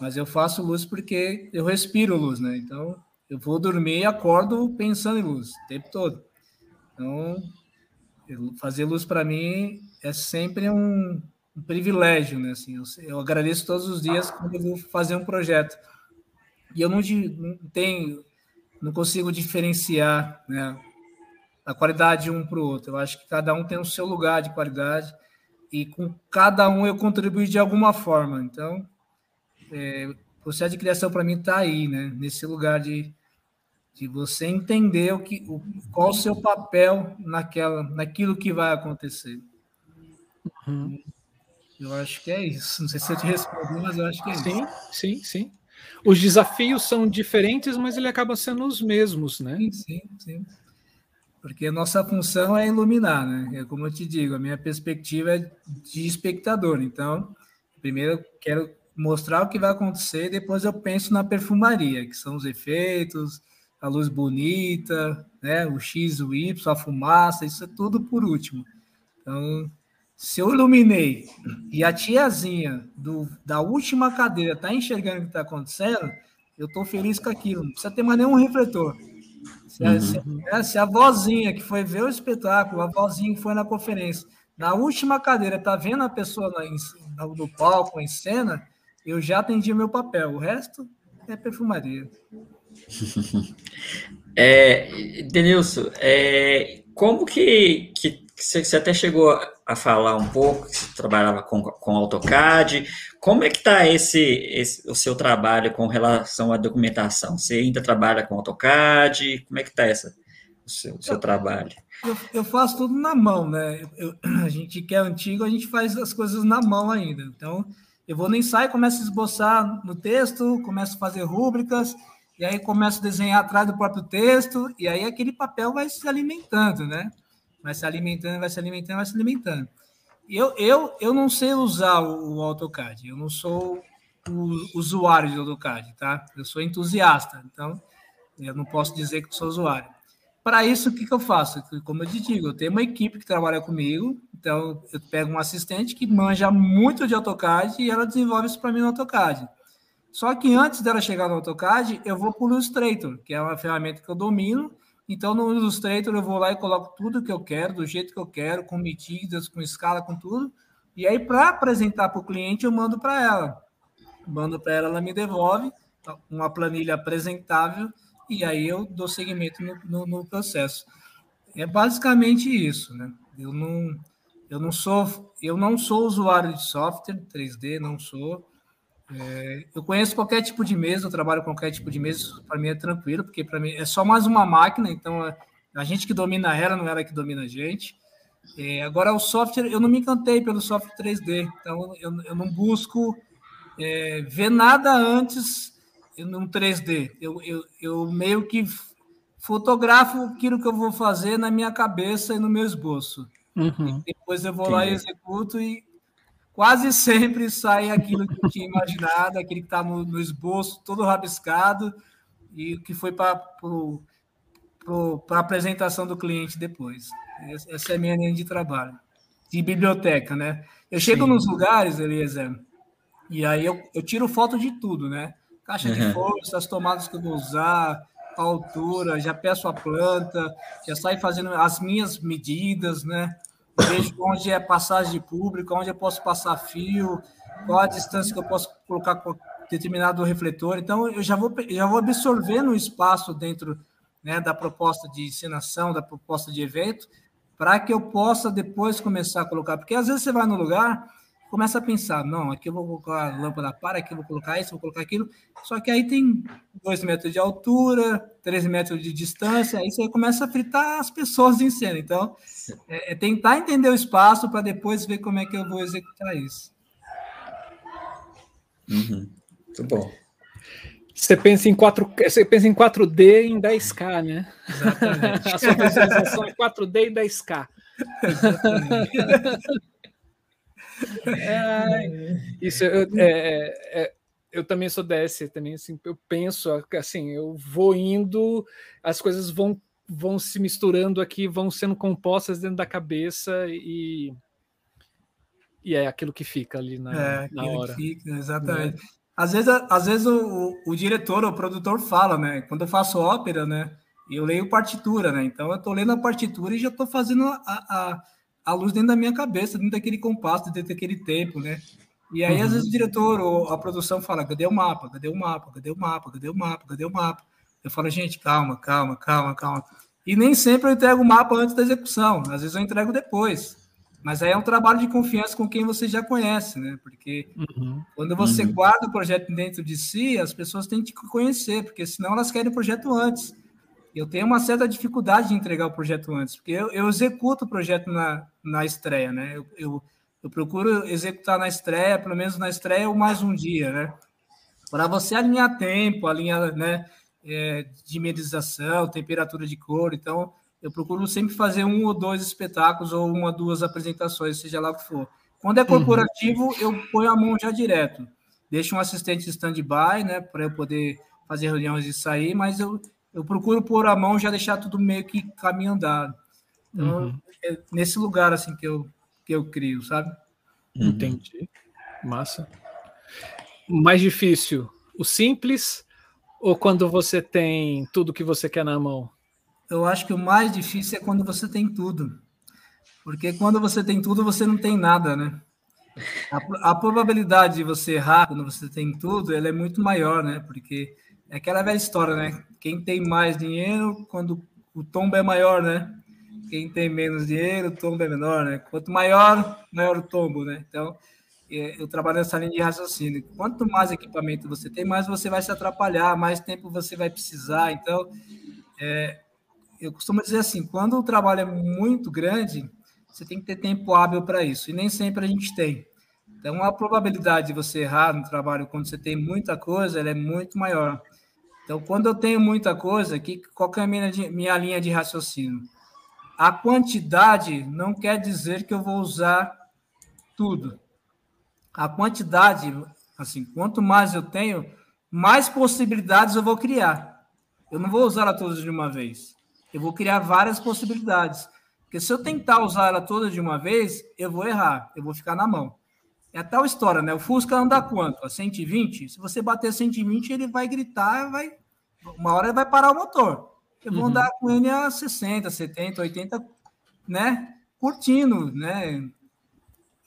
mas eu faço luz porque eu respiro luz, né? Então eu vou dormir e acordo pensando em luz o tempo todo. Então fazer luz para mim é sempre um, um, privilégio, né? Assim, eu, eu agradeço todos os dias quando eu vou fazer um projeto. E eu não, não tenho não consigo diferenciar né, a qualidade de um para o outro. Eu acho que cada um tem o seu lugar de qualidade e com cada um eu contribuo de alguma forma. Então, é, o processo de criação para mim está aí, né? Nesse lugar de, de você entender o que, o, qual o seu papel naquela, naquilo que vai acontecer. Uhum. Eu acho que é isso. Não sei se eu te respondi, mas eu acho que é sim, isso. Sim, sim, sim. Os desafios são diferentes, mas ele acaba sendo os mesmos, né? Sim, sim, sim. Porque a nossa função é iluminar, né? É como eu te digo, a minha perspectiva é de espectador. Então, primeiro eu quero mostrar o que vai acontecer, depois eu penso na perfumaria, que são os efeitos, a luz bonita, né? O X, o Y, a fumaça, isso é tudo por último. Então, se eu iluminei e a tiazinha do, da última cadeira está enxergando o que está acontecendo, eu estou feliz com aquilo. Não precisa ter mais nenhum refletor. Se a, uhum. se, é, se a vozinha que foi ver o espetáculo, a vozinha que foi na conferência, na última cadeira, está vendo a pessoa na, no palco, em cena, eu já atendi o meu papel. O resto é perfumaria. É, Denilson, é, como que, que você até chegou a falar um pouco que você trabalhava com, com AutoCAD. Como é que está esse, esse, o seu trabalho com relação à documentação? Você ainda trabalha com AutoCAD? Como é que está essa o seu, o seu trabalho? Eu, eu, faço tudo na mão, né? Eu, a gente que é antigo, a gente faz as coisas na mão ainda. Então, eu vou no ensaio, começo a esboçar no texto, começo a fazer rúbricas, e aí começo a desenhar atrás do próprio texto, e aí aquele papel vai se alimentando, né? Vai se alimentando, vai se alimentando, vai se alimentando. Eu, eu, eu não sei usar o, o AutoCAD, eu não sou o usuário de AutoCAD, tá? Eu sou entusiasta, então eu não posso dizer que sou usuário. Para isso, o que, que eu faço? Como eu te digo, eu tenho uma equipe que trabalha comigo, então eu pego um assistente que manja muito de AutoCAD e ela desenvolve isso para mim no AutoCAD. Só que antes dela chegar no AutoCAD, eu vou para o Illustrator, que é uma ferramenta que eu domino então, no Illustrator, eu vou lá e coloco tudo que eu quero, do jeito que eu quero, com medidas, com escala, com tudo. E aí, para apresentar para o cliente, eu mando para ela. Mando para ela, ela me devolve uma planilha apresentável e aí eu dou seguimento no, no, no processo. É basicamente isso, né? Eu não, eu não sou, eu não sou usuário de software 3D, não sou. É, eu conheço qualquer tipo de mesa, eu trabalho com qualquer tipo de mesa, para mim é tranquilo, porque para mim é só mais uma máquina, então é a gente que domina ela, não é ela que domina a gente. É, agora, o software, eu não me encantei pelo software 3D, então eu, eu não busco é, ver nada antes no 3D. Eu, eu, eu meio que fotografo aquilo que eu vou fazer na minha cabeça e no meu esboço. Uhum. depois eu vou Entendi. lá e executo e quase sempre sai aquilo que eu tinha imaginado, aquele que está no, no, esboço, todo rabiscado, e que foi para a apresentação do cliente depois. Essa é a minha linha de trabalho, de biblioteca, né? Eu chego Sim. nos lugares, Eliezer, e aí eu, eu tiro foto de tudo, né? Caixa uhum. de força, as tomadas que eu vou usar, a altura, já peço a planta, já saio fazendo as minhas medidas, né? Vejo onde é passagem de público, onde eu posso passar fio, qual a distância que eu posso colocar com determinado refletor. Então, eu já vou, já vou absorvendo o espaço dentro né, da proposta de ensinação, da proposta de evento, para que eu possa depois começar a colocar. Porque às vezes você vai no lugar começa a pensar, não, aqui eu vou colocar lâmpada para, aqui eu vou colocar isso, vou colocar aquilo. Só que aí tem dois metros de altura, três metros de distância, aí você começa a fritar as pessoas em cena. Então, é, é tentar entender o espaço para depois ver como é que eu vou executar isso. Uhum. Muito bom. Você pensa em 4 você pensa em 4D em 10K, né? Exatamente. A sua visualização é 4D em 10K. Exatamente. É, isso eu, é, é, é, eu também sou desse, também assim, eu penso assim, eu vou indo, as coisas vão vão se misturando aqui, vão sendo compostas dentro da cabeça e e é aquilo que fica ali na, é, na hora. Fica, exatamente. É. Às vezes, às vezes o, o, diretor, o produtor fala, né? Quando eu faço ópera, né? Eu leio partitura, né? Então eu estou lendo a partitura e já estou fazendo a, a a luz dentro da minha cabeça, dentro daquele compasso, dentro daquele tempo, né? E aí, uhum. às vezes, o diretor ou a produção fala: cadê o mapa? Cadê o mapa? Cadê o mapa? Cadê o mapa? Cadê o mapa? eu falo, gente, calma, calma, calma, calma. E nem sempre eu entrego o mapa antes da execução, às vezes eu entrego depois. Mas aí é um trabalho de confiança com quem você já conhece, né? Porque uhum. quando você uhum. guarda o projeto dentro de si, as pessoas têm que conhecer, porque senão elas querem o projeto antes. Eu tenho uma certa dificuldade de entregar o projeto antes, porque eu, eu executo o projeto na, na estreia, né? Eu, eu, eu procuro executar na estreia, pelo menos na estreia, ou mais um dia, né? Para você alinhar tempo, alinhar, né? É, de medização, temperatura de cor. Então, eu procuro sempre fazer um ou dois espetáculos ou uma ou duas apresentações, seja lá o que for. Quando é corporativo, uhum. eu ponho a mão já direto. Deixo um assistente stand-by, né, para eu poder fazer reuniões e sair, mas eu, eu procuro pôr a mão já deixar tudo meio que caminho andado. Então, uhum. é nesse lugar assim que eu, que eu crio, sabe? Uhum. Entendi. Massa. Mais difícil, o simples ou quando você tem tudo que você quer na mão? eu acho que o mais difícil é quando você tem tudo. Porque quando você tem tudo, você não tem nada, né? A, a, probabilidade de você errar quando você tem tudo, ela é muito maior, né? Porque é aquela velha história, né? Quem tem mais dinheiro, quando o tombo é maior, né? Quem tem menos dinheiro, o tombo é menor, né? Quanto maior, maior o tombo, né? Então, é, eu trabalho nessa linha de raciocínio. Quanto mais equipamento você tem, mais você vai se atrapalhar, mais tempo você vai precisar. Então, é, eu costumo dizer assim, quando o trabalho é muito grande, você tem que ter tempo hábil para isso, e nem sempre a gente tem. Então, a probabilidade de você errar no trabalho quando você tem muita coisa, é muito maior. Então, quando eu tenho muita coisa, que, qual que é a minha, minha linha de raciocínio? A quantidade não quer dizer que eu vou usar tudo. A quantidade, assim, quanto mais eu tenho, mais possibilidades eu vou criar. Eu não vou usar ela todas de uma vez eu vou criar várias possibilidades. Porque se eu tentar usar ela toda de uma vez, eu vou errar, eu vou ficar na mão. É a tal história, né? O Fusca anda quanto? A 120? Se você bater 120, ele vai gritar, vai uma hora ele vai parar o motor. Eu vou uhum. andar com ele a 60, 70, 80, né? Curtindo, né?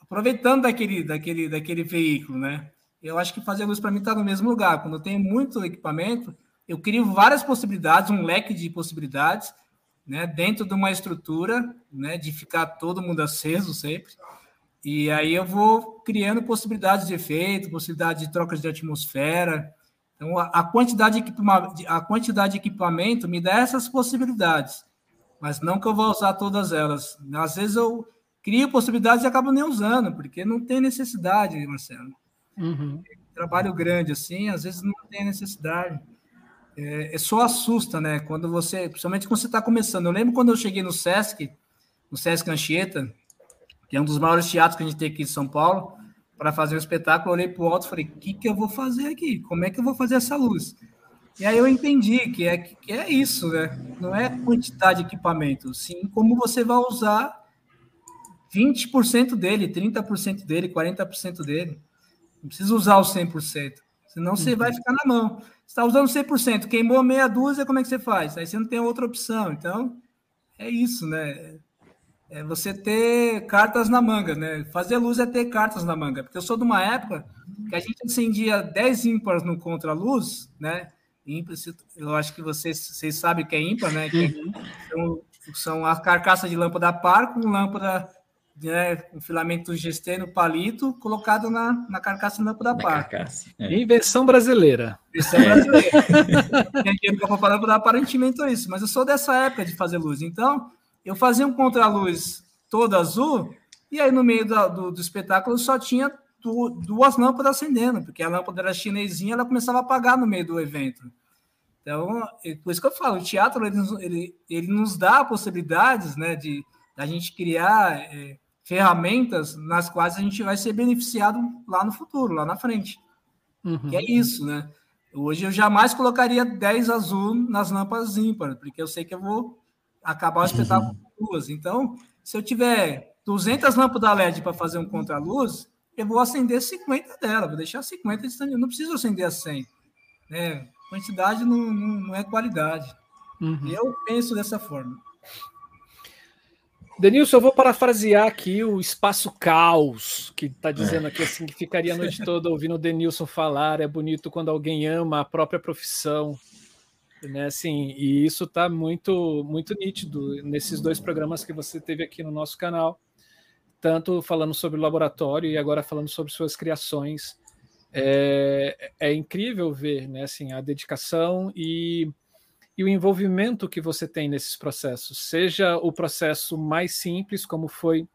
Aproveitando daquele, daquele, daquele veículo, né? Eu acho que fazer luz para mim está no mesmo lugar. Quando eu tenho muito equipamento, eu crio várias possibilidades, um leque de possibilidades, né, dentro de uma estrutura, né, de ficar todo mundo aceso sempre. E aí eu vou criando possibilidades de efeito, possibilidade de trocas de atmosfera. Então, a, quantidade de a quantidade de equipamento me dá essas possibilidades, mas não que eu vou usar todas elas. Às vezes eu crio possibilidades e acabo nem usando, porque não tem necessidade, Marcelo. Uhum. Trabalho grande assim, às vezes não tem necessidade é, é, só assusta, né? Quando você, principalmente quando você está começando. Eu lembro quando eu cheguei no Sesc, no Sesc Anchieta, que é um dos maiores teatros que a gente tem aqui em São Paulo, para fazer um espetáculo, eu olhei para o alto e falei: o que, que eu vou fazer aqui? Como é que eu vou fazer essa luz? E aí eu entendi que é, que é isso, né? Não é quantidade de equipamento, sim como você vai usar 20% dele, 30% dele, 40% dele. Não precisa usar o 100%, senão você uhum. vai ficar na mão está usando 100%, queimou meia dúzia, como é que você faz? Aí você não tem outra opção. Então, é isso, né? É você ter cartas na manga, né? Fazer luz é ter cartas na manga. Porque eu sou de uma época que a gente acendia 10 ímpares no contra-luz, né? Ímpar, eu acho que vocês, vocês sabem o que é ímpar, né? Que é, são, são a carcaça de lâmpada par com lâmpada né, um filamento GST no palito colocado na, na carcaça da lâmpada par. É. Invenção brasileira. Invenção brasileira. Quem que para lâmpada aparentemente é isso, mas eu sou dessa época de fazer luz. Então, eu fazia um contraluz todo azul, e aí no meio do, do, do espetáculo só tinha du, duas lâmpadas acendendo, porque a lâmpada era chinesinha, ela começava a apagar no meio do evento. Então, é por isso que eu falo, o teatro ele, ele, ele nos dá possibilidades né, de a gente criar é, ferramentas nas quais a gente vai ser beneficiado lá no futuro, lá na frente. Uhum. Que é isso, né? Hoje eu jamais colocaria 10 azul nas lâmpadas ímpares, porque eu sei que eu vou acabar o espetáculo uhum. com duas. Então, se eu tiver 200 lâmpadas LED para fazer um contra-luz, eu vou acender 50 dela, vou deixar 50 de não preciso acender a 100. Né? Quantidade não, não, não é qualidade. Uhum. Eu penso dessa forma. Denilson, eu vou parafrasear aqui o espaço caos, que está dizendo aqui assim, que ficaria a noite toda ouvindo o Denilson falar. É bonito quando alguém ama a própria profissão. Né, assim, e isso está muito, muito nítido nesses dois programas que você teve aqui no nosso canal, tanto falando sobre o laboratório e agora falando sobre suas criações. É, é incrível ver né, assim, a dedicação e, e o envolvimento que você tem nesses processos, seja o processo mais simples, como foi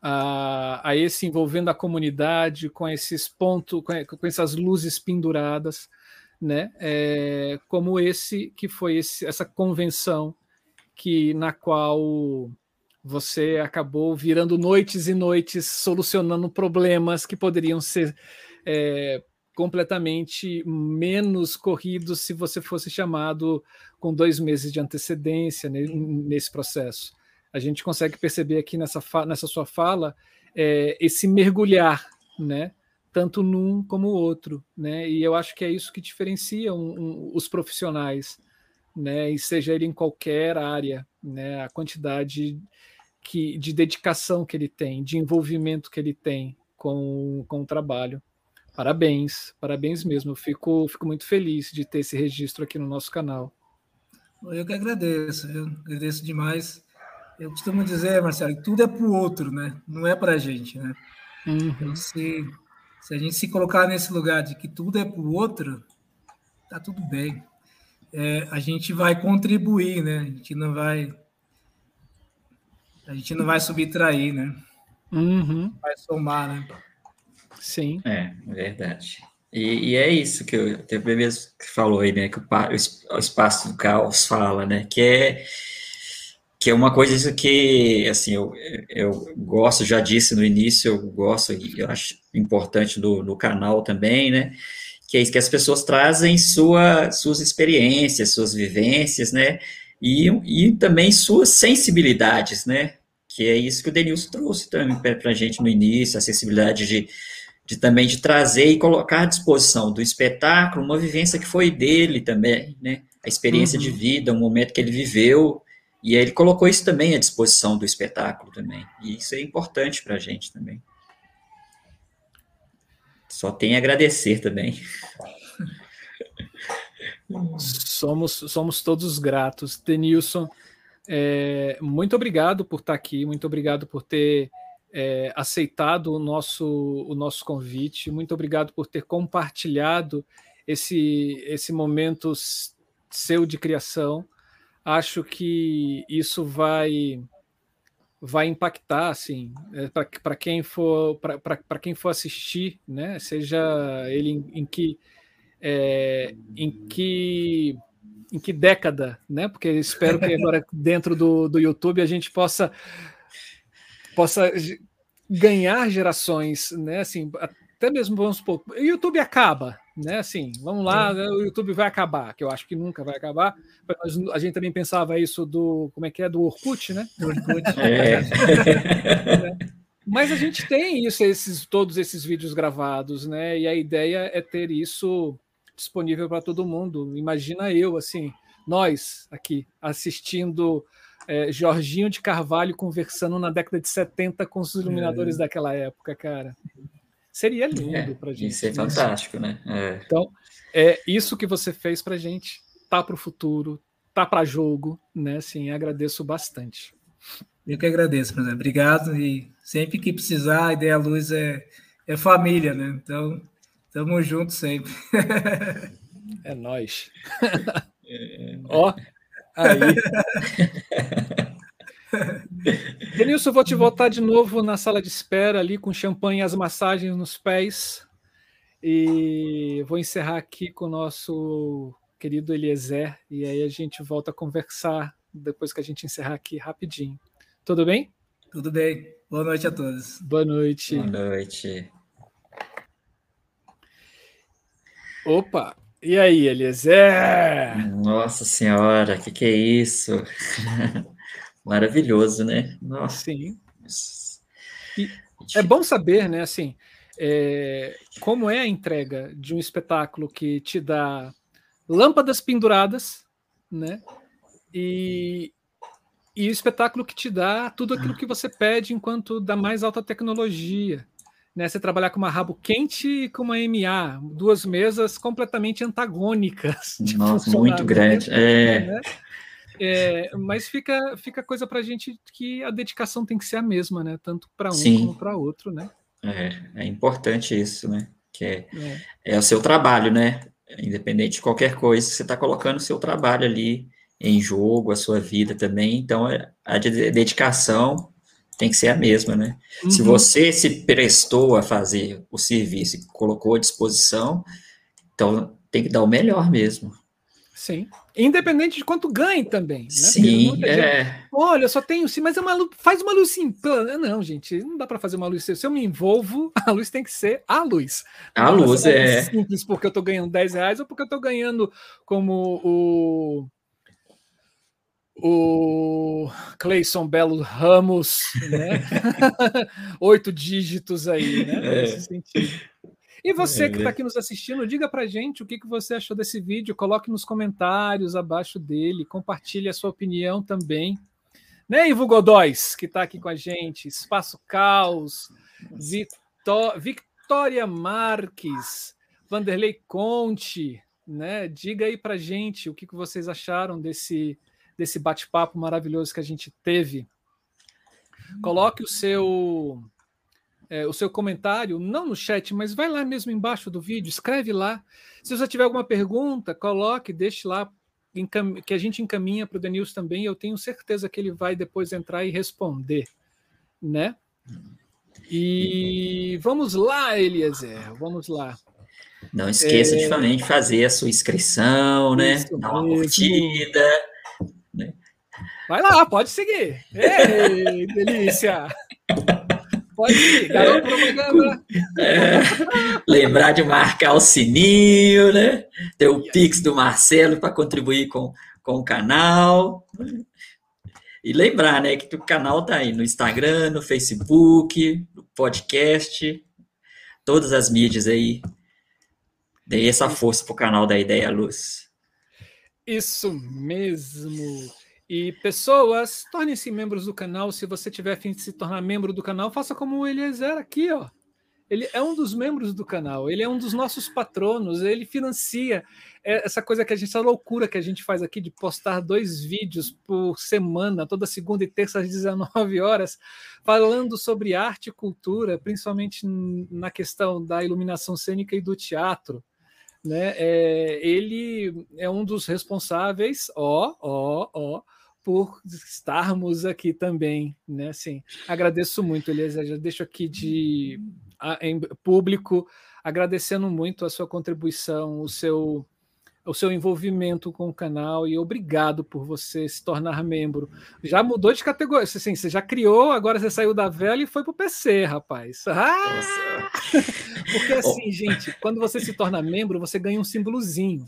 a, a esse envolvendo a comunidade, com esses pontos, com, com essas luzes penduradas, né? É, como esse que foi esse, essa convenção que na qual você acabou virando noites e noites solucionando problemas que poderiam ser é, completamente menos corridos se você fosse chamado com dois meses de antecedência nesse processo. A gente consegue perceber aqui nessa, nessa sua fala é, esse mergulhar, né? Tanto num como o outro, né? E eu acho que é isso que diferencia um, um, os profissionais, né? E seja ele em qualquer área, né? A quantidade que, de dedicação que ele tem, de envolvimento que ele tem com, com o trabalho. Parabéns, parabéns mesmo. Eu fico, fico muito feliz de ter esse registro aqui no nosso canal. Eu que agradeço, agradeço demais. Eu costumo dizer, Marcelo, que tudo é para o outro, né? Não é para a gente, né? Uhum. Então, se se a gente se colocar nesse lugar de que tudo é para o outro, tá tudo bem. É, a gente vai contribuir, né? A gente não vai, a gente não vai subtrair, né? Uhum. Vai somar, né? Sim. É, verdade. E, e, é isso que eu teve mesmo que falou aí, né? Que o, o espaço do caos fala, né? Que é que é uma coisa que, assim, eu, eu gosto, já disse no início, eu gosto, e eu acho importante do, do canal também, né, que é isso que as pessoas trazem sua, suas experiências, suas vivências, né, e, e também suas sensibilidades, né, que é isso que o Denilson trouxe também para a gente no início, a sensibilidade de, de também de trazer e colocar à disposição do espetáculo uma vivência que foi dele também, né, a experiência uhum. de vida, um momento que ele viveu, e ele colocou isso também à disposição do espetáculo também. E isso é importante para a gente também. Só tem a agradecer também. Somos, somos todos gratos. Denilson, é, muito obrigado por estar aqui, muito obrigado por ter é, aceitado o nosso, o nosso convite, muito obrigado por ter compartilhado esse, esse momento seu de criação acho que isso vai vai impactar assim é, para quem for para quem for assistir né seja ele em, em que é, em que em que década né porque espero que agora dentro do, do YouTube a gente possa possa ganhar gerações né assim até mesmo vamos supor o YouTube acaba né? Assim, vamos lá, né, o YouTube vai acabar, que eu acho que nunca vai acabar. Mas a gente também pensava isso do, como é que é, do Orkut, né? Do Orkut. É. Mas a gente tem isso, esses, todos esses vídeos gravados, né? E a ideia é ter isso disponível para todo mundo. Imagina eu, assim, nós aqui assistindo é, Jorginho de Carvalho conversando na década de 70 com os iluminadores é. daquela época, cara. Seria é, lindo é, para gente. Isso é fantástico, né? É. Então, é isso que você fez para gente. Tá para o futuro, tá para jogo, né? Assim, agradeço bastante. Eu que agradeço, José. Obrigado. E sempre que precisar, a Ideia Luz é, é família, né? Então, estamos juntos sempre. É nós. É. Ó, aí. Denilson, vou te voltar de novo na sala de espera ali com champanhe e as massagens nos pés. E vou encerrar aqui com o nosso querido Eliezer. E aí a gente volta a conversar depois que a gente encerrar aqui rapidinho. Tudo bem? Tudo bem. Boa noite a todos. Boa noite. Boa noite. Opa! E aí, Eliezer? Nossa Senhora, o que, que é isso? Maravilhoso, né? Nossa. Sim. É bom saber, né, assim, é, como é a entrega de um espetáculo que te dá lâmpadas penduradas, né? E, e o espetáculo que te dá tudo aquilo que você pede enquanto da mais alta tecnologia, né? Você trabalhar com uma rabo quente e com uma MA, duas mesas completamente antagônicas. Nossa, muito grande. É. Né? É, mas fica, fica coisa para a gente que a dedicação tem que ser a mesma, né? Tanto para um Sim. como para outro, né? É, é importante isso, né? Que é, é. é o seu trabalho, né? Independente de qualquer coisa, você está colocando o seu trabalho ali em jogo, a sua vida também. Então, é, a dedicação tem que ser a mesma, né? Uhum. Se você se prestou a fazer o serviço e colocou à disposição, então tem que dar o melhor mesmo. Sim. Independente de quanto ganhe também. Né? Sim, é. Gente, Olha, só tenho sim, mas é uma luz, faz uma luz simples. Não, gente, não dá para fazer uma luz. Se eu me envolvo, a luz tem que ser a luz. A luz é. Simples porque eu estou ganhando 10 reais ou porque eu estou ganhando como o o Cleison Belo Ramos, né? Oito dígitos aí, né? É. Nesse sentido. E você é, que está aqui nos assistindo, diga para gente o que, que você achou desse vídeo, coloque nos comentários abaixo dele, compartilhe a sua opinião também. Né, Ivo Godóis, que está aqui com a gente, Espaço Caos. Victoria Marques, Vanderlei Conte, né? Diga aí para gente o que, que vocês acharam desse desse bate-papo maravilhoso que a gente teve. Coloque o seu é, o seu comentário, não no chat, mas vai lá mesmo embaixo do vídeo, escreve lá. Se você tiver alguma pergunta, coloque, deixe lá, que a gente encaminha para o Denilson também. Eu tenho certeza que ele vai depois entrar e responder, né? E vamos lá, Eliezer, vamos lá. Não esqueça é... de fazer a sua inscrição, né? Dar uma curtida Vai lá, pode seguir. Ei, delícia! Pode seguir, garoto propaganda. É, lembrar de marcar o sininho, né? Ter o Pix do Marcelo para contribuir com, com o canal. E lembrar, né, que o canal tá aí no Instagram, no Facebook, no podcast, todas as mídias aí. Dê essa força pro canal da Ideia Luz. Isso mesmo. E pessoas, tornem-se membros do canal. Se você tiver fim de se tornar membro do canal, faça como o Eliezer aqui, ó. Ele é um dos membros do canal, ele é um dos nossos patronos, ele financia essa coisa que a gente, essa loucura que a gente faz aqui de postar dois vídeos por semana, toda segunda e terça às 19 horas, falando sobre arte e cultura, principalmente na questão da iluminação cênica e do teatro né? É, ele é um dos responsáveis, ó, ó, ó, por estarmos aqui também, né? Assim, agradeço muito, Eliezer, já deixo aqui de a, em público agradecendo muito a sua contribuição, o seu o seu envolvimento com o canal e obrigado por você se tornar membro. Já mudou de categoria, assim, você já criou, agora você saiu da velha e foi para o PC, rapaz. Ah! Porque assim, gente, quando você se torna membro, você ganha um símbolozinho.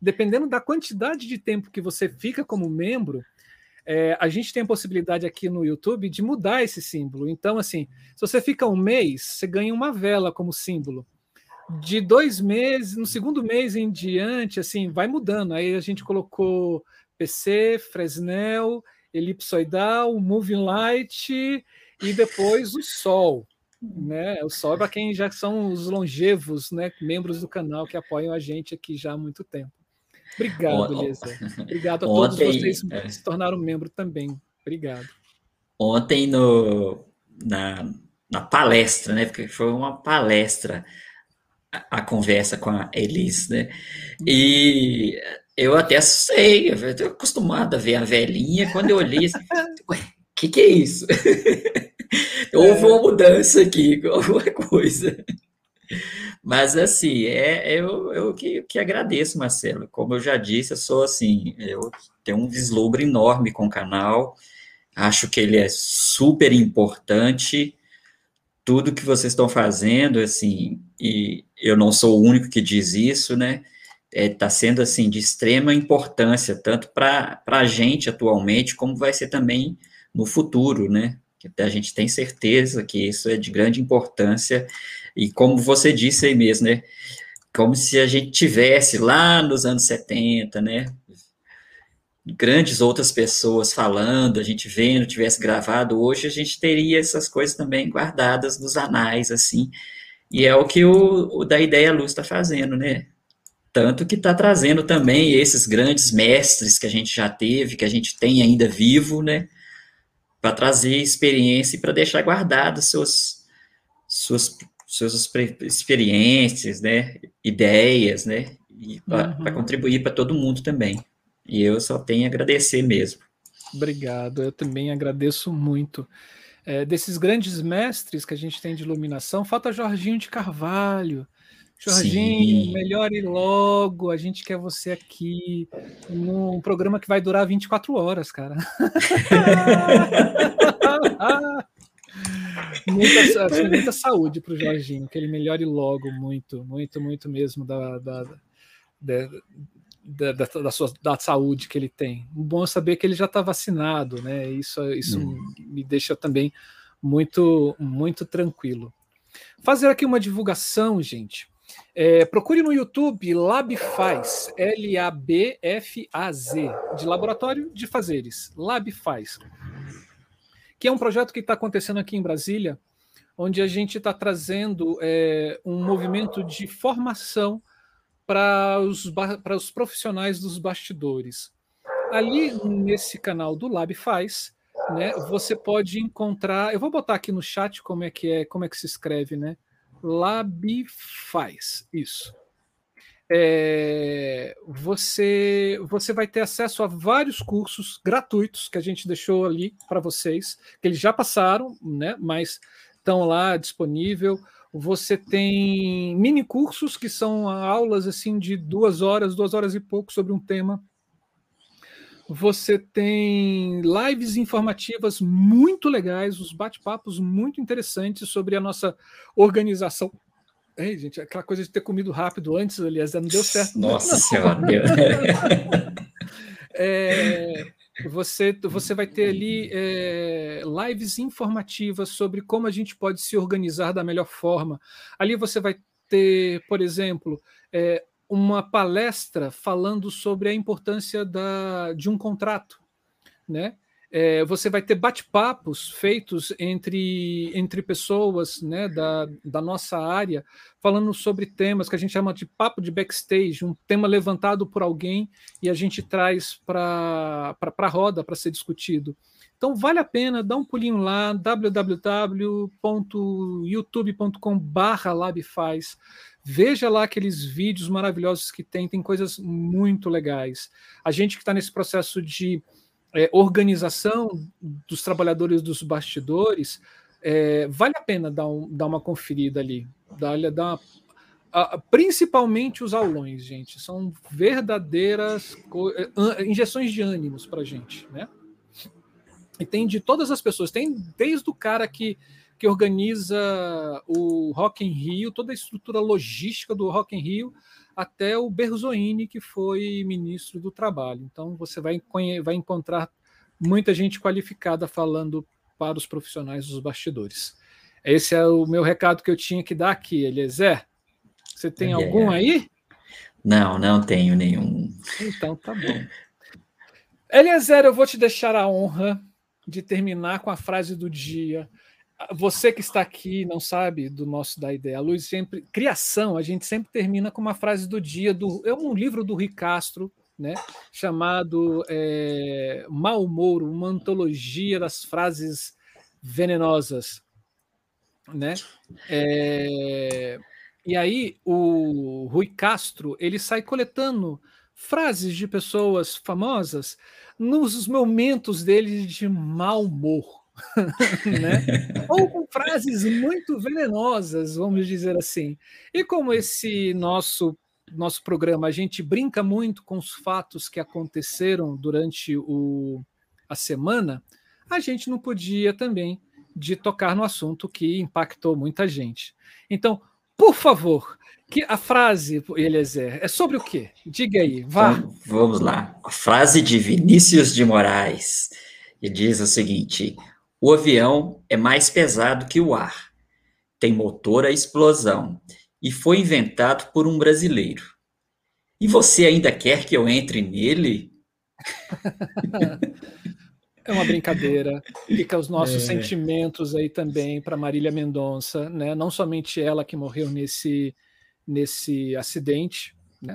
Dependendo da quantidade de tempo que você fica como membro, é, a gente tem a possibilidade aqui no YouTube de mudar esse símbolo. Então, assim, se você fica um mês, você ganha uma vela como símbolo de dois meses, no segundo mês em diante, assim, vai mudando. Aí a gente colocou PC, Fresnel, elipsoidal, moving light e depois o Sol. Né? O Sol é para quem já são os longevos, né? membros do canal que apoiam a gente aqui já há muito tempo. Obrigado, Elisa. Obrigado a Ontem, todos vocês que é... se tornaram membro também. Obrigado. Ontem no, na, na palestra, né? Porque foi uma palestra a, conversa com a Elis, né? E eu até sei, eu estou acostumado a ver a velhinha, quando eu olhei, assim, ué, o que, que é isso? Houve uma mudança aqui, alguma coisa. Mas assim, é, é eu, eu que, que agradeço, Marcelo. Como eu já disse, eu sou assim, eu tenho um vislumbre enorme com o canal, acho que ele é super importante, tudo que vocês estão fazendo, assim, e eu não sou o único que diz isso, né? Está é, tá sendo assim de extrema importância, tanto para a gente atualmente, como vai ser também no futuro, né? A gente tem certeza que isso é de grande importância, e como você disse aí mesmo, né? Como se a gente tivesse lá nos anos 70, né? grandes outras pessoas falando, a gente vendo, tivesse gravado, hoje a gente teria essas coisas também guardadas nos anais, assim. E é o que o, o da Ideia Luz está fazendo, né? Tanto que está trazendo também esses grandes mestres que a gente já teve, que a gente tem ainda vivo, né? Para trazer experiência e para deixar guardadas suas, suas, suas experiências, né? Ideias, né? Para uhum. contribuir para todo mundo também. E eu só tenho a agradecer mesmo. Obrigado, eu também agradeço muito. É, desses grandes mestres que a gente tem de iluminação, falta Jorginho de Carvalho. Jorginho, Sim. melhore logo, a gente quer você aqui num programa que vai durar 24 horas, cara. muita, assim, muita saúde para o Jorginho, que ele melhore logo, muito, muito, muito mesmo da, da, da, da, da, da, sua, da saúde que ele tem. Bom saber que ele já está vacinado, né? Isso, isso hum. me deixa também muito, muito tranquilo. Fazer aqui uma divulgação, gente. É, procure no YouTube LabFaz, L-A-B-F-A-Z, de Laboratório de Fazeres, LabFaz, que é um projeto que está acontecendo aqui em Brasília, onde a gente está trazendo é, um movimento de formação para os, para os profissionais dos bastidores. Ali nesse canal do Lab Faz, né, você pode encontrar. Eu vou botar aqui no chat como é que é, como é que se escreve, né? Lab Faz, isso. É, você você vai ter acesso a vários cursos gratuitos que a gente deixou ali para vocês, que eles já passaram, né? Mas estão lá disponível. Você tem mini cursos que são aulas assim de duas horas, duas horas e pouco sobre um tema. Você tem lives informativas muito legais, os bate-papos muito interessantes sobre a nossa organização. Ei, gente, aquela coisa de ter comido rápido antes, aliás, não deu certo. Nossa não. Senhora! é, você, você vai ter ali é, lives informativas sobre como a gente pode se organizar da melhor forma. Ali você vai ter, por exemplo, é, uma palestra falando sobre a importância da, de um contrato, né? É, você vai ter bate-papos feitos entre, entre pessoas né, da, da nossa área, falando sobre temas que a gente chama de papo de backstage, um tema levantado por alguém e a gente traz para a roda para ser discutido. Então vale a pena, dá um pulinho lá, www.youtube.com.br labfaz. Veja lá aqueles vídeos maravilhosos que tem, tem coisas muito legais. A gente que está nesse processo de é, organização dos trabalhadores dos bastidores, é, vale a pena dar, um, dar uma conferida ali. Dar, dar a, principalmente os aulões, gente. São verdadeiras é, injeções de ânimos para a gente. Né? E tem de todas as pessoas. Tem desde o cara que, que organiza o Rock in Rio, toda a estrutura logística do Rock in Rio, até o Berzoini, que foi ministro do Trabalho. Então, você vai, vai encontrar muita gente qualificada falando para os profissionais dos bastidores. Esse é o meu recado que eu tinha que dar aqui, Eliezer. Você tem é. algum aí? Não, não tenho nenhum. Então, tá bom. Eliezer, eu vou te deixar a honra de terminar com a frase do dia você que está aqui não sabe do nosso da ideia. A luz sempre criação, a gente sempre termina com uma frase do dia do é um livro do Rui Castro, né, chamado é, Mal Humor, uma antologia das frases venenosas, né? É, e aí o Rui Castro ele sai coletando frases de pessoas famosas nos momentos dele de mau humor né? Ou com frases muito venenosas, vamos dizer assim. E como esse nosso nosso programa a gente brinca muito com os fatos que aconteceram durante o, a semana, a gente não podia também de tocar no assunto que impactou muita gente. Então, por favor, que a frase, Eliezer, é sobre o quê? Diga aí, vá. Então, vamos lá. A frase de Vinícius de Moraes. Ele diz o seguinte: o avião é mais pesado que o ar, tem motor a explosão e foi inventado por um brasileiro. E você ainda quer que eu entre nele? É uma brincadeira. Fica os nossos é. sentimentos aí também para Marília Mendonça, né? Não somente ela que morreu nesse nesse acidente né,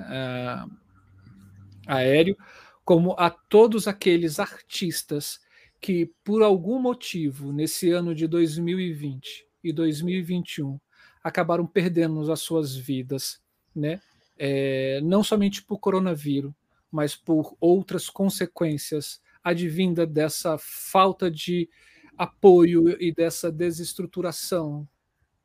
aéreo, como a todos aqueles artistas que, por algum motivo, nesse ano de 2020 e 2021, acabaram perdendo as suas vidas, né? É, não somente por coronavírus, mas por outras consequências advinda dessa falta de apoio e dessa desestruturação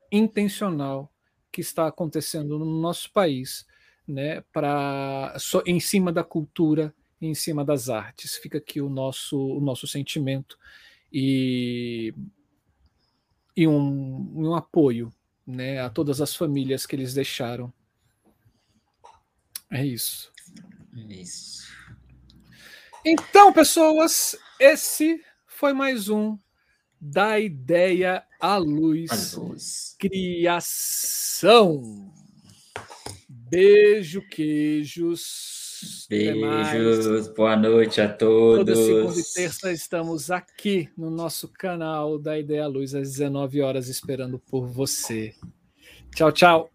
intencional que está acontecendo no nosso país, né, para em cima da cultura, em cima das artes. Fica aqui o nosso o nosso sentimento e e um, um apoio, né, a todas as famílias que eles deixaram. É isso. É isso. Então, pessoas, esse foi mais um da ideia à luz. À luz. Criação. Beijo, queijos. Beijos, boa noite a todos. Toda segunda e terça estamos aqui no nosso canal da Ideia Luz às 19 horas esperando por você. Tchau, tchau.